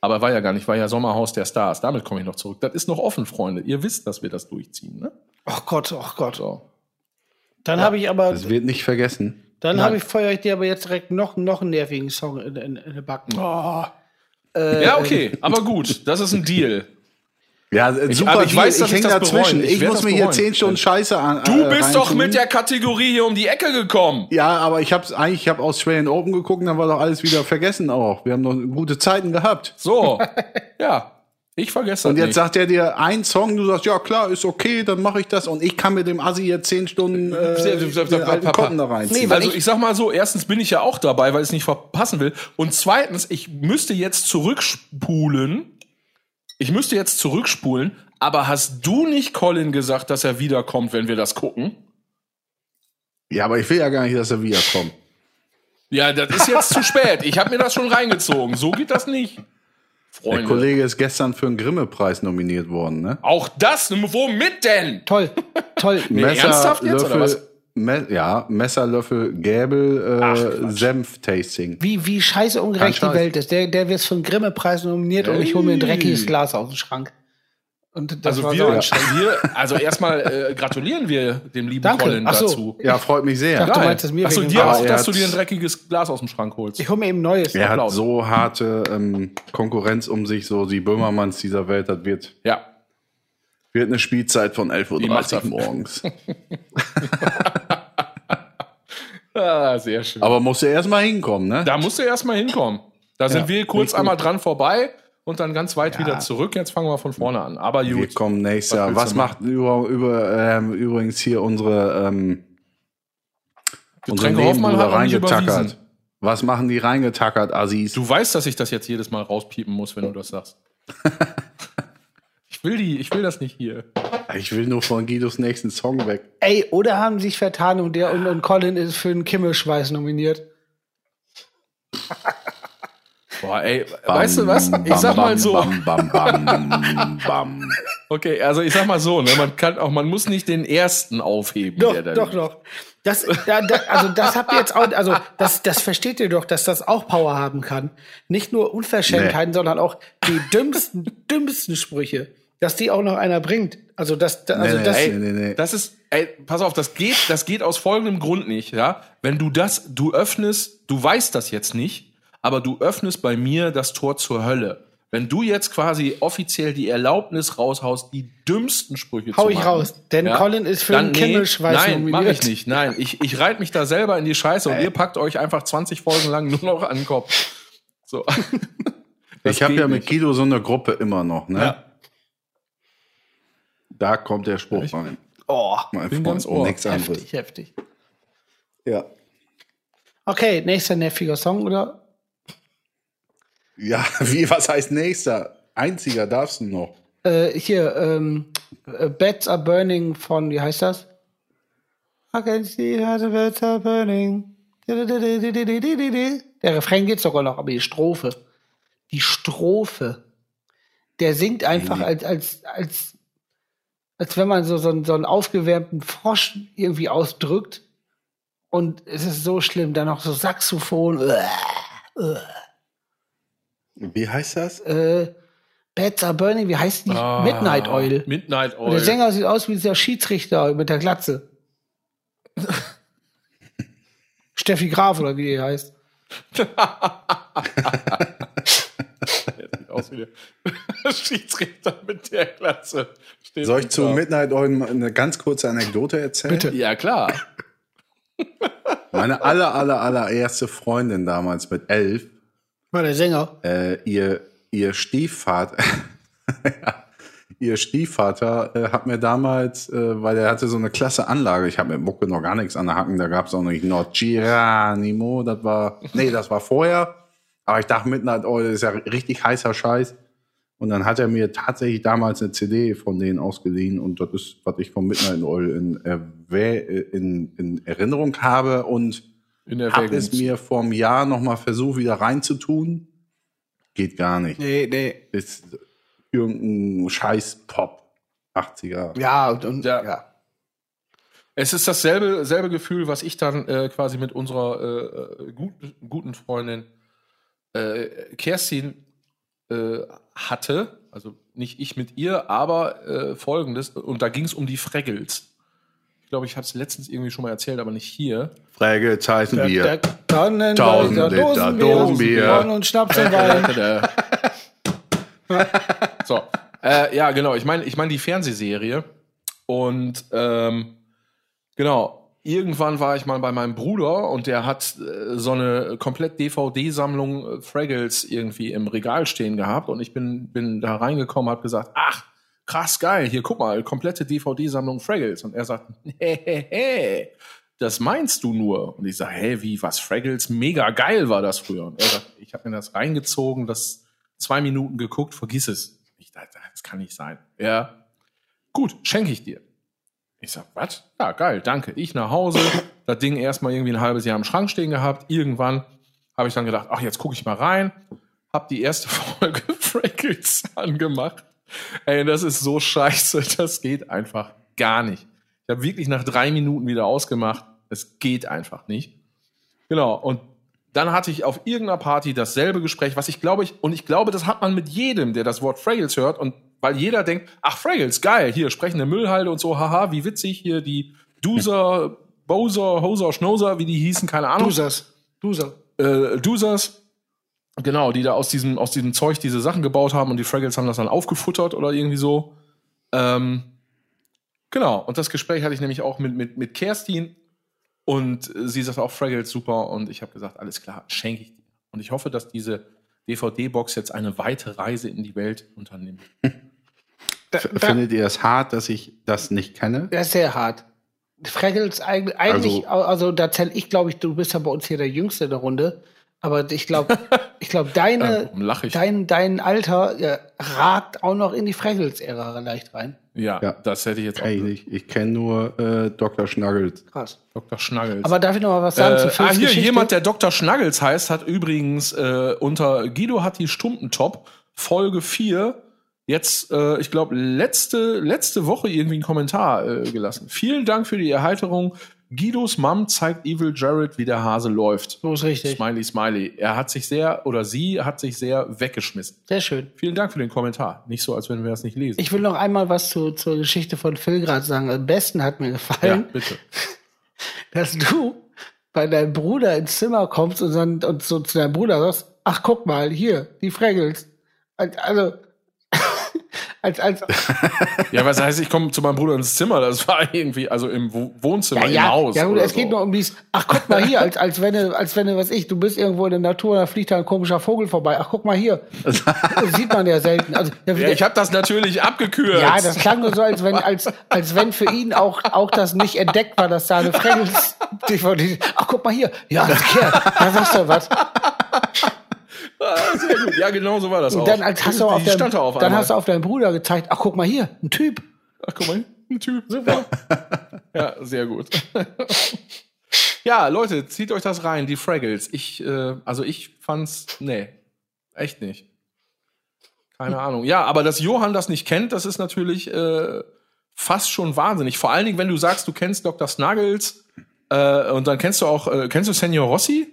Speaker 3: aber war ja gar nicht, war ja Sommerhaus der Stars. Damit komme ich noch zurück. Das ist noch offen, Freunde. Ihr wisst, dass wir das durchziehen, ne?
Speaker 2: Ach Gott, ach Gott.
Speaker 3: So.
Speaker 2: Dann habe ich aber,
Speaker 1: Das wird nicht vergessen.
Speaker 2: dann habe ich feuer ich dir aber jetzt direkt noch, noch einen nervigen Song in, in, in den Backen.
Speaker 3: Oh. ja, okay, aber gut. Das ist ein Deal.
Speaker 1: Ja, super.
Speaker 3: aber ich
Speaker 1: Deal.
Speaker 3: weiß, dass ich
Speaker 1: häng
Speaker 3: das
Speaker 1: dazwischen.
Speaker 3: bereuen. Ich
Speaker 1: Ich, muss mir hier zehn Stunden Scheiße an.
Speaker 3: Du
Speaker 1: äh,
Speaker 3: bist doch mit der Kategorie hier um die Ecke gekommen.
Speaker 1: Ja, aber ich hab's eigentlich, ich habe Australian Open geguckt, dann war doch alles wieder vergessen auch. Wir haben noch gute Zeiten gehabt.
Speaker 3: So. ja. Ich vergesse
Speaker 1: Und
Speaker 3: das
Speaker 1: jetzt
Speaker 3: nicht.
Speaker 1: sagt er dir ein Song, du sagst, ja klar, ist okay, dann mache ich das und ich kann mit dem Assi jetzt zehn Stunden äh, den Kotten da reinziehen.
Speaker 2: weil
Speaker 3: also
Speaker 2: ich-
Speaker 3: ich sag mal so, erstens bin ich ja auch dabei, weil ich es nicht verpassen will. Und zweitens, ich müsste jetzt zurückspulen. Ich müsste jetzt zurückspulen. Aber hast du nicht Colin gesagt, dass er wiederkommt, wenn wir das gucken?
Speaker 1: ja, aber ich will ja gar nicht, dass er wiederkommt.
Speaker 3: Ja, das ist jetzt zu spät. Ich habe mir das schon reingezogen. So geht das nicht.
Speaker 1: Der
Speaker 3: Freunde.
Speaker 1: Kollege ist gestern für einen Grimme-Preis nominiert worden, ne?
Speaker 3: Auch das? Womit denn?
Speaker 2: Toll, toll. [laughs]
Speaker 3: ernsthaft jetzt, oder was?
Speaker 1: Me ja, Messer, Löffel, Gäbel, äh. Senf-Tasting.
Speaker 2: Wie, wie scheiße ungerecht
Speaker 1: Kein
Speaker 2: die
Speaker 1: Scheiß.
Speaker 2: Welt ist. Der, der wird für einen Grimme-Preis nominiert und ich hole mir ein dreckiges Glas aus dem Schrank. Und das
Speaker 3: Also
Speaker 2: war
Speaker 3: wir,
Speaker 2: so
Speaker 3: wir, also erstmal äh, gratulieren wir dem lieben
Speaker 2: Danke.
Speaker 3: Colin
Speaker 2: Ach so.
Speaker 3: dazu.
Speaker 1: Ja, freut mich sehr.
Speaker 2: Ach, du meinst es mir
Speaker 3: Achso, dir auch, dass du dir ein dreckiges Glas aus dem Schrank holst.
Speaker 2: Ich hole mir eben ein neues.
Speaker 1: Er hat
Speaker 3: Applaus.
Speaker 1: so harte ähm, Konkurrenz um sich, so die Böhmermanns dieser Welt, das wird,
Speaker 3: Ja.
Speaker 1: Wird eine Spielzeit von
Speaker 3: Wie macht
Speaker 1: 11.30
Speaker 3: er?
Speaker 1: Uhr morgens. [laughs]
Speaker 3: Ah, sehr schön.
Speaker 1: Aber musst du erstmal hinkommen, ne?
Speaker 3: da musst du erstmal hinkommen. Da sind wir kurz einmal dran vorbei und dann ganz weit wieder zurück. Jetzt fangen wir von vorne an. Aber
Speaker 1: Wir
Speaker 3: gut.
Speaker 1: kommen nächstes
Speaker 3: Was
Speaker 1: Jahr. Was macht über, über, ähm, übrigens hier unsere, ähm, unsere
Speaker 3: nicht
Speaker 1: reingetackert? Was machen die reingetackert, Assis?
Speaker 3: Du weißt, dass ich das jetzt jedes Mal rauspiepen muss, wenn du das sagst. [laughs] ich will die, ich will das nicht hier.
Speaker 1: Ich will nur von Guidos nächsten Song weg.
Speaker 2: Ey, oder haben sich vertan und der und, und Colin ist für einen Kimmelschweiß nominiert.
Speaker 3: Boah, ey, weißt du was? Ich sag mal so.
Speaker 1: Bam, bam, bam, bam.
Speaker 3: Okay, also ich sag mal so, ne, man kann auch, man muss nicht den ersten aufheben.
Speaker 2: Doch,
Speaker 3: der
Speaker 2: doch, doch. Das, da, da, also das habt ihr jetzt auch, also das, das versteht ihr doch, dass das auch Power haben kann. Nicht nur Unverschämtheiten, sondern auch die dümmsten, dümmsten Sprüche, dass die auch noch einer bringt. Also das, da- also
Speaker 1: Nee, nee,
Speaker 2: das,
Speaker 1: ey, nee, nee.
Speaker 3: Das ist, ey, pass auf, das geht, das geht aus folgendem Grund nicht, ja. Wenn du das, du öffnest, du weißt das jetzt nicht, aber du öffnest bei mir das Tor zur Hölle. Wenn du jetzt quasi offiziell die Erlaubnis raushaust, die dümmsten Sprüche
Speaker 2: Hau
Speaker 3: zu
Speaker 2: ich
Speaker 3: machen.
Speaker 2: raus, denn Colin ist für
Speaker 3: dann,
Speaker 2: den Kimmelschweiß
Speaker 3: Nein, mach ich nicht. Nein, ich, ich reite mich da selber in die Scheiße und ihr packt euch einfach 20 Folgen lang nur noch an den Kopf. So. [laughs] Das
Speaker 1: Ich habe ja mit. Guido so eine Gruppe immer noch, ne?
Speaker 3: Ja.
Speaker 1: Da kommt der Spruch rein.
Speaker 2: Oh,
Speaker 1: Mein
Speaker 3: bin ganz
Speaker 1: Freund,
Speaker 3: ohr.
Speaker 1: nichts anderes.
Speaker 2: heftig, heftig.
Speaker 1: Ja.
Speaker 2: Okay, nächster nerviger Song, oder?
Speaker 1: ja, [laughs] wie, was heißt nächster? Einziger darfst du noch.
Speaker 2: Äh, hier, ähm, äh, Beds are Burning von, wie heißt das? I can see how the beds are burning. Der Refrain geht sogar noch, aber die Strophe. Die Strophe. Der singt einfach als, als, als, als wenn man so, so, einen, so einen aufgewärmten Frosch irgendwie ausdrückt. Und es ist so schlimm. Dann noch so Saxophon.
Speaker 1: Wie heißt das?
Speaker 2: Äh, Bats are Burning, wie heißt die?
Speaker 3: Ah,
Speaker 2: Midnight Oil.
Speaker 3: Midnight
Speaker 2: Und der
Speaker 3: Oil.
Speaker 2: Sänger sieht aus wie dieser Schiedsrichter mit der Glatze. [laughs] Steffi Graf oder wie die heißt. [laughs]
Speaker 3: Sieht aus wie der Schiedsrichter mit der Glatze. Steht
Speaker 1: Soll ich zu. Midnight Oil mal eine ganz kurze Anekdote erzählen?
Speaker 2: Bitte.
Speaker 3: Ja, klar. [laughs]
Speaker 1: Meine aller, aller, allererste Freundin damals mit elf,
Speaker 2: War der Sänger.
Speaker 1: äh, ihr, ihr Stiefvater, [laughs] ja, ihr Stiefvater äh, hat mir damals, äh, weil er hatte so eine klasse Anlage, ich habe mit Mucke noch gar nichts an der Hacken, da gab es auch nicht Nord Geronimo, das war, nee, das war vorher, aber ich dachte Midnight Oil ist ja richtig heißer Scheiß. Und dann hat er mir tatsächlich damals eine CD von denen ausgeliehen und das ist, was ich von Midnight Oil in, Erwäh- in, in Erinnerung habe und habe es mir vor einem Jahr noch mal versucht, wieder reinzutun. Geht gar nicht.
Speaker 2: Nee, nee.
Speaker 1: Ist irgendein scheiß Pop. 80er.
Speaker 2: Ja, und, und
Speaker 3: Ja.
Speaker 2: ja.
Speaker 3: Es ist dasselbe selbe Gefühl, was ich dann äh, quasi mit unserer äh, äh, guten, guten Freundin äh, Kerstin äh, hatte. Also nicht ich mit ihr, aber äh, folgendes. Und da ging es um die Fraggles. Ich glaube, ich habe es letztens irgendwie schon mal erzählt, aber nicht hier.
Speaker 1: Frage, Zeichen
Speaker 2: Der,
Speaker 1: Bier.
Speaker 2: der Tonnen,
Speaker 1: Tausend
Speaker 2: der
Speaker 1: Liter
Speaker 2: Dosenbier,
Speaker 1: Dosenbier.
Speaker 2: Korn und Schnaps und [laughs] Wein. [laughs]
Speaker 3: so, äh, ja, genau. Ich meine, ich meine die Fernsehserie. Und ähm, genau, irgendwann war ich mal bei meinem Bruder und der hat äh, so eine komplett DVD-Sammlung äh, Fraggles irgendwie im Regal stehen gehabt und ich bin, bin da reingekommen, habe gesagt, ach, krass geil, hier guck mal, komplette DVD-Sammlung Fraggles. Und er sagt, [laughs] nee, nee, das meinst du nur? Und ich sage, hä, wie, was, Fraggles? Mega geil war das früher. Und er sagt, ich habe mir das reingezogen, das zwei Minuten geguckt, vergiss es. Ich dachte, das kann nicht sein. Ja, gut, schenke ich dir. Ich sag, was? Ja, geil, danke. Ich nach Hause, [clears throat] das Ding erstmal irgendwie ein halbes Jahr im Schrank stehen gehabt. Irgendwann habe ich dann gedacht, ach, jetzt gucke ich mal rein. Hab die erste [laughs] Folge Fraggles angemacht. Ey, das ist so scheiße, das geht einfach gar nicht. Ich habe wirklich nach drei Minuten wieder ausgemacht. Es geht einfach nicht. Genau, und dann hatte ich auf irgendeiner Party dasselbe Gespräch, was ich glaube ich, und ich glaube, das hat man mit jedem, der das Wort Fraggles hört, und weil jeder denkt, ach, Fraggles, geil, hier, sprechende Müllhalde und so, haha, wie witzig, hier die Duser, Bowser, Hoser, Schnoser, wie die hießen, keine Ahnung
Speaker 2: Dusers. Duser.
Speaker 3: äh, Dusers, genau, die da aus diesem, aus diesem Zeug diese Sachen gebaut haben und die Fraggles haben das dann aufgefuttert oder irgendwie so. Ähm, genau, und das Gespräch hatte ich nämlich auch mit, mit, mit Kerstin und sie sagt auch Fraggles super und ich habe gesagt, alles klar, schenke ich dir. Und ich hoffe, dass diese DVD-Box jetzt eine weite Reise in die Welt unternimmt. [laughs]
Speaker 1: F- Findet ihr es hart, dass ich das nicht kenne?
Speaker 2: Der ist sehr hart. Eig- eigentlich, also, da zähle ich, glaube ich, du bist ja bei uns hier der Jüngste der Runde. Aber ich glaube, [laughs] ich glaube,
Speaker 3: Äh,
Speaker 2: deine,
Speaker 3: lach ich?
Speaker 2: dein, dein Alter äh, ragt auch noch in die Fraggles-Ära leicht rein.
Speaker 3: Ja,
Speaker 1: Ja.
Speaker 3: das hätte ich jetzt auch.
Speaker 1: Kenn ich nicht. Ich kenne nur äh, Dr. Schnuggles.
Speaker 2: Krass.
Speaker 3: Dr. Schnuggles.
Speaker 2: Aber darf ich noch mal was sagen
Speaker 3: Äh,
Speaker 2: zu
Speaker 3: ah,
Speaker 2: Phils
Speaker 3: hier,
Speaker 2: Geschichte?
Speaker 3: jemand, der Dr. Schnuggles heißt, hat übrigens äh, unter Guido hat die Stumpentop Folge 4 jetzt, äh, ich glaube, letzte, letzte Woche irgendwie einen Kommentar äh, gelassen. Vielen Dank für die Erheiterung. Guidos Mom zeigt Evil Jared, wie der Hase läuft.
Speaker 2: So ist richtig.
Speaker 3: Smiley, smiley. Er hat sich sehr, oder sie hat sich sehr weggeschmissen.
Speaker 2: Sehr schön.
Speaker 3: Vielen Dank für den Kommentar. Nicht so, als wenn wir das nicht lesen.
Speaker 2: Ich will noch einmal was zu, zur Geschichte von Phil gerade sagen. Am besten hat mir
Speaker 3: ja,
Speaker 2: gefallen,
Speaker 3: bitte. [laughs]
Speaker 2: dass du bei deinem Bruder ins Zimmer kommst und, dann, und so zu deinem Bruder sagst, ach guck mal, hier, die Fraggles. Also, als, als, [laughs]
Speaker 3: Ja, was heißt, ich komme zu meinem Bruder ins Zimmer? Das war irgendwie, also im Wo- Wohnzimmer,
Speaker 2: ja,
Speaker 3: im
Speaker 2: ja,
Speaker 3: Haus.
Speaker 2: ja gut,
Speaker 3: oder
Speaker 2: es geht
Speaker 3: so.
Speaker 2: nur um dies, ach guck mal hier, als, als wenn du, als wenn du, was ich, du bist irgendwo in der Natur, da fliegt da ein komischer Vogel vorbei, ach guck mal hier. Das sieht man ja selten. Also,
Speaker 3: Ja, ich habe das natürlich abgekürzt.
Speaker 2: Ja, das klang nur so, als wenn, als, als wenn für ihn auch, auch das nicht entdeckt war, dass da eine DVD. Ach, guck mal hier. Ja, verkehrt. Da sagst du was.
Speaker 3: Ah, sehr gut. Ja, genau so war das auch.
Speaker 2: Und dann als hast du auf deinem,
Speaker 3: stand auf
Speaker 2: dann
Speaker 3: einmal.
Speaker 2: hast du auf deinen Bruder gezeigt. Ach, guck mal hier. Ein Typ.
Speaker 3: Ach, guck mal, ein Typ. Super. ja, sehr gut. [laughs] Ja, Leute, zieht euch das rein, die Fraggles. Ich, äh, also ich fand's, nee, echt nicht. Keine Ahnung. Ja, aber dass Johann das nicht kennt, das ist natürlich äh, fast schon wahnsinnig. Vor allen Dingen, wenn du sagst, du kennst Dr. Snuggles äh, und dann kennst du auch, äh, kennst du Senor Rossi?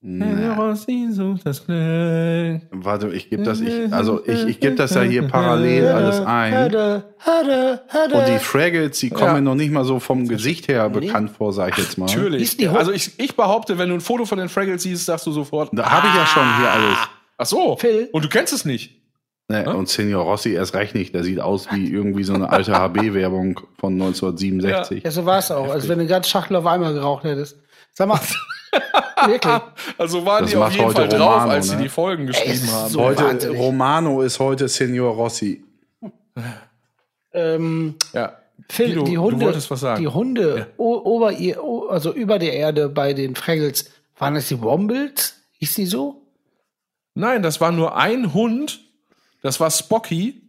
Speaker 3: Sucht das Glück.
Speaker 1: Warte, ich gebe das, ich, also ich, ich gebe das ja hier parallel alles ein. Und die Fraggles, die kommen
Speaker 3: Ja.
Speaker 1: mir noch nicht mal so vom Gesicht her bekannt vor, sag ich jetzt mal.
Speaker 3: Natürlich. Also ich, ich behaupte, wenn du ein Foto von den Fraggles siehst, sagst du sofort.
Speaker 1: Da habe ich ja schon hier alles.
Speaker 3: Ach so.
Speaker 2: Phil.
Speaker 3: Und du kennst es nicht.
Speaker 1: Ne, und Senior Rossi erst recht nicht. Der sieht aus wie irgendwie so eine alte HB-Werbung von 1967.
Speaker 2: Ja, so war es auch. Als wenn du eine ganze Schachtel auf einmal geraucht hättest. Sag mal, [laughs] wirklich.
Speaker 3: Also waren
Speaker 1: Das
Speaker 3: die auf jeden
Speaker 1: heute
Speaker 3: Fall drauf,
Speaker 1: Romano,
Speaker 3: als sie
Speaker 1: ne?
Speaker 3: die Folgen geschrieben
Speaker 2: es ist
Speaker 3: haben.
Speaker 2: so-
Speaker 1: Heute,
Speaker 2: wahnsinnig.
Speaker 1: Romano ist heute Senior Rossi.
Speaker 2: Ähm,
Speaker 3: ja.
Speaker 2: Phil,
Speaker 3: Guido,
Speaker 2: die
Speaker 3: du
Speaker 2: Hunde,
Speaker 3: wolltest was sagen.
Speaker 2: die Hunde o- ober also über der Erde bei den Fraggles, waren das die Wombles? Hieß die so?
Speaker 3: Nein, das war nur ein Hund. Das war Spocky.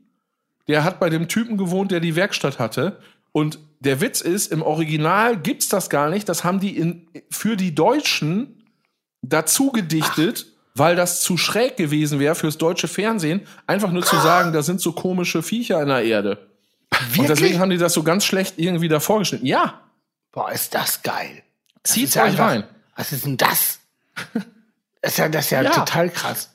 Speaker 3: Der hat bei dem Typen gewohnt, der die Werkstatt hatte. Und der Witz ist, im Original gibt's das gar nicht. Das haben die in, für die Deutschen dazu gedichtet, weil das zu schräg gewesen wäre fürs deutsche Fernsehen. Einfach nur zu sagen, da sind so komische Viecher in der Erde. Und deswegen haben die das so ganz schlecht irgendwie davor geschnitten. Ja,
Speaker 2: Boah, ist das geil. Das
Speaker 3: zieht's euch
Speaker 2: einfach-
Speaker 3: rein.
Speaker 2: Was ist denn das? [laughs] Das ist ja, das ist ja,
Speaker 3: Ja.
Speaker 2: total krass.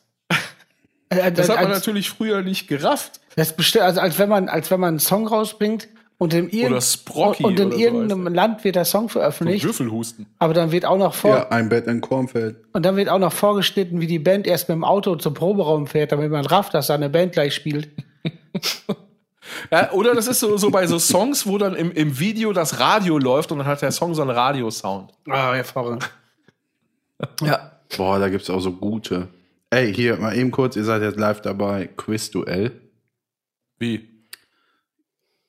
Speaker 3: Das hat man
Speaker 2: als,
Speaker 3: natürlich früher nicht gerafft.
Speaker 2: das bestimmt, also als wenn man, als wenn man einen Song rausbringt und in, irgend,
Speaker 3: Oder Sprocky
Speaker 2: und in
Speaker 3: oder so
Speaker 2: irgendeinem
Speaker 3: heißt
Speaker 2: Land wird der Song veröffentlicht,
Speaker 3: Würfelhusten.
Speaker 2: aber dann wird auch noch vor,
Speaker 1: Ja, ein Bett in Kornfeld.
Speaker 2: und dann wird auch noch vorgeschnitten, wie die Band erst mit dem Auto zum Proberaum fährt, damit man rafft, dass seine Band gleich spielt. [laughs]
Speaker 3: Ja, oder das ist so, so bei so Songs, wo dann im, im Video das Radio läuft und dann hat der Song so einen Radiosound.
Speaker 2: Ah, hervorragend.
Speaker 3: Ja.
Speaker 1: Boah, da gibt's auch so gute. Ey, hier, mal eben kurz, ihr seid jetzt live dabei. Quizduell.
Speaker 3: Wie?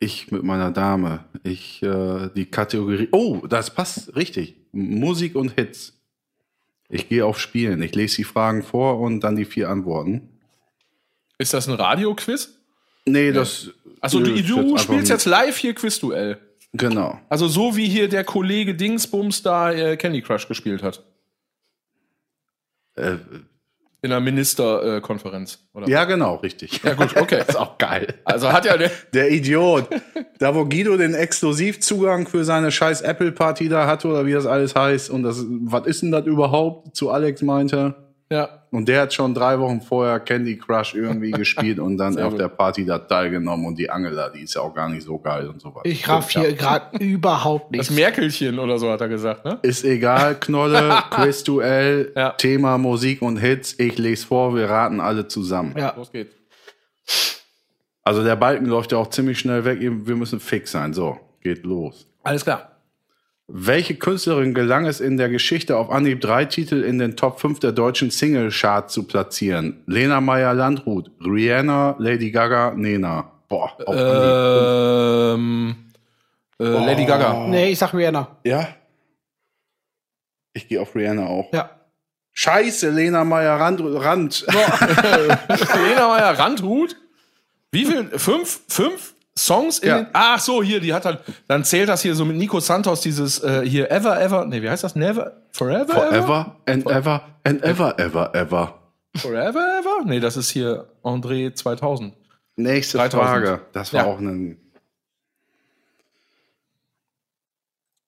Speaker 1: Ich mit meiner Dame. Ich, äh, die Kategorie. Oh, das passt richtig. Musik und Hits. Ich gehe auf Spielen. Ich lese die Fragen vor und dann die vier Antworten.
Speaker 3: Ist das ein Radioquiz?
Speaker 1: Nee, das.
Speaker 3: Also du, du spielst jetzt live hier Quizduell.
Speaker 1: Genau.
Speaker 3: Also so wie hier der Kollege Dingsbums da äh, Candy Crush gespielt hat.
Speaker 1: Äh,
Speaker 3: In einer Ministerkonferenz. Konferenz, oder?
Speaker 1: ja, genau, richtig.
Speaker 3: Ja, gut, okay. [laughs]
Speaker 1: ist auch geil.
Speaker 3: Also hat ja der.
Speaker 1: Der Idiot. Da, wo Guido den Exklusivzugang für seine scheiß Apple-Party da hatte, oder wie das alles heißt, und das, was ist denn das überhaupt, zu Alex meinte.
Speaker 3: Ja.
Speaker 1: Und der hat schon drei Wochen vorher Candy Crush irgendwie [laughs] gespielt und dann
Speaker 3: Sehr
Speaker 1: auf
Speaker 3: gut.
Speaker 1: der Party da teilgenommen. Und die Angela, die ist ja auch gar nicht so geil und so weiter.
Speaker 2: Ich raff hier gerade [laughs] überhaupt
Speaker 3: Das
Speaker 2: nichts.
Speaker 3: Merkelchen oder so hat er gesagt, ne?
Speaker 1: Ist egal, Knolle, [laughs] Quizduell,
Speaker 3: Ja.
Speaker 1: Thema Musik und Hits. Ich lese vor, wir raten alle zusammen.
Speaker 2: Ja.
Speaker 3: Los geht's.
Speaker 1: Also der Balken läuft ja auch ziemlich schnell weg. Wir müssen fix sein. So, geht los.
Speaker 3: Alles klar.
Speaker 1: Welche Künstlerin gelang es in der Geschichte auf Anhieb drei Titel in den Top 5 der deutschen Single-Chart zu platzieren? Lena Meyer-Landrut, Rihanna, Lady Gaga, Nena. Boah, auf Anhieb.
Speaker 3: Ähm, äh, Lady Gaga.
Speaker 2: Nee, ich sag Rihanna.
Speaker 1: Ja? Ich gehe auf Rihanna auch.
Speaker 2: Ja.
Speaker 1: Scheiße, Lena Meyer-Rand. Rand. [laughs] [laughs]
Speaker 3: Lena Meyer Randhut. Wie viel? Fünf? Fünf Songs in
Speaker 1: Ja.
Speaker 3: den, Ach so, hier, die hat dann, dann zählt das hier so mit Nico Santos dieses äh, hier Ever Ever, nee, wie heißt das? Never Forever
Speaker 1: Forever and ever and ever, ever, ever.
Speaker 3: Forever Ever? Nee, das ist hier André 2000.
Speaker 1: Nächste
Speaker 3: 3000.
Speaker 1: Frage. Das war
Speaker 3: Ja.
Speaker 1: auch ein,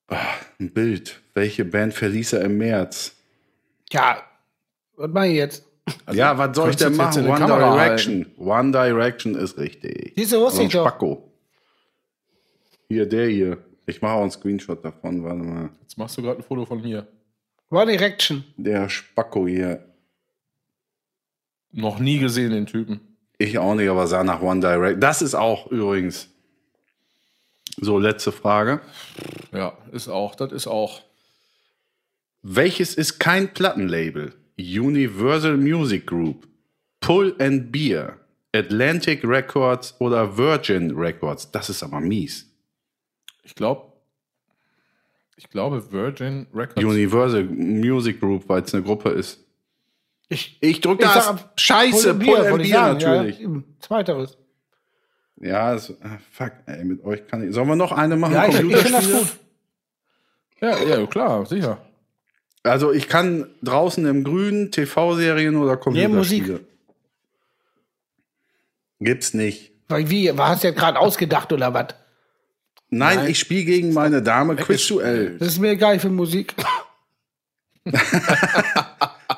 Speaker 1: Ah, ein Bild. Welche Band verließ er im März?
Speaker 2: Ja. Was mach ich jetzt?
Speaker 1: Ja, was soll ich denn machen? One
Speaker 3: Kamera
Speaker 1: Direction. One Direction ist richtig.
Speaker 2: Diese wusste
Speaker 1: So ein
Speaker 2: ich doch.
Speaker 1: Spacko. Hier, der hier. Ich mache auch einen Screenshot davon. Warte mal.
Speaker 3: Jetzt machst du gerade ein Foto von mir.
Speaker 2: One Direction.
Speaker 1: Der Spacko hier.
Speaker 3: Noch nie gesehen, den Typen.
Speaker 1: Ich auch nicht, aber sah nach One Direction. Das ist auch übrigens. So, letzte Frage.
Speaker 3: Ja, ist auch, das ist auch.
Speaker 1: Welches ist kein Plattenlabel? Universal Music Group, Pull and Beer, Atlantic Records oder Virgin Records? Das ist aber mies.
Speaker 3: Ich glaube, ich glaube Virgin Records.
Speaker 1: Universal Music Group, weil es eine Gruppe ist.
Speaker 2: Ich,
Speaker 1: Ich drücke das.
Speaker 2: sag,
Speaker 1: Scheiße, Pull,
Speaker 2: wollte
Speaker 1: and Beer
Speaker 2: sagen,
Speaker 1: natürlich.
Speaker 2: Ja. Zweiteres.
Speaker 1: Ja, das, ah, fuck, ey, mit euch kann ich. Sollen wir noch eine machen?
Speaker 2: Ja, ich, ich finde das gut.
Speaker 3: Ja, ja, klar, sicher.
Speaker 1: Also ich kann draußen im Grün TV-Serien oder Computerspiele.
Speaker 2: Musik.
Speaker 1: Gibt's nicht.
Speaker 2: Weil Wie? Hast du ja gerade ausgedacht oder was?
Speaker 1: Nein, ich spiele gegen meine Dame Quizduell.
Speaker 2: Das ist mir egal für Musik. [laughs]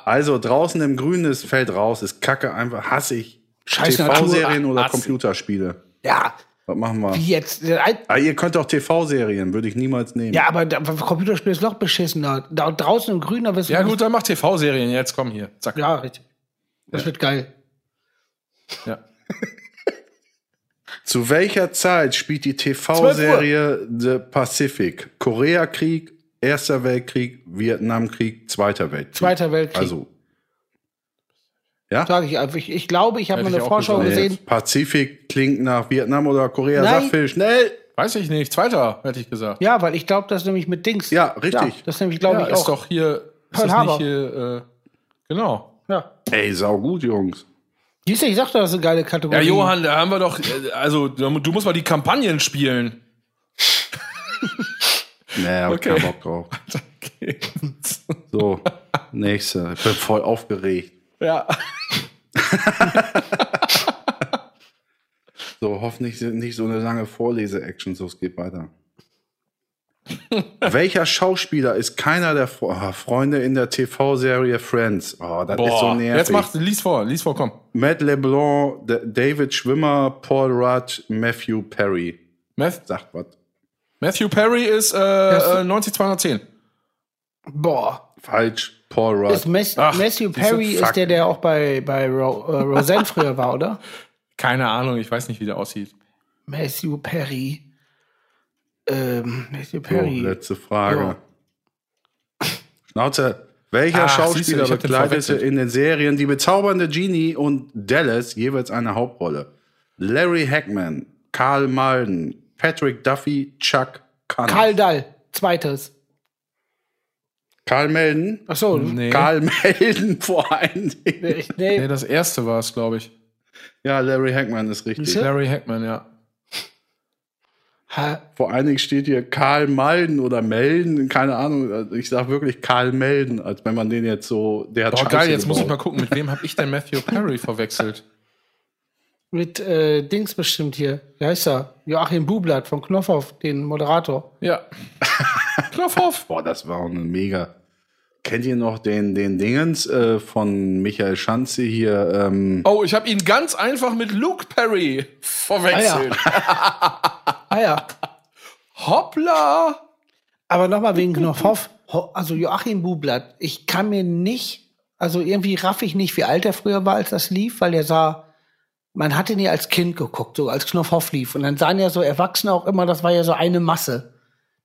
Speaker 1: Also draußen im Grün ist fällt raus, ist Kacke einfach, hasse ich.
Speaker 2: Scheiß
Speaker 1: TV-Serien oder. Computerspiele.
Speaker 2: Ja,
Speaker 1: Was machen wir?
Speaker 2: wie jetzt?
Speaker 1: Ah, ihr könnt auch TV-Serien, würde ich niemals nehmen.
Speaker 2: Ja, aber da- Computerspiel ist noch beschissener. Da draußen im Grün, da wirst du.
Speaker 3: Ja, gut, dann mach TV-Serien jetzt, komm hier. Zack.
Speaker 2: Ja, richtig. Das wird geil.
Speaker 3: Ja. [laughs]
Speaker 1: Zu welcher Zeit spielt die TV-Serie The Pacific? Koreakrieg, Erster Weltkrieg, Vietnamkrieg, Zweiter Weltkrieg.
Speaker 2: Zweiter Weltkrieg.
Speaker 1: Also. Ja?
Speaker 2: Sage ich einfach. Ich, ich glaube, ich habe mal eine Vorschau
Speaker 3: gesagt.
Speaker 2: gesehen.
Speaker 1: Nee, Pazifik klingt nach Vietnam oder Korea.
Speaker 2: Nein.
Speaker 1: Sag viel schnell.
Speaker 3: Weiß ich nicht. Zweiter, hätte ich gesagt.
Speaker 2: Ja, weil ich glaube, das ist nämlich mit Dings.
Speaker 1: Ja, richtig.
Speaker 2: das ist nämlich, glaube
Speaker 3: Ja,
Speaker 2: ich,
Speaker 3: ist
Speaker 2: auch.
Speaker 3: doch hier. Ist
Speaker 2: Pearl
Speaker 3: das
Speaker 2: Harbor.
Speaker 3: nicht hier, äh, genau.
Speaker 2: Ja.
Speaker 1: Ey, sau gut, Jungs.
Speaker 2: Siehst du, ich sagte, das ist eine geile
Speaker 3: Ja,
Speaker 2: Kategorie.
Speaker 3: Johann, da haben wir doch, äh, also, du musst mal die Kampagnen spielen. [laughs]
Speaker 1: Nee, hab
Speaker 3: Okay.
Speaker 1: keinen Bock drauf. [laughs] So, nächste. Ich bin voll aufgeregt.
Speaker 3: Ja.
Speaker 1: So, hoffentlich sind nicht so eine lange Vorlese-Action, so es geht weiter. [laughs] Welcher Schauspieler ist keiner der Fre oh, Freunde in der TV-Serie Friends? Oh, das ist so
Speaker 3: Boah,
Speaker 1: nervig.
Speaker 3: jetzt mach, lies vor, lies vor, komm.
Speaker 1: Matt LeBlanc, D David Schwimmer, Paul Rudd, Matthew Perry.
Speaker 3: Math
Speaker 1: Sagt was.
Speaker 3: Matthew Perry ist äh, äh, 90210.
Speaker 2: Boah.
Speaker 1: Falsch. Paul Rudd.
Speaker 2: Ist Mes
Speaker 3: Ach,
Speaker 2: Matthew
Speaker 3: du?
Speaker 2: Perry ist der, der auch bei, bei Ro äh, Roseanne früher war, oder?
Speaker 3: Keine Ahnung, ich weiß nicht, wie der aussieht.
Speaker 2: Matthew Perry. Ähm, Matthew Perry.
Speaker 1: letzte Frage. Schnauze. Welcher
Speaker 3: Ach, du,
Speaker 1: Schauspieler
Speaker 3: den
Speaker 1: bekleidete
Speaker 3: verwechselt.
Speaker 1: in den Serien Die bezaubernde Genie und Dallas jeweils eine Hauptrolle? Larry Hackman, Karl Malden, Patrick Duffy, Chuck Connors.
Speaker 2: Karl Dall. Zweites.
Speaker 1: Karl Melden?
Speaker 2: Ach so.
Speaker 3: Nee.
Speaker 1: Karl Melden [laughs] vor allen Dingen.
Speaker 2: Nee, nee.
Speaker 3: Das erste war es, glaube ich.
Speaker 1: Ja, Larry Hackman ist richtig.
Speaker 2: Siehste?
Speaker 3: Larry Hackman, ja.
Speaker 2: Ha,
Speaker 1: Vor allen Dingen steht hier Karl Malden oder Melden, keine Ahnung. Also Ich sag wirklich Karl Melden, als wenn man den jetzt so, der hat
Speaker 3: Boah,
Speaker 1: Scheiße
Speaker 3: geil, jetzt muss ich mal
Speaker 1: gebaut.
Speaker 3: gucken, mit wem habe ich denn Matthew Perry verwechselt?
Speaker 2: mit äh, Dings bestimmt hier. Wie heißt er? Joachim Bublatt von Knopfhoff, den Moderator.
Speaker 3: Ja. [laughs] Knopfhoff.
Speaker 1: Boah, das war auch eine mega. Kennt ihr noch den, den Dingens äh, von Michael Schanze hier? Ähm,
Speaker 3: Oh, ich habe ihn ganz einfach mit Luke Perry verwechselt.
Speaker 2: Ah ja. [laughs]
Speaker 3: Hoppla.
Speaker 2: Aber nochmal wegen Knopfhoff. Ho- Also Joachim Bublatt. Ich kann mir nicht, also irgendwie raff ich nicht, wie alt er früher war, als das lief, weil er sah, man hat ihn ja als Kind geguckt, so als Knopfhoff lief. Und dann sahen ja so Erwachsene auch immer, das war ja so eine Masse.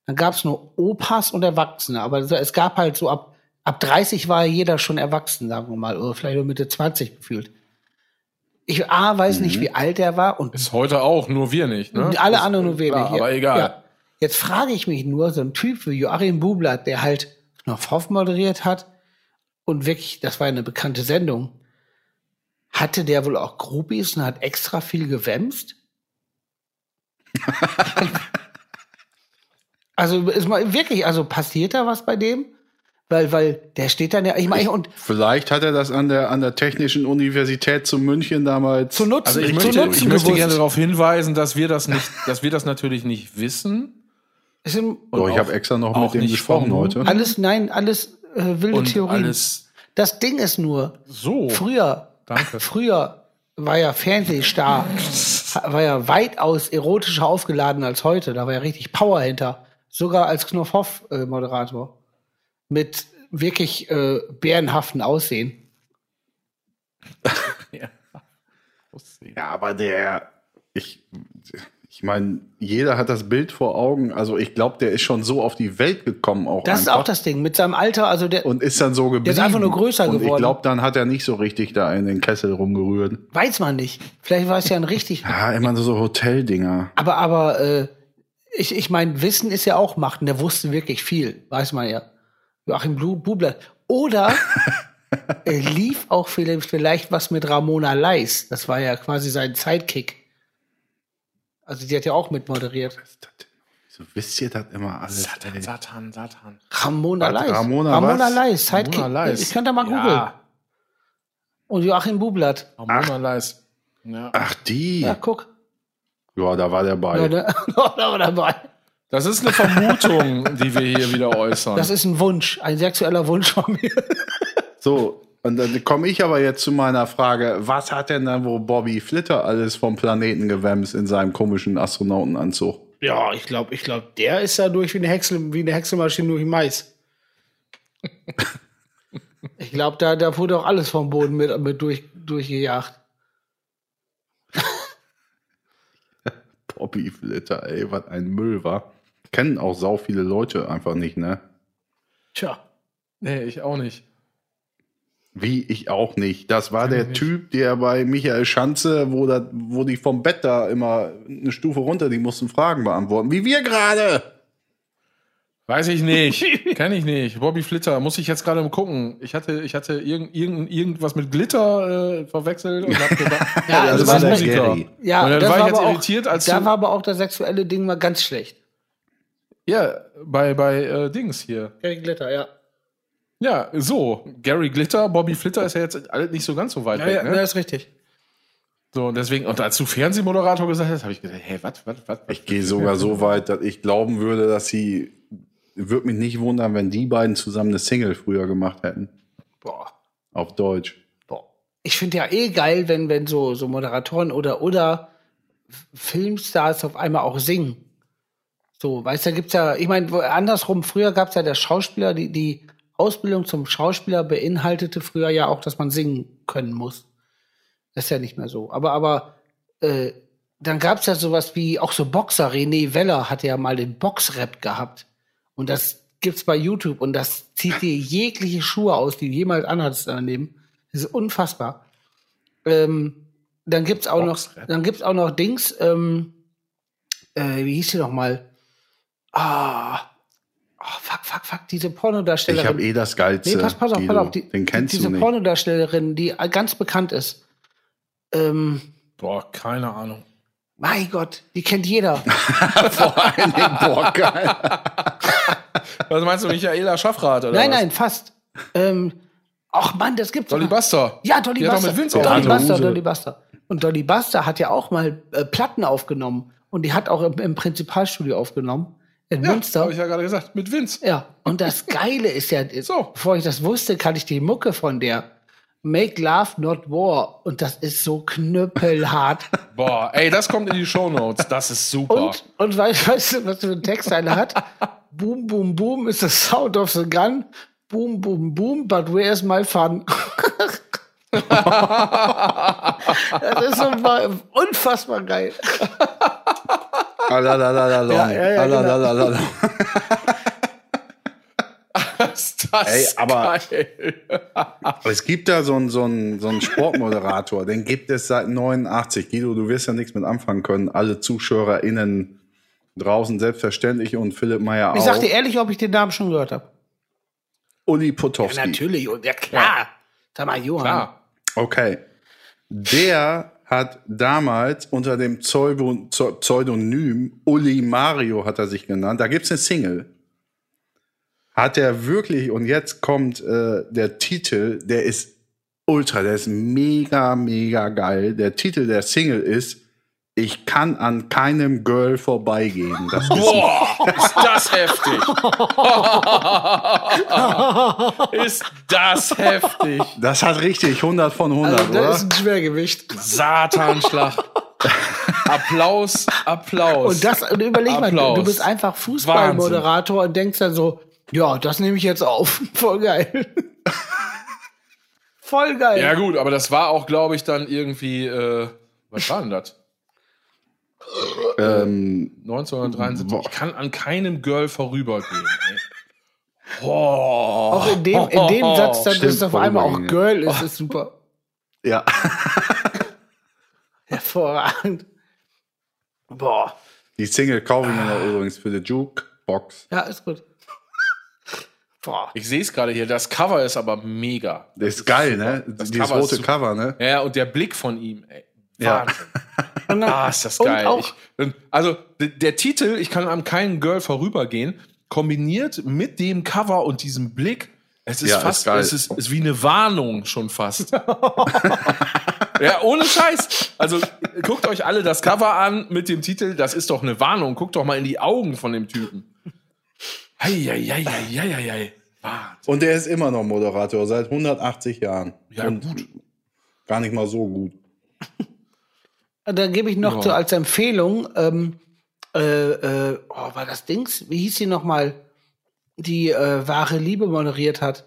Speaker 2: Dann gab es nur Opas und Erwachsene. Aber es gab halt so ab, ab 30 war ja jeder schon erwachsen, sagen wir mal, oder vielleicht nur Mitte 20 gefühlt. Ich A, weiß nicht, wie alt er war und
Speaker 3: Ist heute auch, nur wir nicht, ne?
Speaker 2: und alle
Speaker 3: Das-
Speaker 2: anderen nur wenig.
Speaker 3: Klar, aber egal.
Speaker 2: Ja. Jetzt frage ich mich nur, so ein Typ wie Joachim Bublatt, der halt Knopfhoff moderiert hat und wirklich, das war eine bekannte Sendung, hatte der wohl auch Groupies und hat extra viel gewämst? [laughs] also ist mal wirklich, also passiert da was bei dem? Weil, weil der steht dann ja, ich meine, und
Speaker 1: vielleicht hat er das an der, an der Technischen Universität zu München damals.
Speaker 2: zu nutzen,
Speaker 3: Also ich möchte,
Speaker 2: nutzen
Speaker 3: ich möchte gerne darauf hinweisen, dass wir das nicht, dass wir das natürlich nicht wissen.
Speaker 2: Ist im-
Speaker 1: oh, ich habe extra noch mit dem gesprochen heute.
Speaker 2: alles, nein, alles äh, wilde
Speaker 3: Und
Speaker 2: Theorien.
Speaker 3: alles
Speaker 2: Das Ding ist nur,
Speaker 3: so.
Speaker 2: Früher,
Speaker 3: Danke.
Speaker 2: früher war ja Fernsehstar, war ja weitaus erotischer aufgeladen als heute. Da war ja richtig Power hinter. Sogar als Knopfhoff-Moderator. Mit wirklich äh, bärenhaften [laughs] Aussehen.
Speaker 1: Ja, aber der, ich, ich meine, jeder hat das Bild vor Augen. Also ich glaube, der ist schon so auf die Welt gekommen auch.
Speaker 2: Das ist
Speaker 1: einfach.
Speaker 2: auch das Ding. Mit seinem Alter, also der
Speaker 1: Und ist dann so geblieben.
Speaker 2: einfach nur größer
Speaker 1: und Ich
Speaker 2: geworden.
Speaker 1: glaube, dann hat er nicht so richtig da in den Kessel rumgerührt.
Speaker 2: weiß man nicht. Vielleicht war es ja ein richtig. [laughs]
Speaker 1: Ja, immer so Hoteldinger.
Speaker 2: Aber, aber äh, ich, ich meine, Wissen ist ja auch Macht. Und der wusste wirklich viel, weiß man ja. Joachim Bublatt. Oder [laughs] er lief auch vielleicht, vielleicht was mit Ramona Leis. Das war ja quasi sein Sidekick. Also die hat ja auch mit moderiert.
Speaker 1: So wisst ihr das immer alles.
Speaker 3: Satan, Satan, Satan.
Speaker 2: Ramona
Speaker 1: Was?
Speaker 2: Leis.
Speaker 1: Ramona
Speaker 2: Ramona
Speaker 1: was?
Speaker 2: Leis. Sidekick.
Speaker 3: Ramona Leis.
Speaker 2: Ich könnte mal googeln.
Speaker 3: Ja,
Speaker 2: Und Joachim Bublatt.
Speaker 3: Ramona Leis. Ja.
Speaker 1: Ach, die.
Speaker 2: Ja,
Speaker 1: Ja,
Speaker 2: guck.
Speaker 1: da war der bei.
Speaker 2: Ja, da, [laughs] da war dabei.
Speaker 3: Das ist eine Vermutung, die wir hier wieder äußern.
Speaker 2: Das ist ein Wunsch, ein sexueller Wunsch von mir.
Speaker 1: So, und dann komme ich aber jetzt zu meiner Frage, was hat denn dann wo Bobby Flitter alles vom Planeten gewämst in seinem komischen Astronautenanzug?
Speaker 2: Ja, ich glaube, ich glaub, der ist da durch wie eine, Häcksel, wie eine Häckselmaschine durch Mais. ich glaube, da, da wurde auch alles vom Boden mit, mit durch, durchgejagt. [laughs]
Speaker 1: Bobby Flitter, ey, was ein Müll war. Kennen auch sau viele Leute einfach nicht, ne?
Speaker 2: Tja.
Speaker 3: nee, ich auch nicht.
Speaker 1: Wie ich auch nicht. Das war der Typ, der bei Michael Schanze, wo, da, wo die vom Bett da immer eine Stufe runter, die mussten Fragen beantworten. Wie wir gerade.
Speaker 3: Weiß ich nicht. [laughs] Kenn ich nicht. Bobby Flitter, muss ich jetzt gerade mal gucken. Ich hatte, ich hatte irgend, irgend, irgendwas mit Glitter äh, verwechselt und hab gedacht, [laughs]
Speaker 2: Ja,
Speaker 1: das
Speaker 2: also
Speaker 1: war der
Speaker 3: Musiker.
Speaker 1: Gary.
Speaker 2: Ja,
Speaker 3: Und dann
Speaker 2: das
Speaker 3: war ich
Speaker 2: war
Speaker 3: jetzt
Speaker 2: aber
Speaker 3: irritiert,
Speaker 2: auch,
Speaker 3: als
Speaker 2: da war aber auch das sexuelle Ding mal ganz schlecht.
Speaker 3: Ja, bei, bei äh, Dings hier.
Speaker 2: Gary Glitter, ja.
Speaker 3: Ja, so. Gary Glitter, Bobby Flitter ist ja jetzt alles nicht so ganz so weit
Speaker 2: Ja,
Speaker 3: weg,
Speaker 2: ja,
Speaker 3: ne?
Speaker 2: das ist richtig.
Speaker 3: So, und deswegen, und als du Fernsehmoderator gesagt hast, habe ich gedacht, hä, was, was, was?
Speaker 1: Ich gehe sogar so weit, dass ich glauben würde, dass sie. Würde mich nicht wundern, wenn die beiden zusammen eine Single früher gemacht hätten.
Speaker 2: Boah.
Speaker 1: Auf Deutsch.
Speaker 2: Boah. Ich finde ja eh geil, wenn, wenn so, so Moderatoren oder, oder Filmstars auf einmal auch singen. So, weißt du, da gibt's ja, ich meine, wo- andersrum, früher gab's ja der Schauspieler, die, die Ausbildung zum Schauspieler beinhaltete früher ja auch, dass man singen können muss. Das ist ja nicht mehr so. Aber, aber, äh, dann gab's ja sowas wie, auch so Boxer, René Weller hatte ja mal den Boxrap gehabt. Und das gibt's bei YouTube und das zieht dir [laughs] jegliche Schuhe aus, die du jemals anhattest daneben. Das ist unfassbar. Ähm, dann gibt's auch noch, dann gibt's auch noch Dings, ähm, äh, wie hieß die noch mal? Ah, oh, fuck, fuck, fuck, diese Pornodarstellerin.
Speaker 1: Ich habe eh das Geilste.
Speaker 2: Nee, pass, pass auf,
Speaker 1: Guido.
Speaker 2: pass auf. Die,
Speaker 1: Den kennst
Speaker 2: diese
Speaker 1: du nicht.
Speaker 2: Pornodarstellerin, die ganz bekannt ist. Ähm,
Speaker 3: Boah, keine Ahnung.
Speaker 2: mein Gott, die kennt jeder. [laughs]
Speaker 1: Vor allen Dingen, boah, geil. [laughs]
Speaker 3: Was meinst du, Michaela Schaffrath oder
Speaker 2: nein,
Speaker 3: was?
Speaker 2: nein, fast. Ähm, ach Mann, das gibt's
Speaker 3: Dolly
Speaker 2: doch.
Speaker 3: Buster.
Speaker 2: Ja, Dolly
Speaker 3: Die hat
Speaker 2: Buster.
Speaker 3: mit
Speaker 2: Dolly
Speaker 1: Harte
Speaker 2: Buster. Dolly Buster. Und Dolly Buster hat ja auch mal äh, Platten aufgenommen. Und die hat auch im, im Prinzipalstudio aufgenommen. In
Speaker 3: Ja,
Speaker 2: Münster.
Speaker 3: habe ich ja gerade gesagt. Mit Vince.
Speaker 2: Ja, und das [laughs] Geile ist ja,
Speaker 3: So.
Speaker 2: bevor ich das wusste, kann ich die Mucke von der Make Love Not War. Und das ist so knüppelhart. [laughs]
Speaker 3: Boah, ey, das kommt in die Shownotes. Das ist super.
Speaker 2: und, und weißt, weißt du, was für ein Textteile hat? [laughs] boom, boom, boom is the sound of the gun. Boom, boom, boom, but where's my fun? das ist so unfassbar geil.
Speaker 1: Alalalalala.
Speaker 2: Ja, ja, ja, genau. [laughs]
Speaker 3: Ist das
Speaker 1: Ey, aber-
Speaker 3: geil.
Speaker 1: Es gibt da so einen, so einen, so einen Sportmoderator, den gibt es seit 89. Guido, du wirst ja nichts mit anfangen können. Alle ZuschauerInnen draußen selbstverständlich und Philipp Meyer auch.
Speaker 2: Ich sag dir ehrlich, ob ich den Namen schon gehört habe.
Speaker 1: Uli Potowski.
Speaker 2: natürlich, und ja klar. Sag mal, Johann.
Speaker 3: Klar.
Speaker 1: Okay. Der hat damals unter dem Pseudo- Pseu- Pseudonym Uli Mario hat er sich genannt. Da gibt's eine Single. Hat er wirklich, und jetzt kommt äh, der Titel, der ist ultra, der ist mega, mega geil. Der Titel der Single ist Ich kann an keinem Girl vorbeigehen. Das ist
Speaker 3: Boah, ist das heftig. [laughs] ist das heftig.
Speaker 1: Das hat richtig 100 von 100,
Speaker 2: Also,
Speaker 1: oder?
Speaker 2: das ist ein Schwergewicht.
Speaker 3: Satanschlag. Applaus, Applaus.
Speaker 2: Und das, und überleg mal, du,
Speaker 3: Applaus.
Speaker 2: du bist einfach Fußballmoderator und denkst dann so, ja, das nehme ich jetzt auf. [laughs] Voll geil. Voll geil.
Speaker 3: ja gut, aber das war auch, glaube ich, dann irgendwie, äh, was war denn das?
Speaker 1: Ähm,
Speaker 3: 1973. Ich kann an keinem Girl vorübergehen. [laughs] Oh.
Speaker 2: auch in dem, in dem Satz, dann
Speaker 1: Stimmt,
Speaker 2: ist auf einmal auch. Girl, ist es super.
Speaker 1: ja. [laughs]
Speaker 2: Hervorragend. Boah.
Speaker 1: Die Single kaufe ich mir noch übrigens für die Jukebox.
Speaker 2: Ja, ist gut. Boah.
Speaker 3: Ich sehe es gerade hier, das Cover ist aber mega.
Speaker 1: Das ist geil, ne?
Speaker 3: Das
Speaker 1: Dieses
Speaker 3: Cover
Speaker 1: rote. Cover, ne?
Speaker 3: Ja, und der Blick von ihm, ey.
Speaker 1: Ja.
Speaker 3: Wahnsinn. [laughs]
Speaker 2: Und dann,
Speaker 3: Ah, ist das
Speaker 2: und
Speaker 3: geil.
Speaker 2: Auch,
Speaker 3: Ich, also der, Titel, ich kann an keinem Girl vorübergehen, kombiniert mit dem Cover und diesem Blick, es ist
Speaker 1: Ja, ist
Speaker 3: fast,
Speaker 1: geil.
Speaker 3: es ist, ist wie eine Warnung schon fast. [laughs] ja, ohne Scheiß. Also guckt euch alle das Cover an mit dem Titel, das ist doch eine Warnung. Guckt doch mal in die Augen von dem Typen. Eieieiei.
Speaker 1: Und der ist immer noch Moderator, seit 180 Jahren.
Speaker 3: Ja,
Speaker 1: Und
Speaker 3: gut.
Speaker 1: Gar nicht mal so gut.
Speaker 2: Da gebe ich noch
Speaker 3: Ja.
Speaker 2: so als Empfehlung, ähm, äh, äh, oh, war das Dings? Wie hieß sie noch mal, die äh, wahre Liebe moderiert hat?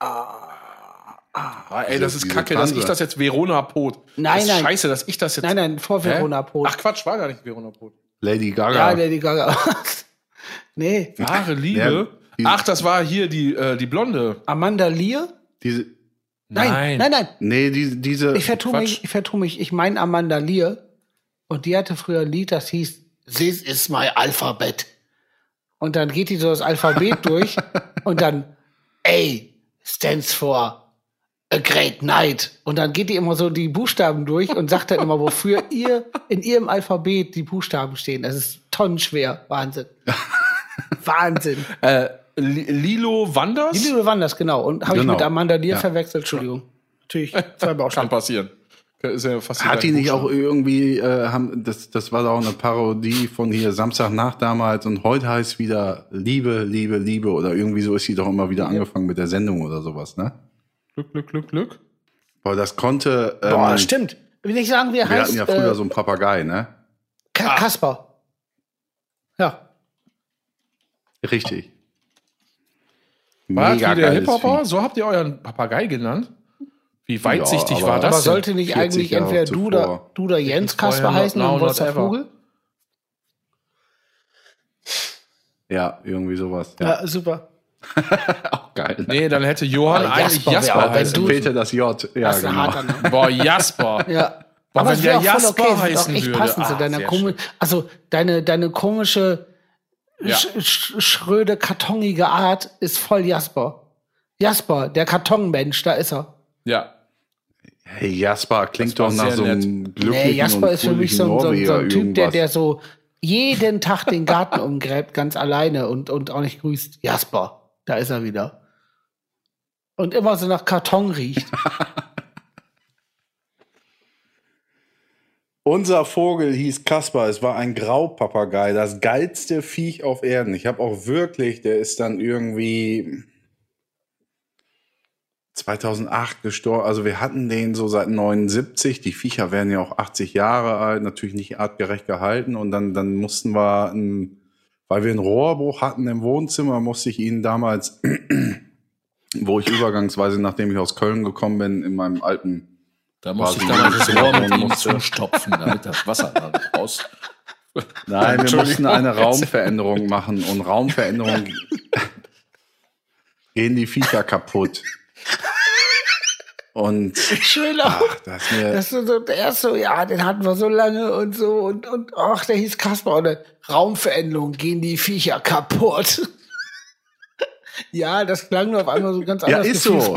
Speaker 3: Ah, ey, das ist kacke, dass ich das jetzt Verona Pot.
Speaker 2: Nein,
Speaker 3: das ist
Speaker 2: nein.
Speaker 3: Scheiße, dass ich das jetzt.
Speaker 2: Nein, nein, vor? Verona Pot.
Speaker 3: Ach Quatsch, war gar nicht Verona Pot.
Speaker 1: Lady
Speaker 2: ja,
Speaker 1: Gaga.
Speaker 2: Lady Gaga. [laughs] nee,
Speaker 3: Wahre Liebe.
Speaker 1: Ja,
Speaker 3: Ach, das war hier die, äh, die Blonde.
Speaker 2: Amanda Lear?
Speaker 1: diese,
Speaker 2: Nein, nein, nein.
Speaker 1: nee, die, diese.
Speaker 2: Ich vertue
Speaker 3: Quatsch.
Speaker 2: mich, ich vertue mich. Ich meine Amanda Lear. Und die hatte früher ein Lied, das hieß This is my Alphabet. Und dann geht die so das Alphabet durch [laughs] und dann A stands for a great night. Und dann geht die immer so die Buchstaben durch und sagt dann immer, wofür ihr in ihrem Alphabet die Buchstaben stehen. Das ist tonnenschwer. Wahnsinn. [laughs] Wahnsinn.
Speaker 3: Äh, Lilo Wanders?
Speaker 2: Liebe Wanders, genau. Und habe
Speaker 1: Genau.
Speaker 2: ich mit Amanda Lear
Speaker 1: Ja.
Speaker 2: verwechselt. Entschuldigung. Natürlich. Zwei [laughs]
Speaker 3: Kann
Speaker 2: Baustellen.
Speaker 3: passieren. Ist ja fast
Speaker 1: Hat die nicht auch irgendwie, äh, haben, das, das war doch auch eine Parodie von hier Samstagnacht damals und heute heißt wieder Liebe, Liebe, Liebe oder irgendwie so ist sie doch immer wieder angefangen mit der Sendung oder sowas, ne?
Speaker 3: Glück, Glück, Glück, Glück.
Speaker 1: Weil das konnte, ähm,
Speaker 2: Boah, stimmt. Will ich sagen, wie er
Speaker 1: wir
Speaker 2: heißt?
Speaker 1: hatten ja früher
Speaker 2: äh,
Speaker 1: so einen Papagei, ne?
Speaker 2: Ka Kasper. Ja.
Speaker 1: Richtig.
Speaker 3: War
Speaker 1: Mega
Speaker 3: wie der Hip-Hopper? So habt ihr euren Papagei genannt? Wie weitsichtig
Speaker 1: aber-
Speaker 3: war das?
Speaker 2: Aber
Speaker 3: denn?
Speaker 2: sollte nicht
Speaker 1: 40
Speaker 2: eigentlich
Speaker 1: Jahre
Speaker 2: entweder du oder, du oder Jens Kasper heißen und Wolfgang
Speaker 3: ever.
Speaker 2: Vogel?
Speaker 1: Ja, irgendwie sowas. Ja,
Speaker 2: Ja, super. [laughs]
Speaker 1: auch geil. Ne?
Speaker 3: Nee, dann hätte Johann
Speaker 2: Aber
Speaker 3: eigentlich
Speaker 2: Jasper
Speaker 3: Jasper, heißen.
Speaker 2: du-
Speaker 1: Peter das J. Ja,
Speaker 2: Das
Speaker 1: genau.
Speaker 3: Boah, Jasper.
Speaker 2: Ja.
Speaker 3: Boah,
Speaker 2: Aber
Speaker 3: wenn der Jasper
Speaker 2: okay,
Speaker 3: heißen
Speaker 2: echt
Speaker 3: würde.
Speaker 2: passen zu
Speaker 3: Ah,
Speaker 2: deiner
Speaker 3: sehr
Speaker 2: komisch, also deine, deine komische,
Speaker 3: Ja.
Speaker 2: sch sch schröde, kartongige Art ist voll Jasper. Jasper, der Kartonmensch, da ist er.
Speaker 3: Ja.
Speaker 1: Hey, Jasper klingt doch nach so
Speaker 3: nett.
Speaker 1: einem glücklichen
Speaker 2: Nee, Jasper
Speaker 1: und
Speaker 2: ist für mich so ein, so so ein Typ, der, der so jeden Tag den Garten umgräbt, ganz alleine und, und auch nicht grüßt. Jasper, da ist er wieder. Und immer so nach Karton riecht. [laughs]
Speaker 1: Unser Vogel hieß Kaspar. Es war ein Graupapagei, das geilste Viech auf Erden. Ich habe auch wirklich, der ist dann irgendwie 2008 gestorben. Also wir hatten den so seit 79. Die Viecher werden ja auch 80 Jahre alt, natürlich nicht artgerecht gehalten. Und dann, dann mussten wir, ein, weil wir einen Rohrbruch hatten im Wohnzimmer, musste ich ihn damals, [clears throat] wo ich übergangsweise, nachdem ich aus Köln gekommen bin, in meinem alten
Speaker 3: Da musste ich damals das Rohr mit ihm zustopfen, damit das Wasser da nicht raus. [laughs]
Speaker 1: Nein, wir mussten eine Raumveränderung machen und Raumveränderung [laughs] gehen die Viecher kaputt. Und
Speaker 2: Schön auch.
Speaker 1: ach, das ist mir,
Speaker 2: Das ist so, der ist so, ja, den hatten wir so lange und so und, und ach, der hieß Kasper und eine Raumveränderung gehen die Viecher kaputt. [laughs] ja, das klang nur auf einmal so ganz
Speaker 1: Ja,
Speaker 2: anders.
Speaker 1: ist so.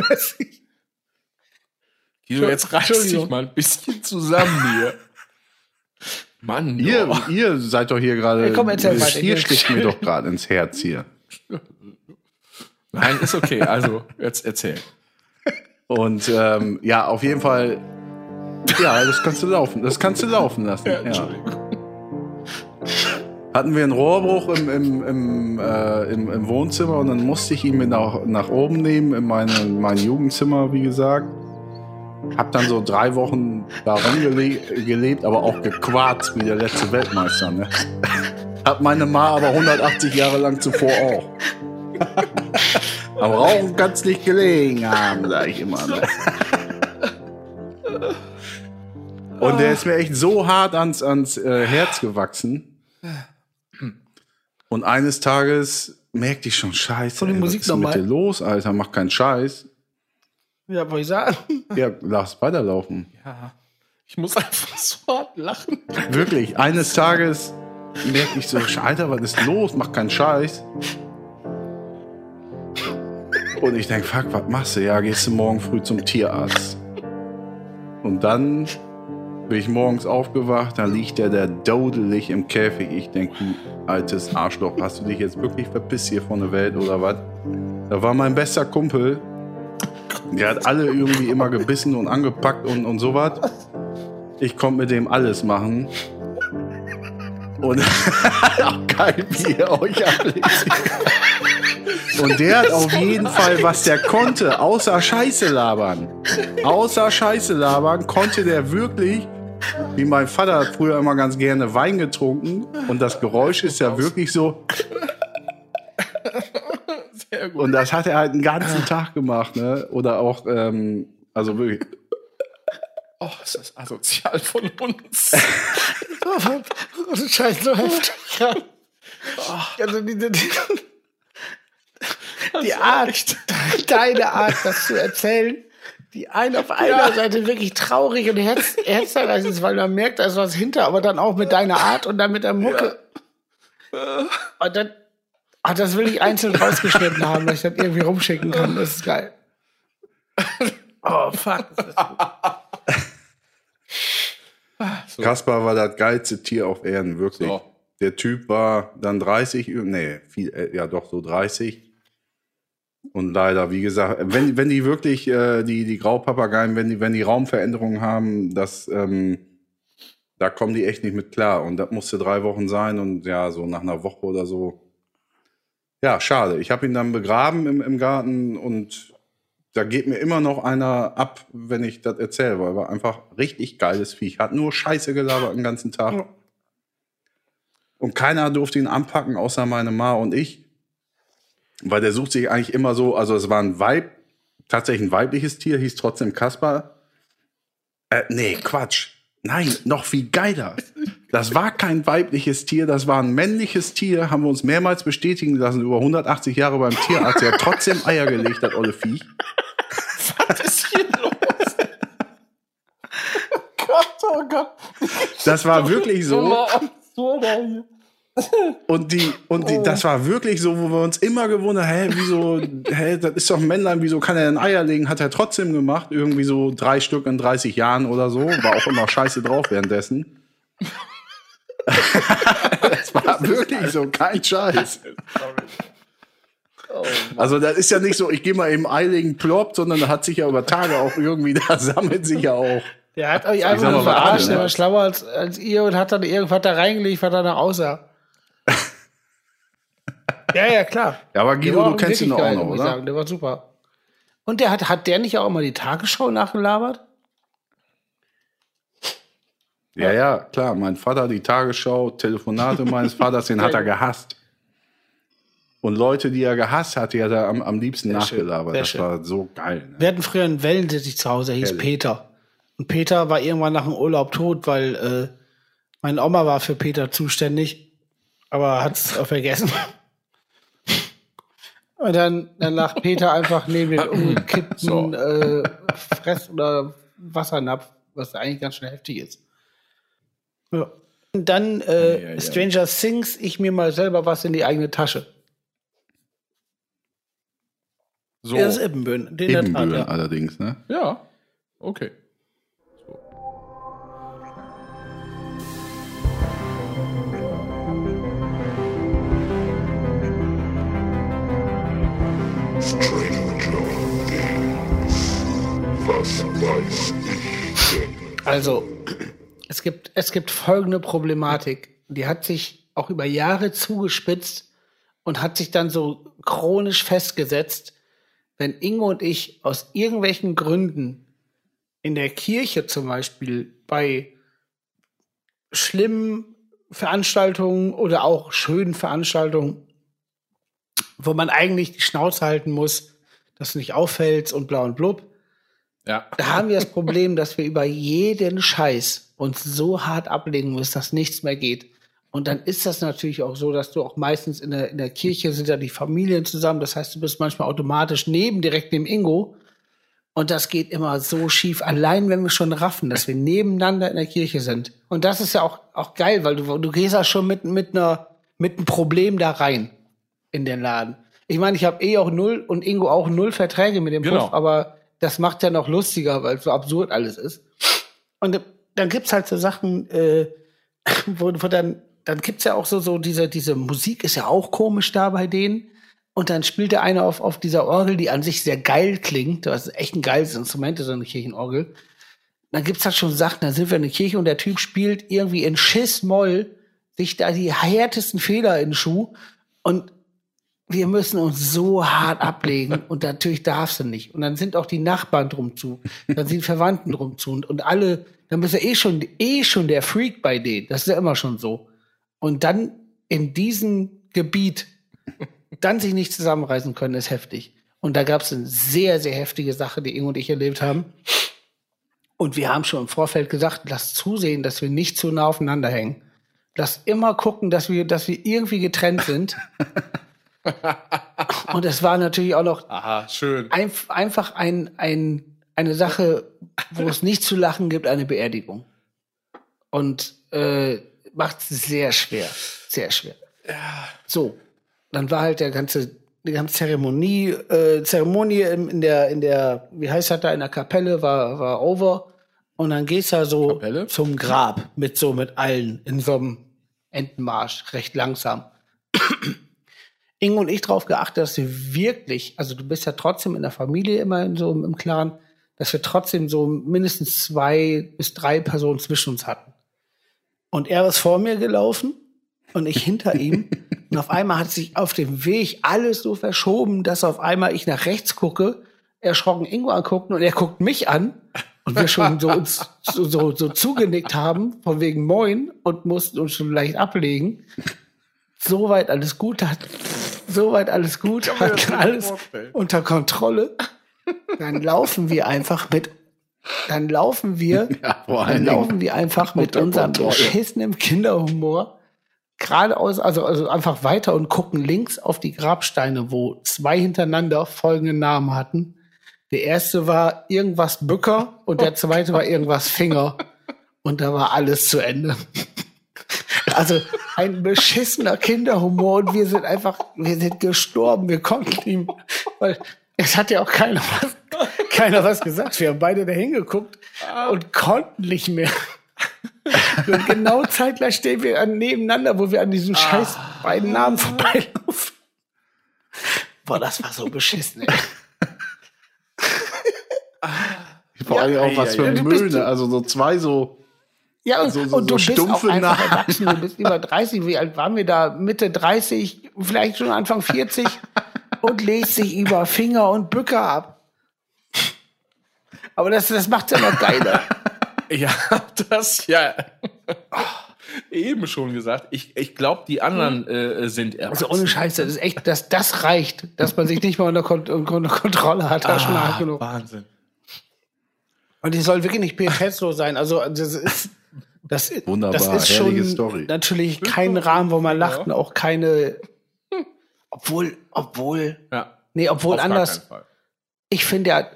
Speaker 3: Guido, jetzt reiß dich
Speaker 2: Entschuldigung.
Speaker 3: mal ein bisschen zusammen hier. [laughs] Mann,
Speaker 1: ihr, ihr seid doch hier gerade,
Speaker 2: Ja, komm, erzähl weiter.
Speaker 1: ihr
Speaker 2: Ich-
Speaker 1: sticht mir doch gerade ins Herz hier.
Speaker 3: Nein, ist okay. Also, jetzt erzähl.
Speaker 1: Und ähm, ja, auf jeden Fall, ja, das kannst du laufen, das kannst du laufen lassen. Ja, hatten wir einen Rohrbruch im, im, im, äh, im, im Wohnzimmer und dann musste ich ihn mit nach, nach oben nehmen in meine, mein Jugendzimmer, wie gesagt. Hab dann so drei Wochen da rumgelebt, gelebt, aber auch gequarzt wie der letzte Weltmeister. Ne? Hat meine Ma aber 180 Jahre lang zuvor auch. Am Rauchen kann's nicht gelegen haben, sag ich immer. Ne? Und der ist mir echt so hart ans, ans äh, Herz gewachsen. Und eines Tages merkte ich schon, scheiße, ey, was ist mit dir los, Alter? Mach keinen Scheiß.
Speaker 2: Ja, wollte ich sagen.
Speaker 1: Ja, lass weiterlaufen.
Speaker 3: Ich muss einfach so hart lachen.
Speaker 1: Wirklich, eines Tages merke ich so, Alter, was ist los? Mach keinen Scheiß. Und ich denke, fuck, was machst du? Ja, gehst du morgen früh zum Tierarzt. Und dann bin ich morgens aufgewacht, da liegt der, der dodelig im Käfig. Ich denke, du altes Arschloch, hast du dich jetzt wirklich verpisst hier von der Welt oder was? Da war mein bester Kumpel. Der hat alle irgendwie immer gebissen und angepackt und, und sowas. Ich konnte mit dem alles machen. Und [laughs] auch geil, wie ihr euch. Und der hat auf jeden Fall, was der konnte, außer Scheiße labern. Außer Scheiße labern konnte der wirklich, wie mein Vater hat früher immer ganz gerne Wein getrunken. Und das Geräusch ist ja wirklich so.
Speaker 3: Sehr gut.
Speaker 1: Und das hat er halt den ganzen Tag gemacht, ne? Oder auch, ähm, also wirklich. [laughs]
Speaker 3: Oh, ist das asozial von uns.
Speaker 2: Oh, Scheiße, so heftig. Ja. Also die, die, die Art, [laughs] deine Art, das zu erzählen, die eine auf einer
Speaker 3: Ja.
Speaker 2: Seite wirklich traurig und herz, herzerreißend ist, weil man merkt, da ist was hinter, aber dann auch mit deiner Art und dann mit der Mucke. Und dann, ah, das will ich einzeln rausgeschnitten haben, dass ich das irgendwie rumschicken kann. Das ist geil. Oh, fuck. Gut. [laughs]
Speaker 1: Kaspar war das geilste Tier auf Erden, wirklich.
Speaker 3: So.
Speaker 1: Der Typ war dann 30, nee, viel, äh, ja doch so 30. Und leider, wie gesagt, wenn, wenn die wirklich, äh, die, die Graupapageien, wenn die, wenn die Raumveränderungen haben, das, ähm, da kommen die echt nicht mit klar. Und das musste drei Wochen sein und ja, so nach einer Woche oder so. Ja, schade. Ich habe ihn dann begraben im, im Garten und da geht mir immer noch einer ab, wenn ich das erzähle, weil war einfach richtig geiles Viech. Hat nur Scheiße gelabert den ganzen Tag.
Speaker 2: Ja.
Speaker 1: Und keiner durfte ihn anpacken, außer meine Ma und ich. Weil der sucht sich eigentlich immer so, also es war ein Weib, tatsächlich ein weibliches Tier, hieß trotzdem Kaspar. Äh, nee, Quatsch. Nein, noch viel geiler. Das war kein weibliches Tier, das war ein männliches Tier, haben wir uns mehrmals bestätigen lassen, über 180 Jahre beim Tierarzt. Der hat trotzdem Eier gelegt, das olle Viech.
Speaker 3: Was ist hier los?
Speaker 2: Gott, oh Gott.
Speaker 1: Das war wirklich so. Und die, und die, das war wirklich so, wo wir uns immer gewundert, hä, wieso, hä, das ist doch ein Männlein, wieso kann er denn Eier legen? Hat er trotzdem gemacht, irgendwie so drei Stück in 30 Jahren oder so, war auch immer scheiße drauf währenddessen. das war wirklich so, kein Scheiß. Also das ist ja nicht so, ich gehe mal eben Ei legen, ploppt, sondern da hat sich ja über Tage auch irgendwie, da sammelt sich ja auch.
Speaker 2: Der hat euch einfach nur verarscht, der war schlauer als, als ihr und hat dann irgendwas da reingelegt, was danach aussah. [laughs] ja, ja, klar.
Speaker 1: Ja, aber
Speaker 2: Der
Speaker 1: Guido,
Speaker 2: war
Speaker 1: du kennst ihn auch noch, oder?
Speaker 2: Sagen. Der war super. Und der hat, hat der nicht auch immer die Tagesschau nachgelabert?
Speaker 1: Ja, ja, klar. Mein Vater, die Tagesschau, Telefonate meines Vaters, den hat er [laughs] gehasst. Und Leute, die er gehasst hat, die hat er am, am liebsten
Speaker 2: schön,
Speaker 1: nachgelabert.
Speaker 2: sehr
Speaker 1: Das
Speaker 2: schön.
Speaker 1: war so geil. Ne?
Speaker 2: Wir hatten früher einen Wellensittich zu Hause, der hieß
Speaker 1: Herrlich.
Speaker 2: Peter. Und Peter war irgendwann nach dem Urlaub tot, weil äh, meine Oma war für Peter zuständig, aber hat es vergessen. [laughs] Und dann, dann lag Peter einfach neben den [laughs] umgekippten
Speaker 3: So.
Speaker 2: äh, Fress- oder Wassernapf, was eigentlich ganz schön heftig ist. Ja. Und dann äh,
Speaker 3: Ja, ja, ja.
Speaker 2: Stranger Things, ich mir mal selber was in die eigene Tasche.
Speaker 3: So.
Speaker 2: Der ist Ibbenbüren. Den er.
Speaker 1: allerdings, ne?
Speaker 3: Ja, okay.
Speaker 2: Also, es gibt, es gibt folgende Problematik. Die hat sich auch über Jahre zugespitzt und hat sich dann so chronisch festgesetzt, wenn Ingo und ich aus irgendwelchen Gründen in der Kirche zum Beispiel bei schlimmen Veranstaltungen oder auch schönen Veranstaltungen, wo man eigentlich die Schnauze halten muss, dass du nicht auffällst und blau und blub,
Speaker 3: Ja.
Speaker 2: da haben wir das Problem, dass wir über jeden Scheiß uns so hart ablegen müssen, dass nichts mehr geht. Und dann ist das natürlich auch so, dass du auch meistens in der, in der Kirche sind ja die Familien zusammen. Das heißt, du bist manchmal automatisch neben, direkt neben Ingo. Und das geht immer so schief. Allein wenn wir schon raffen, dass wir nebeneinander in der Kirche sind. Und das ist ja auch, auch geil, weil du, du gehst ja schon mit, mit einer, mit einem Problem da rein in den Laden. Ich meine, ich habe eh auch null und Ingo auch null Verträge mit dem
Speaker 3: Genau.
Speaker 2: Puff, aber das macht ja noch lustiger, weil es so absurd alles ist. Und dann gibt's halt so Sachen, äh, wo, wo dann, dann gibt's ja auch so, so diese, diese Musik ist ja auch komisch da bei denen. Und dann spielt der eine auf, auf dieser Orgel, die an sich sehr geil klingt. Das ist echt ein geiles Instrument, so eine Kirchenorgel. Dann gibt's halt schon Sachen, da sind wir in der Kirche und der Typ spielt irgendwie in Schiss-Moll sich da die härtesten Fehler in den Schuh. Und wir müssen uns so hart ablegen [laughs] und natürlich darfst du nicht. Und dann sind auch die Nachbarn drum zu, dann sind Verwandten drum zu und, und alle, dann bist du eh schon, eh schon der Freak bei denen. Das ist ja immer schon so. Und dann in diesem Gebiet dann sich nicht zusammenreißen können, ist heftig. Und da gab es eine sehr, sehr heftige Sache, die Ingo und ich erlebt haben. Und wir haben schon im Vorfeld gesagt, lass zusehen, dass wir nicht zu nah aufeinander hängen. Lass immer gucken, dass wir, dass wir irgendwie getrennt sind. [laughs] [laughs] und es war natürlich auch noch
Speaker 3: Aha, schön.
Speaker 2: ein, einfach ein, ein, eine Sache, wo es nicht zu lachen gibt, eine Beerdigung. Und äh, macht es sehr schwer. Sehr schwer. So, dann war halt der ganze, die ganze Zeremonie, äh, Zeremonie in, in der, in der, wie heißt das da, in der Kapelle war, war over. Und dann gehst du so
Speaker 3: Kapelle?
Speaker 2: zum Grab mit so mit allen in so einem Entenmarsch, recht langsam. Ingo und ich darauf geachtet, dass wir wirklich, also du bist ja trotzdem in der Familie immer in so im, Clan, dass wir trotzdem so mindestens zwei bis drei Personen zwischen uns hatten. Und er ist vor mir gelaufen und ich hinter ihm. [laughs] Und auf einmal hat sich auf dem Weg alles so verschoben, dass auf einmal ich nach rechts gucke, erschrocken Ingo angucken und er guckt mich an und wir schon so uns so, so, so zugenickt haben, von wegen Moin und mussten uns schon leicht ablegen. Soweit alles gut, hat soweit alles gut, hat alles unter Kontrolle. Dann laufen wir einfach mit, dann laufen wir, [laughs]
Speaker 1: Ja,
Speaker 2: dann laufen wir einfach mit unserem beschissenen Kinderhumor geradeaus, also, also einfach weiter und gucken links auf die Grabsteine, wo zwei hintereinander folgende Namen hatten. Der erste war irgendwas Bücker und der zweite war irgendwas Finger. Und da war alles zu Ende. [laughs] Also ein beschissener Kinderhumor und wir sind einfach, wir sind gestorben. Wir konnten ihm, weil es hat ja auch keiner was, keiner was gesagt. Wir haben beide da hingeguckt und konnten nicht mehr. Und genau zeitgleich stehen wir an, nebeneinander, wo wir an diesen scheiß beiden Namen vorbeilaufen. Boah, das war so beschissen, ey.
Speaker 1: Vor allem auch was für
Speaker 2: ja,
Speaker 1: Möhne. Also so zwei so.
Speaker 2: Ja, und,
Speaker 1: So-
Speaker 2: und du
Speaker 1: so
Speaker 2: bist auch einfach
Speaker 1: Namen.
Speaker 2: erwachsen, du bist über 30. Wie alt waren wir da? Mitte 30, vielleicht schon Anfang 40 [laughs] und legst dich über Finger und Bücker ab. Aber das, das macht's ja noch geiler. [laughs]
Speaker 3: Hab das ja [laughs] eben schon gesagt. Ich, ich glaube, die anderen äh, sind erwachsen.
Speaker 2: Also ohne Scheiße, das ist echt, dass das reicht, dass man sich nicht mal unter, Kon unter Kontrolle hat. Das ist schon hart genug.
Speaker 3: Wahnsinn.
Speaker 2: Und die soll wirklich nicht pietätslos sein. Also das ist das,
Speaker 1: Wunderbar,
Speaker 2: das ist schon
Speaker 1: Story.
Speaker 2: natürlich kein Rahmen, wo man lacht und auch keine. Obwohl, obwohl,
Speaker 3: Ja.
Speaker 2: nee, obwohl
Speaker 3: auf
Speaker 2: anders. Ich finde ja,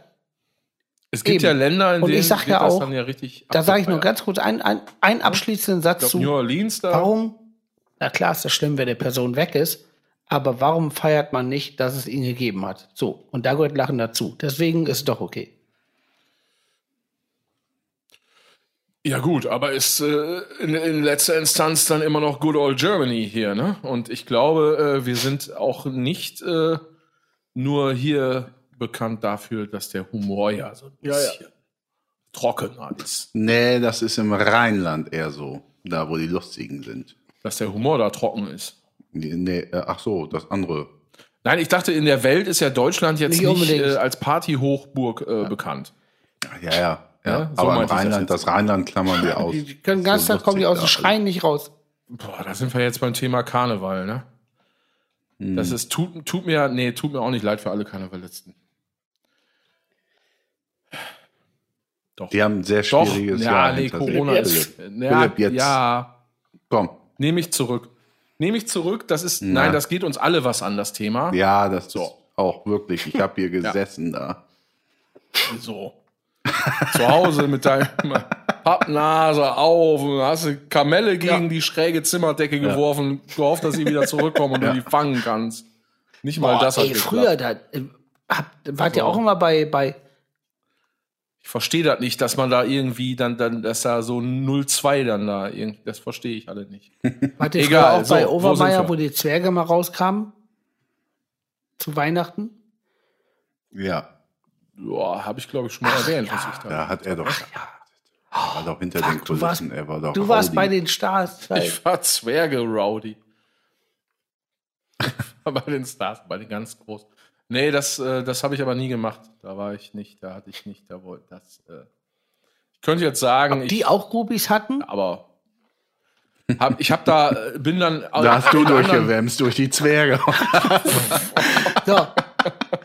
Speaker 3: Es gibt
Speaker 2: Eben.
Speaker 3: ja Länder, in
Speaker 2: Und ich
Speaker 3: denen
Speaker 2: sag ja auch,
Speaker 3: dann ja richtig
Speaker 2: da sage ich nur ganz kurz einen, einen, einen abschließenden Satz
Speaker 3: Ich glaub, New
Speaker 2: zu.
Speaker 3: Orleans da.
Speaker 2: Warum? Na klar ist das schlimm, wenn der Person weg ist. Aber warum feiert man nicht, dass es ihn gegeben hat? So, und da gehört Lachen dazu. Deswegen ist es doch okay.
Speaker 3: Ja gut, aber ist äh, in, in letzter Instanz dann immer noch Good Old Germany hier, ne? Und ich glaube, äh, wir sind auch nicht äh, nur hier bekannt dafür, dass der Humor ja so ein bisschen trockener ist.
Speaker 1: Nee, das ist im Rheinland eher so. Da, wo die Lustigen sind.
Speaker 3: Dass der Humor da trocken ist.
Speaker 1: Nee, nee, äh, ach so, das andere.
Speaker 3: Nein, ich dachte, in der Welt ist ja Deutschland jetzt
Speaker 2: Nicht
Speaker 3: nicht, äh, als Partyhochburg äh, bekannt.
Speaker 1: Ja, ja. Ja.
Speaker 3: Ja, so
Speaker 1: Aber im
Speaker 3: das
Speaker 1: Rheinland,
Speaker 3: jetzt.
Speaker 1: das, Rheinland klammern wir aus. [laughs]
Speaker 2: Die können den ganzen
Speaker 1: So
Speaker 2: Tag kommen die aus dem Schreien nicht raus.
Speaker 3: Boah, da sind wir jetzt beim Thema Karneval, ne?
Speaker 1: Hm.
Speaker 3: Das ist, tut, tut mir, nee, tut mir auch nicht leid für alle Karnevalisten. Doch.
Speaker 1: Die haben ein sehr
Speaker 3: Doch,
Speaker 1: schwieriges
Speaker 3: ja,
Speaker 1: Jahr.
Speaker 3: nee,
Speaker 1: hinter sich.
Speaker 3: Corona
Speaker 2: Jetzt.
Speaker 3: ist.
Speaker 1: Philipp,
Speaker 3: Ja,
Speaker 1: Philipp, jetzt.
Speaker 3: ja,
Speaker 1: Komm.
Speaker 3: nehme ich zurück. Nehme ich zurück, das ist,
Speaker 1: Na.
Speaker 3: nein, das geht uns alle was an, das Thema.
Speaker 1: Ja, das
Speaker 3: So.
Speaker 1: ist auch wirklich. Ich habe hier [laughs] gesessen da.
Speaker 3: So. Zu Hause mit deiner Pappnase auf und hast eine Kamelle gegen die schräge Zimmerdecke geworfen, gehofft, dass sie wieder zurückkommen und du die fangen kannst. Nicht mal
Speaker 2: Boah,
Speaker 3: das hat
Speaker 2: ey,
Speaker 3: geklappt.
Speaker 2: früher, da, äh, habt, wart ihr
Speaker 3: So.
Speaker 2: auch immer bei, bei
Speaker 3: Ich verstehe das nicht, dass man da irgendwie dann, dann, dass da so 0-2 dann da irgendwie, das verstehe ich alle nicht. [laughs]
Speaker 2: Warte, ich
Speaker 3: Egal,
Speaker 2: auch
Speaker 3: so,
Speaker 2: bei
Speaker 3: wo
Speaker 2: Overmeier,
Speaker 3: wir?
Speaker 2: wo, die Zwerge mal rauskamen. Zu Weihnachten.
Speaker 1: Ja,
Speaker 3: Ja, habe ich glaube ich schon mal erwähnt, was ich da.
Speaker 1: da hat er doch. Er war doch hinter den
Speaker 2: du warst-
Speaker 1: Kulissen. er war doch
Speaker 2: Du warst bei den Stars.
Speaker 3: Ich war Zwerge Rowdy. [laughs] bei den Stars, bei den ganz großen. Nee, das, äh, das habe ich aber nie gemacht. Da war ich nicht, da hatte ich nicht, da wollte das. Äh, ich könnte jetzt sagen,
Speaker 2: Ob die
Speaker 3: ich,
Speaker 2: auch Groupies hatten?
Speaker 3: aber hab, ich habe da, äh, bin dann.
Speaker 1: Da hast du durchgewämst durch die Zwerge. [laughs]
Speaker 2: So.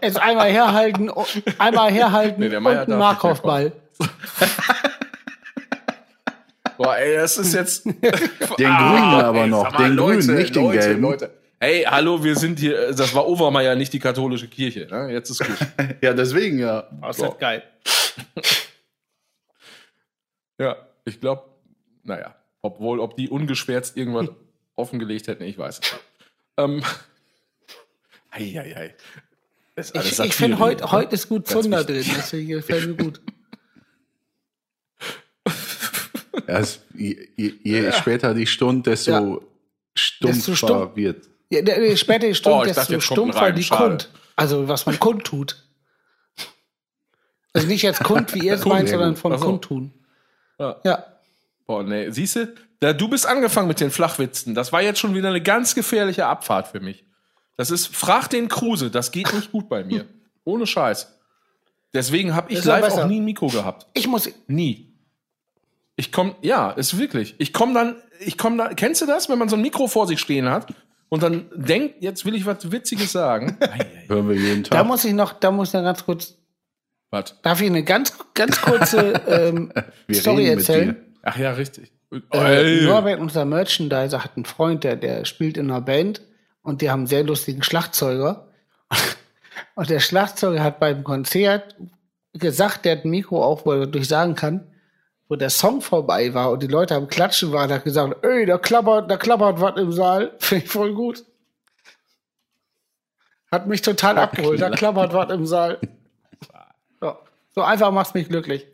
Speaker 2: Jetzt einmal herhalten, oh, einmal herhalten
Speaker 3: Nee, der
Speaker 2: und
Speaker 3: Meier
Speaker 2: einen
Speaker 3: darf
Speaker 2: Markov-Ball. [laughs]
Speaker 3: Boah, ey, das ist jetzt. [laughs] Den
Speaker 1: grünen aber noch, den grünen, nicht den gelben.
Speaker 3: Leute. Hey, hallo, wir sind hier, äh, das war Overmeier, nicht die katholische Kirche. Ne? Jetzt ist gut. [laughs]
Speaker 1: ja, deswegen ja.
Speaker 2: Das ist geil.
Speaker 3: Ja, ich glaube, naja, obwohl, ob die ungeschwärzt irgendwas offengelegt hätten, ich weiß es nicht. Ähm, ei, ei, ei. Das ist alles
Speaker 2: Ich, ich finde, heute heute ist gut Zunder drin. Deswegen gefällt mir gut. [laughs]
Speaker 1: Erst, je, je, je später die Stunde, desto
Speaker 2: Ja.
Speaker 1: stumpfer
Speaker 2: Desto stumpf-
Speaker 1: wird.
Speaker 2: Ja, der später die Stunde,
Speaker 3: Oh, ich dachte,
Speaker 2: desto
Speaker 3: ein
Speaker 2: stumpfer
Speaker 3: Reim.
Speaker 2: die
Speaker 3: Schade.
Speaker 2: Kund. Also, was man kundtut. Also nicht jetzt Kund, wie ihr es
Speaker 3: Kund,
Speaker 2: meint,
Speaker 3: ja,
Speaker 2: sondern von
Speaker 3: Ach so.
Speaker 2: Kundtun.
Speaker 3: Ja.
Speaker 2: Ja.
Speaker 3: Boah, nee, siehst du, da, du bist angefangen mit den Flachwitzen. Das war jetzt schon wieder eine ganz gefährliche Abfahrt für mich. Das ist, frag den Kruse, das geht nicht gut bei mir. Ohne Scheiß. Deswegen habe ich live
Speaker 2: besser.
Speaker 3: auch nie ein Mikro gehabt.
Speaker 2: Ich muss,
Speaker 3: Nie. Ich komm, ja, ist wirklich. Ich komm dann, ich komm da, kennst du das, wenn man so ein Mikro vor sich stehen hat und dann denkt, jetzt will ich was Witziges sagen? [laughs]
Speaker 1: Hören wir jeden
Speaker 2: da
Speaker 1: Tag.
Speaker 2: muss ich noch, da muss ich noch ganz kurz,
Speaker 3: was?
Speaker 2: darf ich eine ganz, ganz kurze ähm, [laughs]
Speaker 1: Wir
Speaker 2: Story
Speaker 1: reden mit
Speaker 2: erzählen?
Speaker 1: dir.
Speaker 3: Ach ja, richtig.
Speaker 2: Äh. Norbert, unser Merchandiser, hat einen Freund, der, der spielt in einer Band und die haben einen sehr lustigen Schlagzeuger. [laughs] Und der Schlagzeuger hat beim Konzert gesagt, der hat ein Mikro auf, wo er durchsagen kann, wo der Song vorbei war und die Leute am Klatschen waren, hat gesagt, ey, da klappert, da klappert was im Saal. [laughs] Finde ich voll gut. Hat mich total abgeholt, da klappert was im Saal. [laughs] Ja. So einfach macht's mich glücklich.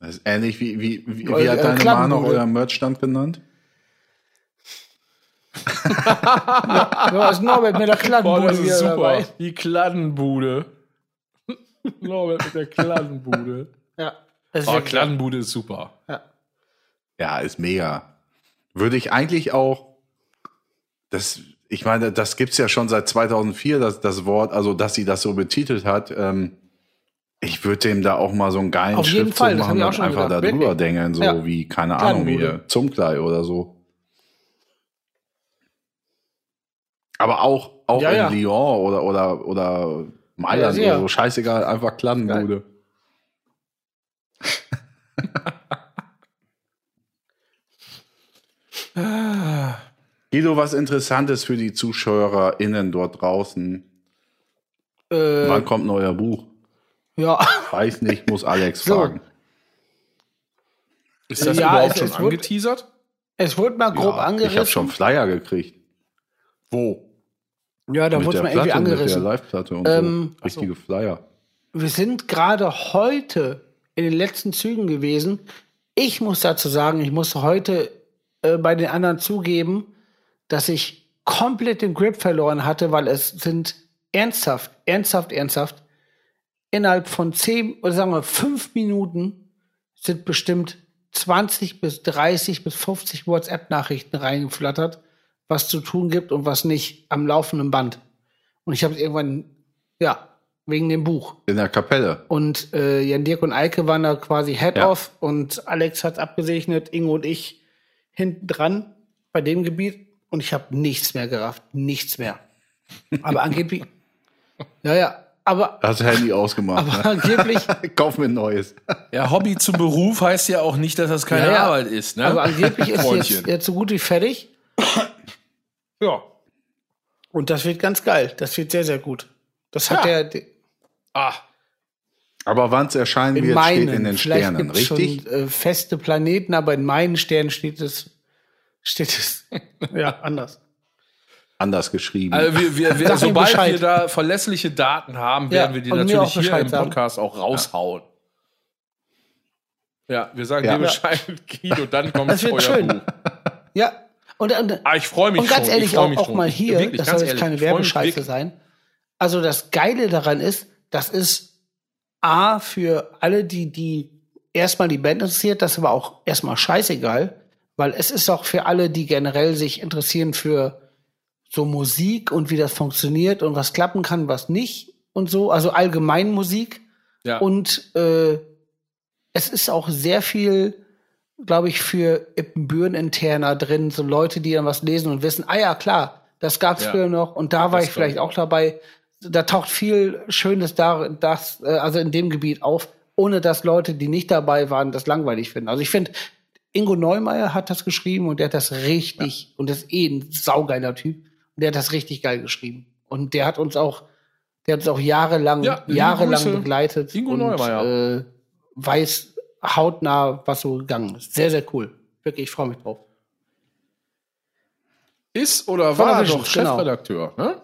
Speaker 1: Das ist ähnlich wie, wie, wie,
Speaker 2: Äh,
Speaker 1: wie hat
Speaker 2: äh,
Speaker 1: deine Ma noch
Speaker 2: Klammenbude.
Speaker 1: euren Merchstand genannt?
Speaker 2: Ja, ist Norbert mit der
Speaker 3: Boah,
Speaker 2: Klattenbude
Speaker 3: das ist super.
Speaker 2: dabei.
Speaker 3: Die Kladdenbude. Norbert mit der [laughs] Kladdenbude.
Speaker 2: Ja.
Speaker 3: Oh, Kladdenbude ist super.
Speaker 2: ja.
Speaker 1: Ja, ist mega. Würde ich eigentlich auch, das, ich meine, das gibt's ja schon seit 2004, das, das Wort, also dass sie das so betitelt hat. Ähm, ich würde dem da auch mal so einen geilen
Speaker 2: Auf jeden
Speaker 1: Schriftzug
Speaker 2: Fall, das hab
Speaker 1: machen und einfach
Speaker 2: gedacht.
Speaker 1: da drüber
Speaker 2: Wirklich.
Speaker 1: dengeln, so
Speaker 2: Ja.
Speaker 1: wie, keine Ahnung,
Speaker 2: Kladdenbude.
Speaker 1: hier, Zumklei oder so. Aber auch, auch
Speaker 2: Ja,
Speaker 1: in
Speaker 2: ja.
Speaker 1: Lyon oder, oder, oder Mailand
Speaker 2: Ja,
Speaker 1: oder so, scheißegal, einfach Kladdenbude. [laughs] Guido, was Interessantes für die ZuschauerInnen dort draußen.
Speaker 2: Äh,
Speaker 1: Wann kommt ein neuer Buch?
Speaker 2: ja.
Speaker 1: Weiß nicht, muss Alex [laughs]
Speaker 2: So.
Speaker 1: fragen.
Speaker 3: Ist das
Speaker 2: Ja,
Speaker 3: überhaupt
Speaker 2: es-
Speaker 3: schon
Speaker 2: es wird-
Speaker 3: angeteasert?
Speaker 2: Es wurde mal grob
Speaker 1: Ja,
Speaker 2: angerissen.
Speaker 1: ich habe schon Flyer gekriegt.
Speaker 3: Wo?
Speaker 2: Ja, da wurde
Speaker 1: der
Speaker 2: mal irgendwie
Speaker 1: Platte, mit der
Speaker 2: angerissen.
Speaker 1: Live-Platte und
Speaker 2: Ähm,
Speaker 1: so. Richtige Flyer.
Speaker 2: Wir sind gerade heute in den letzten Zügen gewesen. Ich muss dazu sagen, ich muss heute äh, bei den anderen zugeben, dass ich komplett den Grip verloren hatte, weil es sind ernsthaft, ernsthaft, ernsthaft innerhalb von zehn oder sagen wir fünf Minuten sind bestimmt 20 bis 30 bis 50 WhatsApp-Nachrichten reingeflattert, was zu tun gibt und was nicht am laufenden Band. Und ich habe es irgendwann, ja, wegen dem Buch.
Speaker 1: In der Kapelle.
Speaker 2: Und äh, Jan Dirk und Eike waren da quasi
Speaker 1: Ja.
Speaker 2: Head-Off und Alex hat abgesegnet, Ingo und ich hinten dran bei dem Gebiet und ich habe nichts mehr gerafft, nichts mehr. Aber angeblich, [laughs] ja, ja, aber,
Speaker 1: Hast Handy ausgemacht.
Speaker 2: aber
Speaker 1: ne?
Speaker 2: angeblich, [laughs]
Speaker 1: Kauf mir ein neues.
Speaker 3: Ja, Hobby zum Beruf heißt ja auch nicht, dass das keine
Speaker 2: Ja, ja.
Speaker 3: Arbeit ist, ne?
Speaker 2: aber angeblich ist jetzt, jetzt so gut wie fertig. Ja. Und das wird ganz geil. Das wird sehr, sehr gut. Das hat
Speaker 3: Ja.
Speaker 2: der,
Speaker 3: Ah,
Speaker 1: Aber wann es erscheinen
Speaker 2: in
Speaker 1: wird,
Speaker 2: meinen,
Speaker 1: steht in den
Speaker 2: vielleicht
Speaker 1: Sternen, richtig?
Speaker 2: schon äh, feste Planeten, aber in meinen Sternen steht es, steht es, ja, [laughs] anders.
Speaker 1: Anders geschrieben.
Speaker 3: also wir, wir, wir, [laughs] sobald wir da verlässliche Daten haben,
Speaker 2: Ja,
Speaker 3: werden wir die natürlich hier im. Podcast auch raushauen. Ja, wir sagen
Speaker 1: Ja.
Speaker 3: dir Bescheid, [laughs] Guido, dann kommt
Speaker 2: Das wird
Speaker 3: euer
Speaker 2: schön.
Speaker 3: Buch.
Speaker 2: Ja. Und, und,
Speaker 3: Ah, ich freue mich
Speaker 2: und ganz
Speaker 3: schon.
Speaker 2: ehrlich, auch, auch mal hier,
Speaker 3: wirklich,
Speaker 2: das soll jetzt keine Werbescheiße sein. Also das Geile daran ist, das ist A, für alle, die, die erstmal die Band interessiert, das ist aber auch erstmal scheißegal, weil es ist auch für alle, die generell sich interessieren für so Musik und wie das funktioniert und was klappen kann, was nicht und so, also allgemein Musik.
Speaker 3: Ja.
Speaker 2: Und äh, es ist auch sehr viel, glaube ich, für Ippenbüren-Interner drin, so Leute, die dann was lesen und wissen, ah ja, klar, das gab's
Speaker 3: Ja.
Speaker 2: früher noch und da war
Speaker 3: Das
Speaker 2: ich vielleicht auch dabei. Da taucht viel Schönes da, das, äh, also in dem Gebiet auf, ohne dass Leute, die nicht dabei waren, das langweilig finden. Also ich finde, Ingo Neumeier hat das geschrieben und der hat das richtig, und das ist eh ein saugeiler Typ, und der hat das richtig geil geschrieben. Und der hat uns auch, der hat uns auch jahrelang,
Speaker 3: Ja,
Speaker 2: jahrelang begleitet
Speaker 3: Ingo
Speaker 2: und
Speaker 3: Neumeier.
Speaker 2: äh, weiß hautnah, was so gegangen ist. Sehr, sehr cool. Wirklich, ich freue mich drauf.
Speaker 3: Ist oder
Speaker 2: Von
Speaker 3: war
Speaker 2: Visions,
Speaker 3: doch
Speaker 2: genau.
Speaker 3: Chefredakteur, ne?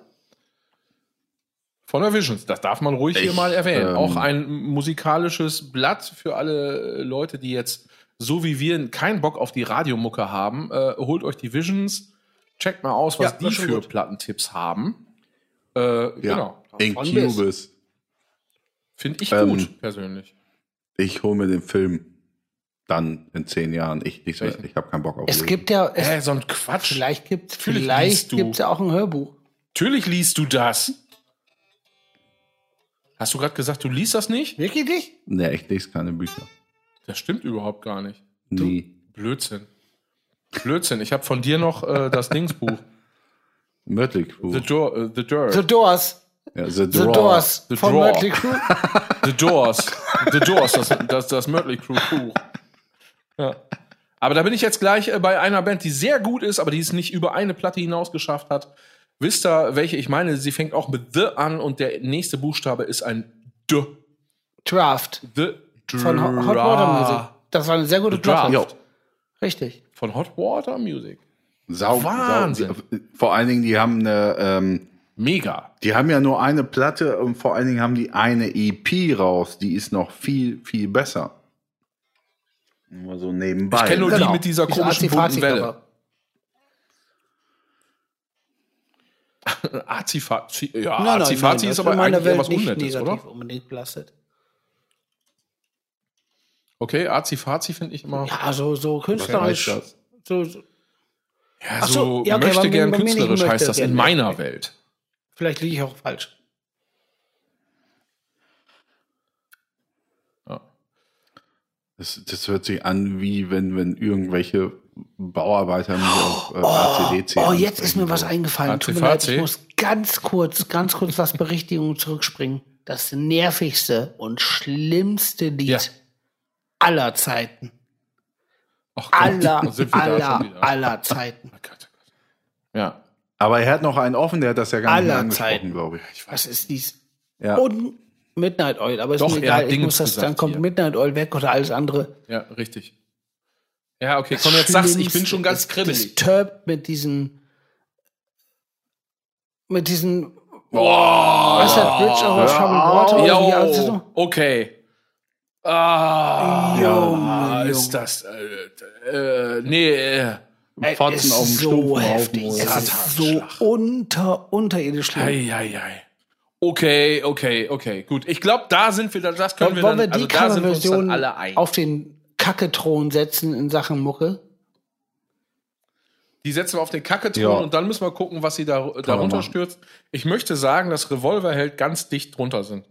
Speaker 3: Von der Visions. Das darf man ruhig hier
Speaker 1: Ich,
Speaker 3: mal erwähnen.
Speaker 1: ähm,
Speaker 3: Auch ein musikalisches Blatt für alle Leute, die jetzt, so wie wir, keinen Bock auf die Radiomucke haben. Äh, holt euch die Visions, checkt mal aus, was
Speaker 2: Ja,
Speaker 3: die für
Speaker 2: gut.
Speaker 3: Plattentipps haben. Äh,
Speaker 1: Ja.
Speaker 3: Genau.
Speaker 1: Incubus.
Speaker 3: Finde ich
Speaker 1: Ähm,
Speaker 3: gut, persönlich.
Speaker 1: Ich hole mir den Film dann in zehn Jahren. Ich, ich, ich habe keinen Bock auf
Speaker 2: Es
Speaker 1: Lesen.
Speaker 2: gibt ja, es,
Speaker 3: Hä, so ein Quatsch.
Speaker 2: vielleicht gibt es vielleicht
Speaker 3: du.
Speaker 2: gibt's ja auch ein Hörbuch.
Speaker 3: Natürlich liest du das. Hast du gerade gesagt, du liest das nicht?
Speaker 2: Wirklich nicht?
Speaker 1: Nee, ich lese keine Bücher.
Speaker 3: Das stimmt überhaupt gar nicht.
Speaker 1: Nie.
Speaker 3: Blödsinn. Blödsinn. Ich habe von dir noch äh, das Dingsbuch. [laughs]
Speaker 1: Mötley Crew.
Speaker 3: The, Door, äh, The Dirt.
Speaker 2: The Doors.
Speaker 1: Ja, The,
Speaker 2: The. Doors
Speaker 3: The
Speaker 2: von
Speaker 3: Draw.
Speaker 2: Mötley Crüe. [laughs]
Speaker 3: The Doors. The Doors, das, das, das Mötley Crew Buch. Ja. Aber da bin ich jetzt gleich äh, bei einer Band, die sehr gut ist, aber die es nicht über eine Platte hinaus geschafft hat. Wisst ihr, welche ich meine? Sie fängt auch mit The an und der nächste Buchstabe ist ein D.
Speaker 2: Draft
Speaker 3: The
Speaker 2: von Hot Hot Water Music. Das war eine sehr gute
Speaker 3: Draft.
Speaker 1: Jo.
Speaker 2: Richtig.
Speaker 3: Von Hot Water Music.
Speaker 1: Sau,
Speaker 3: Wahnsinn.
Speaker 1: Sau, vor allen Dingen, die haben eine, ähm,
Speaker 3: Mega.
Speaker 1: die haben ja nur eine Platte und vor allen Dingen haben die eine EP raus, die ist noch viel, viel besser. Nur so nebenbei.
Speaker 3: Ich kenn nur- Und die
Speaker 2: Genau.
Speaker 3: mit dieser
Speaker 2: Diese
Speaker 3: komischen bunten. Welle. Azifazi. [laughs] Ja,
Speaker 2: Nein, nein,
Speaker 3: Azifazi
Speaker 2: nein,
Speaker 3: ist
Speaker 2: das
Speaker 3: aber
Speaker 2: in meiner
Speaker 3: eigentlich
Speaker 2: Welt
Speaker 3: was Unnettes, oder?
Speaker 2: unbedingt belastet.
Speaker 3: Okay, Azifazi finde ich immer.
Speaker 2: Ja, so, so künstlerisch. So, so.
Speaker 3: Ja,
Speaker 2: so,
Speaker 3: so
Speaker 2: ja, okay,
Speaker 3: möchte gern künstlerisch heißt das in meiner Welt.
Speaker 2: Vielleicht liege ich auch falsch.
Speaker 3: Ja.
Speaker 1: Das, das hört sich an, wie wenn, wenn irgendwelche Bauarbeiter mich auf äh, ACDC
Speaker 2: Oh, jetzt ist mir was eingefallen. Tut mir leid, ich muss ganz kurz, ganz kurz was Berichtigung zurückspringen. Das nervigste und schlimmste Lied
Speaker 3: Ja.
Speaker 2: aller Zeiten.
Speaker 3: Ach Gott,
Speaker 2: Aller, aller, aller Zeiten.
Speaker 3: Oh oh. Ja.
Speaker 1: Aber er hat noch einen offen, der hat das ja gar nicht angesprochen, glaube ich.
Speaker 2: Was ist dies?
Speaker 1: Ja.
Speaker 2: Und Midnight Oil, aber ist
Speaker 3: Doch,
Speaker 2: mir
Speaker 3: er
Speaker 2: egal.
Speaker 3: hat
Speaker 2: Ich muss das, dann
Speaker 3: gesagt
Speaker 2: kommt
Speaker 3: hier.
Speaker 2: Midnight Oil weg oder alles andere.
Speaker 3: Ja, richtig. Ja, okay, komm, jetzt sag's, ich bin schon ganz kribbelig.
Speaker 2: Disturbed mit diesen, mit diesen,
Speaker 3: Boah.
Speaker 2: was ist das, Bridge over Troubled Water? das
Speaker 3: Jo,
Speaker 2: noch?
Speaker 3: okay. Ah,
Speaker 2: Junge,
Speaker 3: ist das. Äh, äh, nee, äh,
Speaker 1: Fotzen
Speaker 2: ist
Speaker 1: auf dem
Speaker 2: so heftig. Es ist so unter, unterirdisch schlimm.
Speaker 3: ei, ei, ei. Okay, okay, okay, gut. Ich glaube, da sind wir, das können
Speaker 2: Wollen
Speaker 3: wir
Speaker 2: wollen
Speaker 3: dann,
Speaker 2: wir die
Speaker 3: also da sind wir uns dann
Speaker 2: Coverversion
Speaker 3: alle ein.
Speaker 2: auf den Kackethron setzen in Sachen Mucke?
Speaker 3: Die setzen wir auf den Kacketon
Speaker 1: Ja.
Speaker 3: und dann müssen wir gucken, was sie da, darunter stürzt. Ich möchte sagen, dass Revolverheld ganz dicht drunter sind.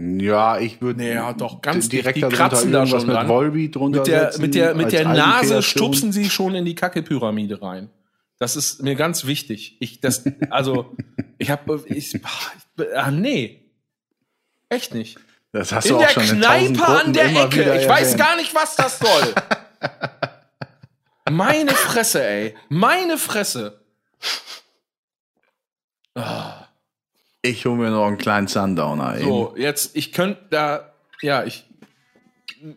Speaker 1: Ja, ich würde
Speaker 3: Ja, doch, ganz
Speaker 1: direkt.
Speaker 3: Die kratzen da schon
Speaker 1: mit. Volbeat drunter
Speaker 3: Mit der, mit der, mit der Nase stupsen sie schon in die Kacke-Pyramide rein. Das ist mir ganz wichtig. Ich, das, also, ich habe, ich, ich, ah, nee. Echt nicht.
Speaker 1: Das hast
Speaker 3: In
Speaker 1: du
Speaker 3: der
Speaker 1: auch schon in tausend
Speaker 3: Kneipe an der Ecke. Ich weiß gar nicht, was das soll. Meine Fresse, ey. Meine Fresse.
Speaker 1: Ich hole mir noch einen kleinen Sundowner. ey.
Speaker 3: So, jetzt, ich könnte da, ja, ich,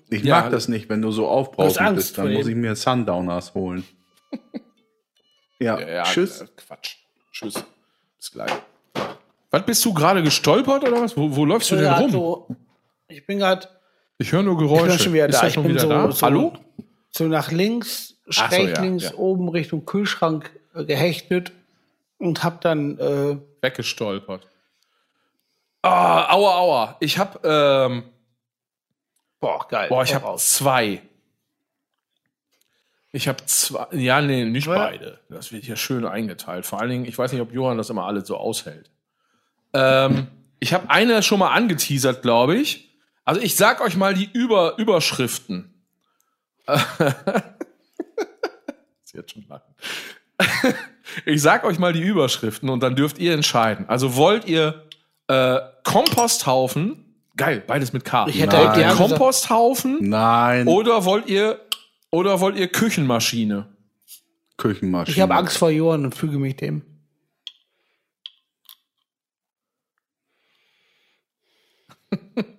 Speaker 1: Ich
Speaker 3: Ja.
Speaker 1: mag das nicht, wenn du so aufbrausend
Speaker 2: Angst
Speaker 1: bist. Dann muss ich mir Sundowners holen. [laughs] ja,
Speaker 3: ja,
Speaker 1: tschüss.
Speaker 3: äh, Quatsch. Tschüss. Bis gleich. Was bist du gerade gestolpert oder was? Wo, wo läufst du denn rum?
Speaker 2: so, ich bin gerade
Speaker 3: Ich höre nur
Speaker 2: Ich
Speaker 3: Geräusche.
Speaker 2: bin schon wieder
Speaker 3: Ist
Speaker 2: da.
Speaker 3: er
Speaker 2: Ich
Speaker 3: schon
Speaker 2: bin
Speaker 3: wieder
Speaker 2: so,
Speaker 3: da?
Speaker 2: so,
Speaker 3: Hallo?
Speaker 2: so nach links,
Speaker 3: Ach so,
Speaker 2: schräg
Speaker 3: ja,
Speaker 2: links
Speaker 3: ja.
Speaker 2: oben Richtung Kühlschrank äh, gehechtet und hab dann äh,
Speaker 3: Weggestolpert. Ah, aua, aua. Ich hab, ähm,
Speaker 2: boah geil.
Speaker 3: boah, ich hab
Speaker 2: raus.
Speaker 3: zwei. Ich hab zwei, ja, nee, nicht
Speaker 2: Ja.
Speaker 3: beide. Das wird hier schön eingeteilt. Vor allen Dingen, ich weiß nicht, ob Johann das immer alles so aushält. Ähm, ich habe eine schon mal angeteasert, glaube ich. Also ich sag euch mal die Über Überschriften. [laughs] Jetzt schon lachen. [laughs] ich sag euch mal die Überschriften und dann dürft ihr entscheiden. Also wollt ihr äh, Komposthaufen, geil, beides mit K.
Speaker 2: Ich hätte
Speaker 3: wollt ihr Komposthaufen
Speaker 1: Nein,
Speaker 3: oder wollt ihr oder wollt ihr Küchenmaschine?
Speaker 1: Küchenmaschine.
Speaker 2: Ich habe Angst vor Johann und füge mich dem. [laughs]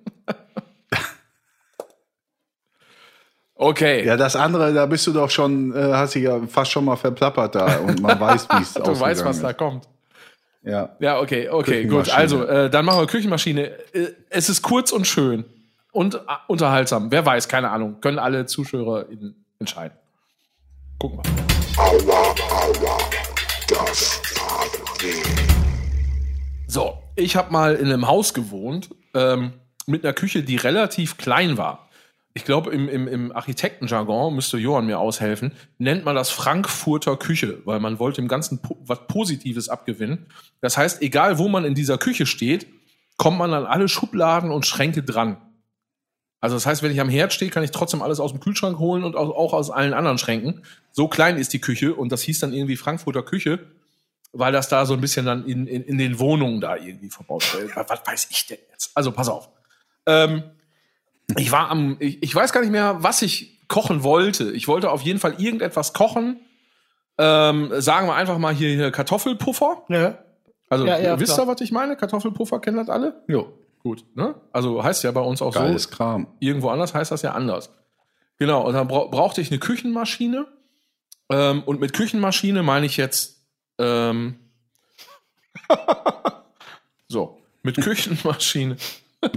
Speaker 3: Okay.
Speaker 1: Ja, das andere, da bist du doch schon, äh, hast dich ja fast schon mal verplappert da und man weiß, wie es [laughs]
Speaker 3: du weißt, was da
Speaker 1: ist.
Speaker 3: kommt.
Speaker 1: Ja.
Speaker 3: Ja, okay, okay, gut. Also, äh, dann machen wir Küchenmaschine. Äh, es ist kurz und schön und äh, unterhaltsam. Wer weiß, keine Ahnung. Können alle Zuschauer in, entscheiden. Gucken wir.
Speaker 5: Aua, aua, das.
Speaker 3: So, ich habe mal in einem Haus gewohnt ähm, mit einer Küche, die relativ klein war. Ich glaube, im, im, im Architektenjargon, müsste Johann mir aushelfen, nennt man das Frankfurter Küche, weil man wollte im Ganzen po was Positives abgewinnen. Das heißt, egal wo man in dieser Küche steht, kommt man an alle Schubladen und Schränke dran. Also das heißt, wenn ich am Herd stehe, kann ich trotzdem alles aus dem Kühlschrank holen und auch, aus allen anderen Schränken. So klein ist die Küche und das hieß dann irgendwie Frankfurter Küche weil das da so ein bisschen dann in, in, in den Wohnungen da irgendwie verbaut wird. Was weiß ich denn jetzt? Also pass auf. Ähm, ich war am, ich, ich weiß gar nicht mehr, was ich kochen wollte. Ich wollte auf jeden Fall irgendetwas kochen. Ähm, sagen wir einfach mal hier, hier Kartoffelpuffer.
Speaker 2: Ja.
Speaker 3: Also
Speaker 2: Ja, ja,
Speaker 3: wisst ihr, was ich meine? Kartoffelpuffer kennen das alle?
Speaker 1: Jo,
Speaker 3: Gut, ne? Also heißt ja bei uns auch
Speaker 1: geiles
Speaker 3: so.
Speaker 1: Kram.
Speaker 3: Irgendwo anders heißt das ja anders. Genau, und dann bra brauchte ich eine Küchenmaschine. Ähm, und mit Küchenmaschine meine ich jetzt ähm, [laughs] so, mit Küchenmaschine.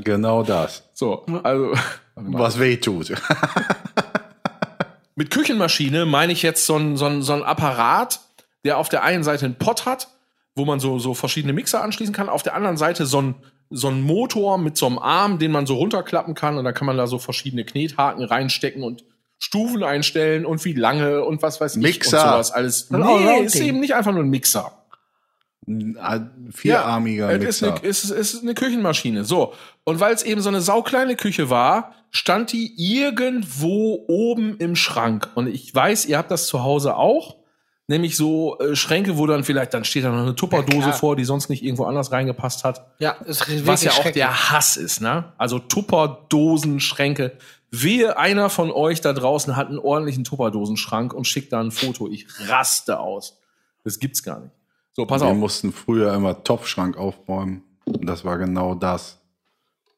Speaker 1: Genau das.
Speaker 3: So, also [laughs]
Speaker 1: Was weh tut.
Speaker 3: mit Küchenmaschine meine ich jetzt so ein, so, ein, so ein Apparat, der auf der einen Seite einen Pot hat, wo man so, so verschiedene Mixer anschließen kann, auf der anderen Seite so ein, so ein Motor mit so einem Arm, den man so runterklappen kann und dann kann man da so verschiedene Knethaken reinstecken und Stufen einstellen und wie lange und was weiß ich
Speaker 1: Mixer.
Speaker 3: und sowas alles. Nee, ist eben nicht einfach nur ein Mixer.
Speaker 1: Ein vierarmiger
Speaker 3: es ist
Speaker 1: Mixer.
Speaker 3: eine, es ist, es ist eine Küchenmaschine. So. Und weil es eben so eine saukleine Küche war, stand die irgendwo oben im Schrank. Und ich weiß, ihr habt das zu Hause auch. Nämlich so äh, Schränke, wo dann vielleicht, dann steht da noch eine Tupperdose
Speaker 2: klar.
Speaker 3: vor, die sonst nicht irgendwo anders reingepasst hat.
Speaker 2: Ja, ist wirklich
Speaker 3: Was ja auch der Hass ist, ne? Also Tupperdosen, Schränke. Wehe, einer von euch da draußen hat einen ordentlichen Tupperdosenschrank und schickt da ein Foto. Ich raste aus. Das gibt's gar nicht. So, pass
Speaker 1: Wir
Speaker 3: auf.
Speaker 1: mussten früher immer Topfschrank aufräumen. Und das war genau das.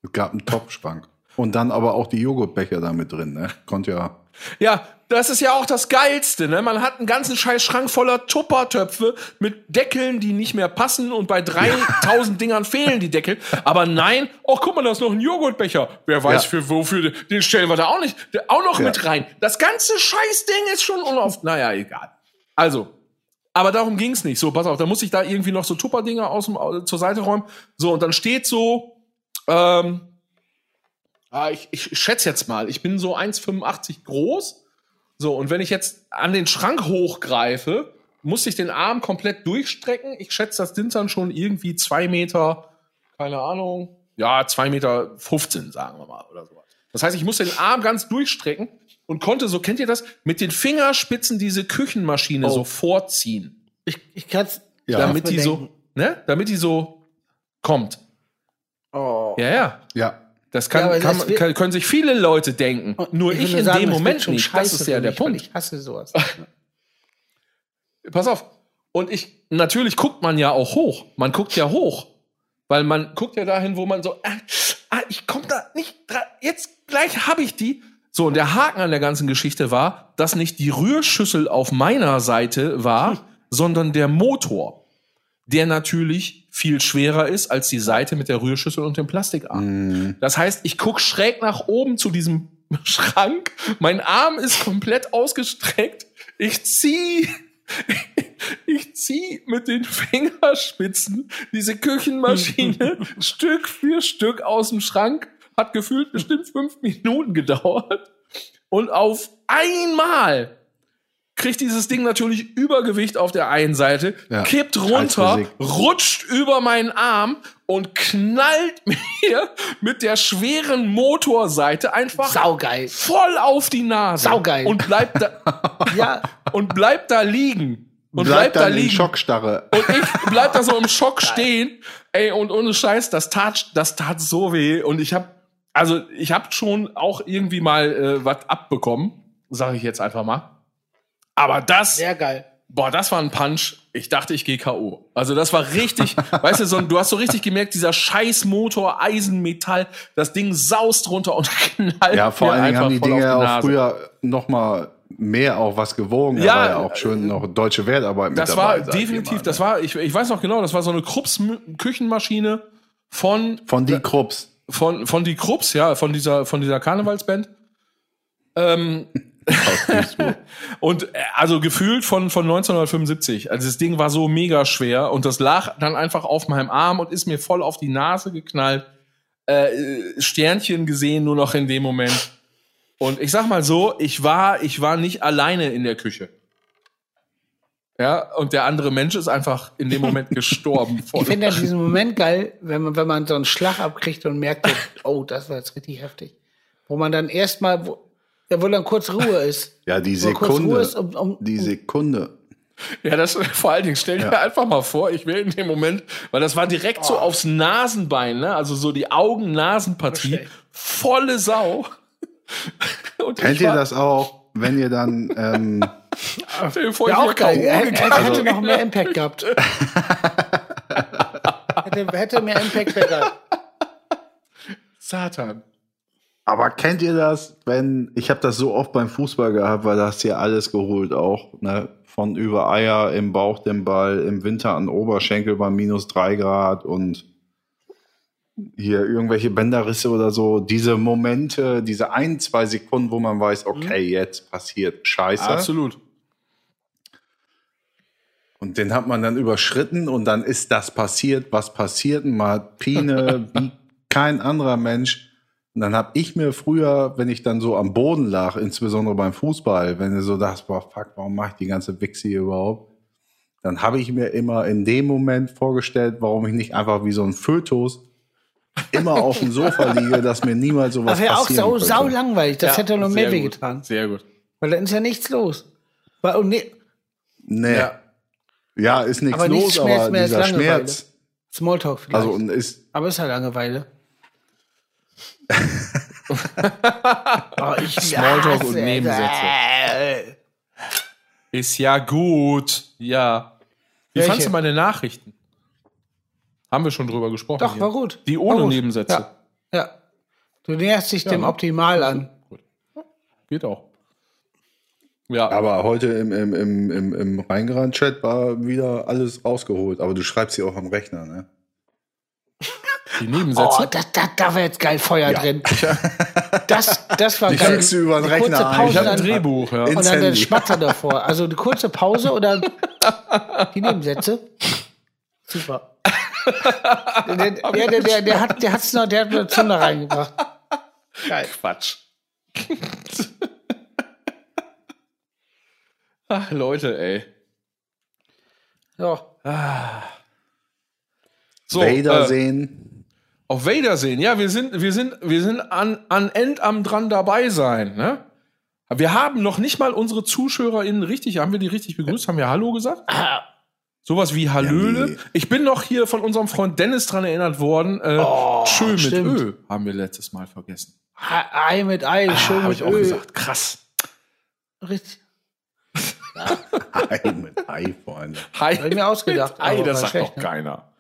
Speaker 1: Es gab einen Topfschrank. Und dann aber auch die Joghurtbecher da mit drin, ne? Konnte ja.
Speaker 3: Ja, das ist ja auch das Geilste, ne? Man hat einen ganzen scheiß Schrank voller Tuppertöpfe mit Deckeln, die nicht mehr passen und bei 3000 Dingern fehlen die Deckel. Aber nein, oh, guck mal, da ist noch ein Joghurtbecher. Wer weiß
Speaker 1: Ja.
Speaker 3: für wofür, den stellen wir da auch nicht, auch noch
Speaker 1: Ja.
Speaker 3: mit rein. Das ganze Scheißding ist schon unauf, naja, egal. Also, aber darum ging's nicht. So, pass auf, da muss ich da irgendwie noch so Tupperdinger au- zur Seite räumen. So, und dann steht so, ähm, ah, ich, ich schätze jetzt mal, ich bin so 1,85 groß. So, und wenn ich jetzt an den Schrank hochgreife, muss ich den Arm komplett durchstrecken. Ich schätze, das sind dann schon irgendwie zwei Meter, keine Ahnung, ja, zwei Meter 15, sagen wir mal, oder so. Das heißt, ich muss den Arm ganz durchstrecken und konnte, so kennt ihr das, mit den Fingerspitzen diese Küchenmaschine
Speaker 2: Oh.
Speaker 3: so vorziehen,
Speaker 2: Ich, ich kann's.
Speaker 1: Ja.
Speaker 3: damit die so, ne, damit die so kommt.
Speaker 2: Oh.
Speaker 3: Ja, ja.
Speaker 1: Ja.
Speaker 3: Das kann,
Speaker 2: Ja,
Speaker 3: kann, kann, können sich viele Leute denken. Nur ich,
Speaker 2: will
Speaker 3: in
Speaker 2: sagen,
Speaker 3: dem Moment
Speaker 2: schon
Speaker 3: nicht. Das ist ja der
Speaker 2: mich,
Speaker 3: Punkt.
Speaker 2: Ich hasse sowas. [laughs]
Speaker 3: Pass auf. Und ich, natürlich guckt man ja auch hoch. Man guckt ja hoch. Weil man guckt ja dahin, wo man so, ah, ah, ich komme da nicht dran. Jetzt gleich habe ich die. So, und der Haken an der ganzen Geschichte war, dass nicht die Rührschüssel auf meiner Seite war, sondern der Motor. der natürlich viel schwerer ist als die Seite mit der Rührschüssel und dem Plastikarm. Das heißt, ich guck schräg nach oben zu diesem [laughs] Schrank, mein Arm ist komplett ausgestreckt, ich zieh [laughs] ich zieh mit den Fingerspitzen diese Küchenmaschine [laughs] Stück für Stück aus dem Schrank. Hat gefühlt bestimmt fünf Minuten gedauert. Und auf einmal kriegt dieses Ding natürlich Übergewicht auf der einen Seite,
Speaker 1: Ja,
Speaker 3: kippt runter, rutscht über meinen Arm und knallt [laughs] mir mit der schweren Motorseite einfach
Speaker 2: Saugeil.
Speaker 3: voll auf die Nase.
Speaker 2: Saugeil.
Speaker 3: Und bleibt da, [laughs]
Speaker 2: Ja,
Speaker 3: und bleibt da liegen. Und
Speaker 1: Bleibt
Speaker 3: bleibt, da
Speaker 1: in
Speaker 3: liegen.
Speaker 1: Schockstarre.
Speaker 3: Und ich bleib da so im [laughs] Schock stehen. Ey, und ohne Scheiß, das tat, das tat so weh. Und ich hab, also ich hab schon auch irgendwie mal äh, was abbekommen, sage ich jetzt einfach mal. Aber das,
Speaker 2: sehr geil.
Speaker 3: boah, das war ein Punch. Ich dachte, ich gehe K.O. Also das war richtig, [laughs] weißt du, so, du hast so richtig gemerkt, dieser scheiß Motor, Eisenmetall, das Ding saust runter und [laughs] knallt
Speaker 1: Ja, vor allen Dingen haben die Dinge auch
Speaker 3: Nase.
Speaker 1: früher noch mal mehr auch was gewogen.
Speaker 3: Ja,
Speaker 1: da war ja auch schön noch deutsche Wertarbeit mit
Speaker 3: Das
Speaker 1: dabei.
Speaker 3: war
Speaker 1: sag ich
Speaker 3: definitiv,
Speaker 1: immer,
Speaker 3: das war, ich, ich weiß noch genau, das war so eine Krups Küchenmaschine von
Speaker 1: Von die Krupps.
Speaker 3: Von von die Krups, ja, von dieser von dieser Karnevalsband. Ähm, [laughs] und äh, also gefühlt von von 1975. Also das Ding war so mega schwer und das lag dann einfach auf meinem Arm und ist mir voll auf die Nase geknallt. Äh, Sternchen gesehen nur noch in dem Moment. Und ich sag mal so, ich war ich war nicht alleine in der Küche. Ja, und der andere Mensch ist einfach in dem Moment [laughs] gestorben.
Speaker 2: Ich finde ja diesen Moment geil, wenn man, wenn man so einen Schlag abkriegt und merkt, oh, das war jetzt richtig heftig. Wo man dann erstmal, wo, ja, wo dann kurz Ruhe ist.
Speaker 1: Ja, die Sekunde.
Speaker 2: ist, um, um,
Speaker 1: die Sekunde.
Speaker 3: Ja, das vor allen Dingen, stell dir einfach mal vor, ich wäre in dem Moment, weil das war direkt so aufs Nasenbein, ne? Also so die Augen-Nasenpartie, volle Sau. [laughs] Und
Speaker 1: Kennt ihr das auch, wenn ihr dann ähm,
Speaker 2: ja, auch geil. Er, er hätte noch mehr Impact gehabt. hätte, hätte mehr Impact gehabt.
Speaker 3: Satan.
Speaker 1: Aber kennt ihr das, wenn, ich habe das so oft beim Fußball gehabt, weil das hier alles geholt auch, ne? Von über Eier im Bauch den Ball, im Winter an Oberschenkel bei minus drei Grad und hier irgendwelche Bänderrisse oder so. Diese Momente, diese ein, zwei Sekunden, wo man weiß, okay, jetzt passiert Scheiße.
Speaker 3: Absolut.
Speaker 1: Und den hat man dann überschritten und dann ist das passiert, was passiert. Und Man hat Pine [laughs] wie kein anderer Mensch. Und dann habe ich mir früher, wenn ich dann so am Boden lag, insbesondere beim Fußball, wenn du so dachtest, boah, fuck, warum mache ich die ganze Wichse hier überhaupt? Dann habe ich mir immer in dem Moment vorgestellt, warum ich nicht einfach wie so ein Fötus immer auf dem Sofa liege, dass mir niemals sowas
Speaker 2: Das wäre auch sau, sau langweilig. Das
Speaker 3: Ja,
Speaker 2: hätte noch mehr wehgetan.
Speaker 3: Sehr gut.
Speaker 2: Weil dann ist ja nichts los. Weil, und nee,
Speaker 1: Nee.
Speaker 3: Ja.
Speaker 1: Ja. ist nichts
Speaker 2: Aber
Speaker 1: los,
Speaker 2: Schmerz
Speaker 1: aber dieser. Schmerz.
Speaker 2: Smalltalk vielleicht.
Speaker 1: Also und ist
Speaker 2: Aber ist halt Langeweile. oh, [laughs] ich
Speaker 3: Smalltalk und Nebensätze.
Speaker 2: es.
Speaker 3: Ist ja gut. Ja. Wie
Speaker 2: Welche?
Speaker 3: fandst du meine Nachrichten? Haben wir schon drüber gesprochen.
Speaker 2: Doch,
Speaker 3: hier.
Speaker 2: war gut.
Speaker 3: Die ohne
Speaker 2: gut.
Speaker 3: Nebensätze.
Speaker 2: Ja. ja. Du näherst dich dem
Speaker 3: ne?
Speaker 2: Optimal an.
Speaker 3: Geht auch. Ja,
Speaker 1: Aber heute im, im, im, im, im Rheingerandt-Chat war wieder alles rausgeholt. Aber du schreibst sie auch am Rechner, ne?
Speaker 3: die
Speaker 2: Oh,
Speaker 3: Nebensätze.
Speaker 2: da, da, da war jetzt geil Feuer drin. [laughs] Das, das war
Speaker 1: Die
Speaker 2: geil.
Speaker 1: kriegst du über den
Speaker 2: Die kurze
Speaker 1: Rechner ein.
Speaker 2: Pause
Speaker 3: ich habe ein Drehbuch, ja.
Speaker 2: Und dann der
Speaker 1: Handy.
Speaker 2: Schmatzer davor. Also eine kurze Pause oder [laughs] die Nebensätze. Super. Der, der, der, der, der hat der hat's noch, der hat eine Zunge reingebracht. Geil.
Speaker 3: Quatsch. [laughs] Ach, Leute, ey.
Speaker 2: Ja.
Speaker 3: So,
Speaker 1: Vader
Speaker 3: äh,
Speaker 1: sehen.
Speaker 3: auf Wiedersehen. Ja, wir sind, wir sind, wir sind an, an Endam dran dabei sein, ne? Wir haben noch nicht mal unsere ZuschauerInnen richtig, haben wir die richtig begrüßt? Haben wir Hallo gesagt? [laughs] Sowas wie Hallöle.
Speaker 1: Ja, die-
Speaker 3: ich bin noch hier von unserem Freund Dennis dran erinnert worden. Äh, Schön mit
Speaker 2: stimmt.
Speaker 3: Ö haben wir letztes Mal vergessen.
Speaker 2: Ei mit Ei, schön
Speaker 3: Habe
Speaker 2: mit
Speaker 3: ich auch
Speaker 2: Öl.
Speaker 3: gesagt. Krass.
Speaker 2: Richtig. [laughs]
Speaker 1: Ei mit Ei, Freunde.
Speaker 3: Hi.
Speaker 2: Hab ich mir ausgedacht,
Speaker 3: Ei, das sagt
Speaker 2: schlecht,
Speaker 3: doch
Speaker 2: ne?
Speaker 3: keiner.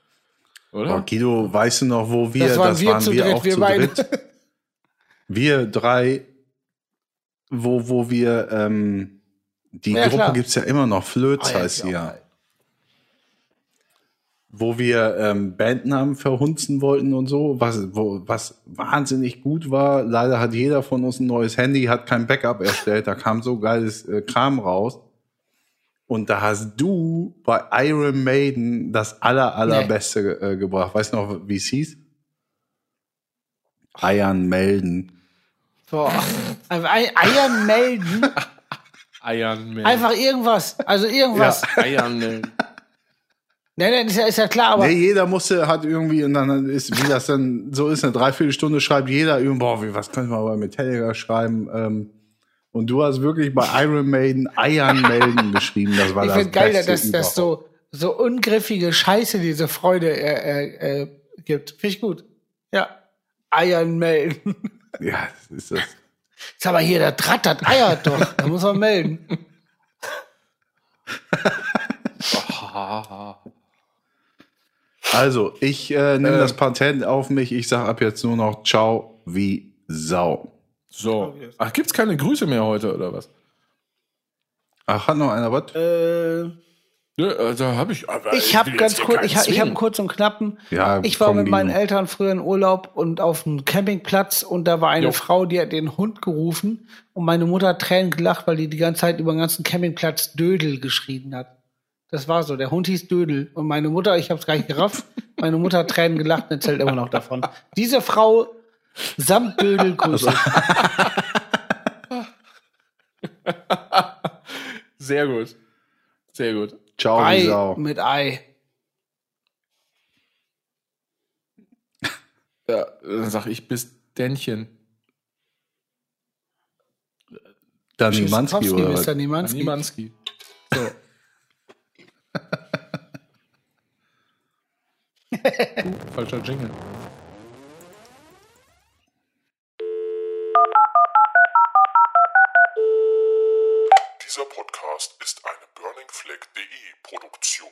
Speaker 1: Oh,
Speaker 3: Oder?
Speaker 1: Guido, weißt du noch, wo wir,
Speaker 2: Das waren wir zu dritt,
Speaker 1: auch
Speaker 2: wir
Speaker 1: zu
Speaker 2: beide.
Speaker 1: dritt. Wir drei, wo, wo wir, ähm, die
Speaker 2: Ja,
Speaker 1: Gruppe
Speaker 2: klar.
Speaker 1: gibt's ja immer noch, Flöz
Speaker 2: Ah, ja,
Speaker 1: heißt sie
Speaker 2: ja auch.
Speaker 1: Wo wir ähm, Bandnamen verhunzen wollten und so, was, wo, was wahnsinnig gut war. Leider hat jeder von uns ein neues Handy, hat kein Backup erstellt, da kam so geiles äh, Kram raus. Und da hast du bei Iron Maiden das aller, allerbeste nee. äh, gebracht. Weißt du noch, wie es hieß? Eiern melden.
Speaker 2: Boah. Eiern melden?
Speaker 3: Eiern [laughs] melden.
Speaker 2: Einfach irgendwas. Also irgendwas.
Speaker 3: Ja. Eiern melden.
Speaker 2: Nein, nein, ist ja, ist ja klar, aber.
Speaker 1: Nee, jeder musste, hat irgendwie, und dann ist, wie das dann so ist, eine Dreiviertelstunde schreibt jeder irgendwie, boah, wie, was können wir bei Metallica schreiben? Ähm, und du hast wirklich bei Iron Maiden Eiern melden [laughs] geschrieben. Das war
Speaker 2: ich
Speaker 1: das
Speaker 2: finde geil, dass das so, so ungriffige Scheiße diese Freude äh, äh, äh, gibt. Finde ich gut. Ja. Eiern melden. [laughs]
Speaker 1: Ja, ist das.
Speaker 2: Ist aber hier, der Dratt, eiert doch. Da muss man melden. [laughs]
Speaker 1: Also, ich äh, nehme äh, das Patent auf mich. Ich sage ab jetzt nur noch Ciao wie Sau.
Speaker 3: So. Ach, gibt's keine Grüße mehr heute, oder was?
Speaker 1: Ach, hat noch einer was?
Speaker 2: Äh.
Speaker 3: Ja, da also habe ich.
Speaker 2: ich habe ganz kurz, ich, ich habe einen kurz und knappen.
Speaker 1: Ja,
Speaker 2: ich war mit meinen Eltern früher in Urlaub und auf einem Campingplatz und da war eine jo. Frau, die hat den Hund gerufen und meine Mutter hat Tränen gelacht, weil die die ganze Zeit über den ganzen Campingplatz Dödel geschrien hat. Das war so. Der Hund hieß Dödel. Und meine Mutter, ich habe es gar nicht gerafft, meine Mutter hat Tränen gelacht und erzählt immer noch davon. Diese Frau samt Dödel Grüße. [laughs]
Speaker 3: Sehr gut. Sehr gut.
Speaker 1: Ciao,
Speaker 2: Ei
Speaker 1: Sau.
Speaker 2: mit Ei.
Speaker 3: Ja, dann sag ich bis Dännchen.
Speaker 1: Danimanski oder was?
Speaker 2: Mr. [laughs]
Speaker 3: Falscher Jingle.
Speaker 5: Dieser Podcast ist eine burningflag.de Produktion.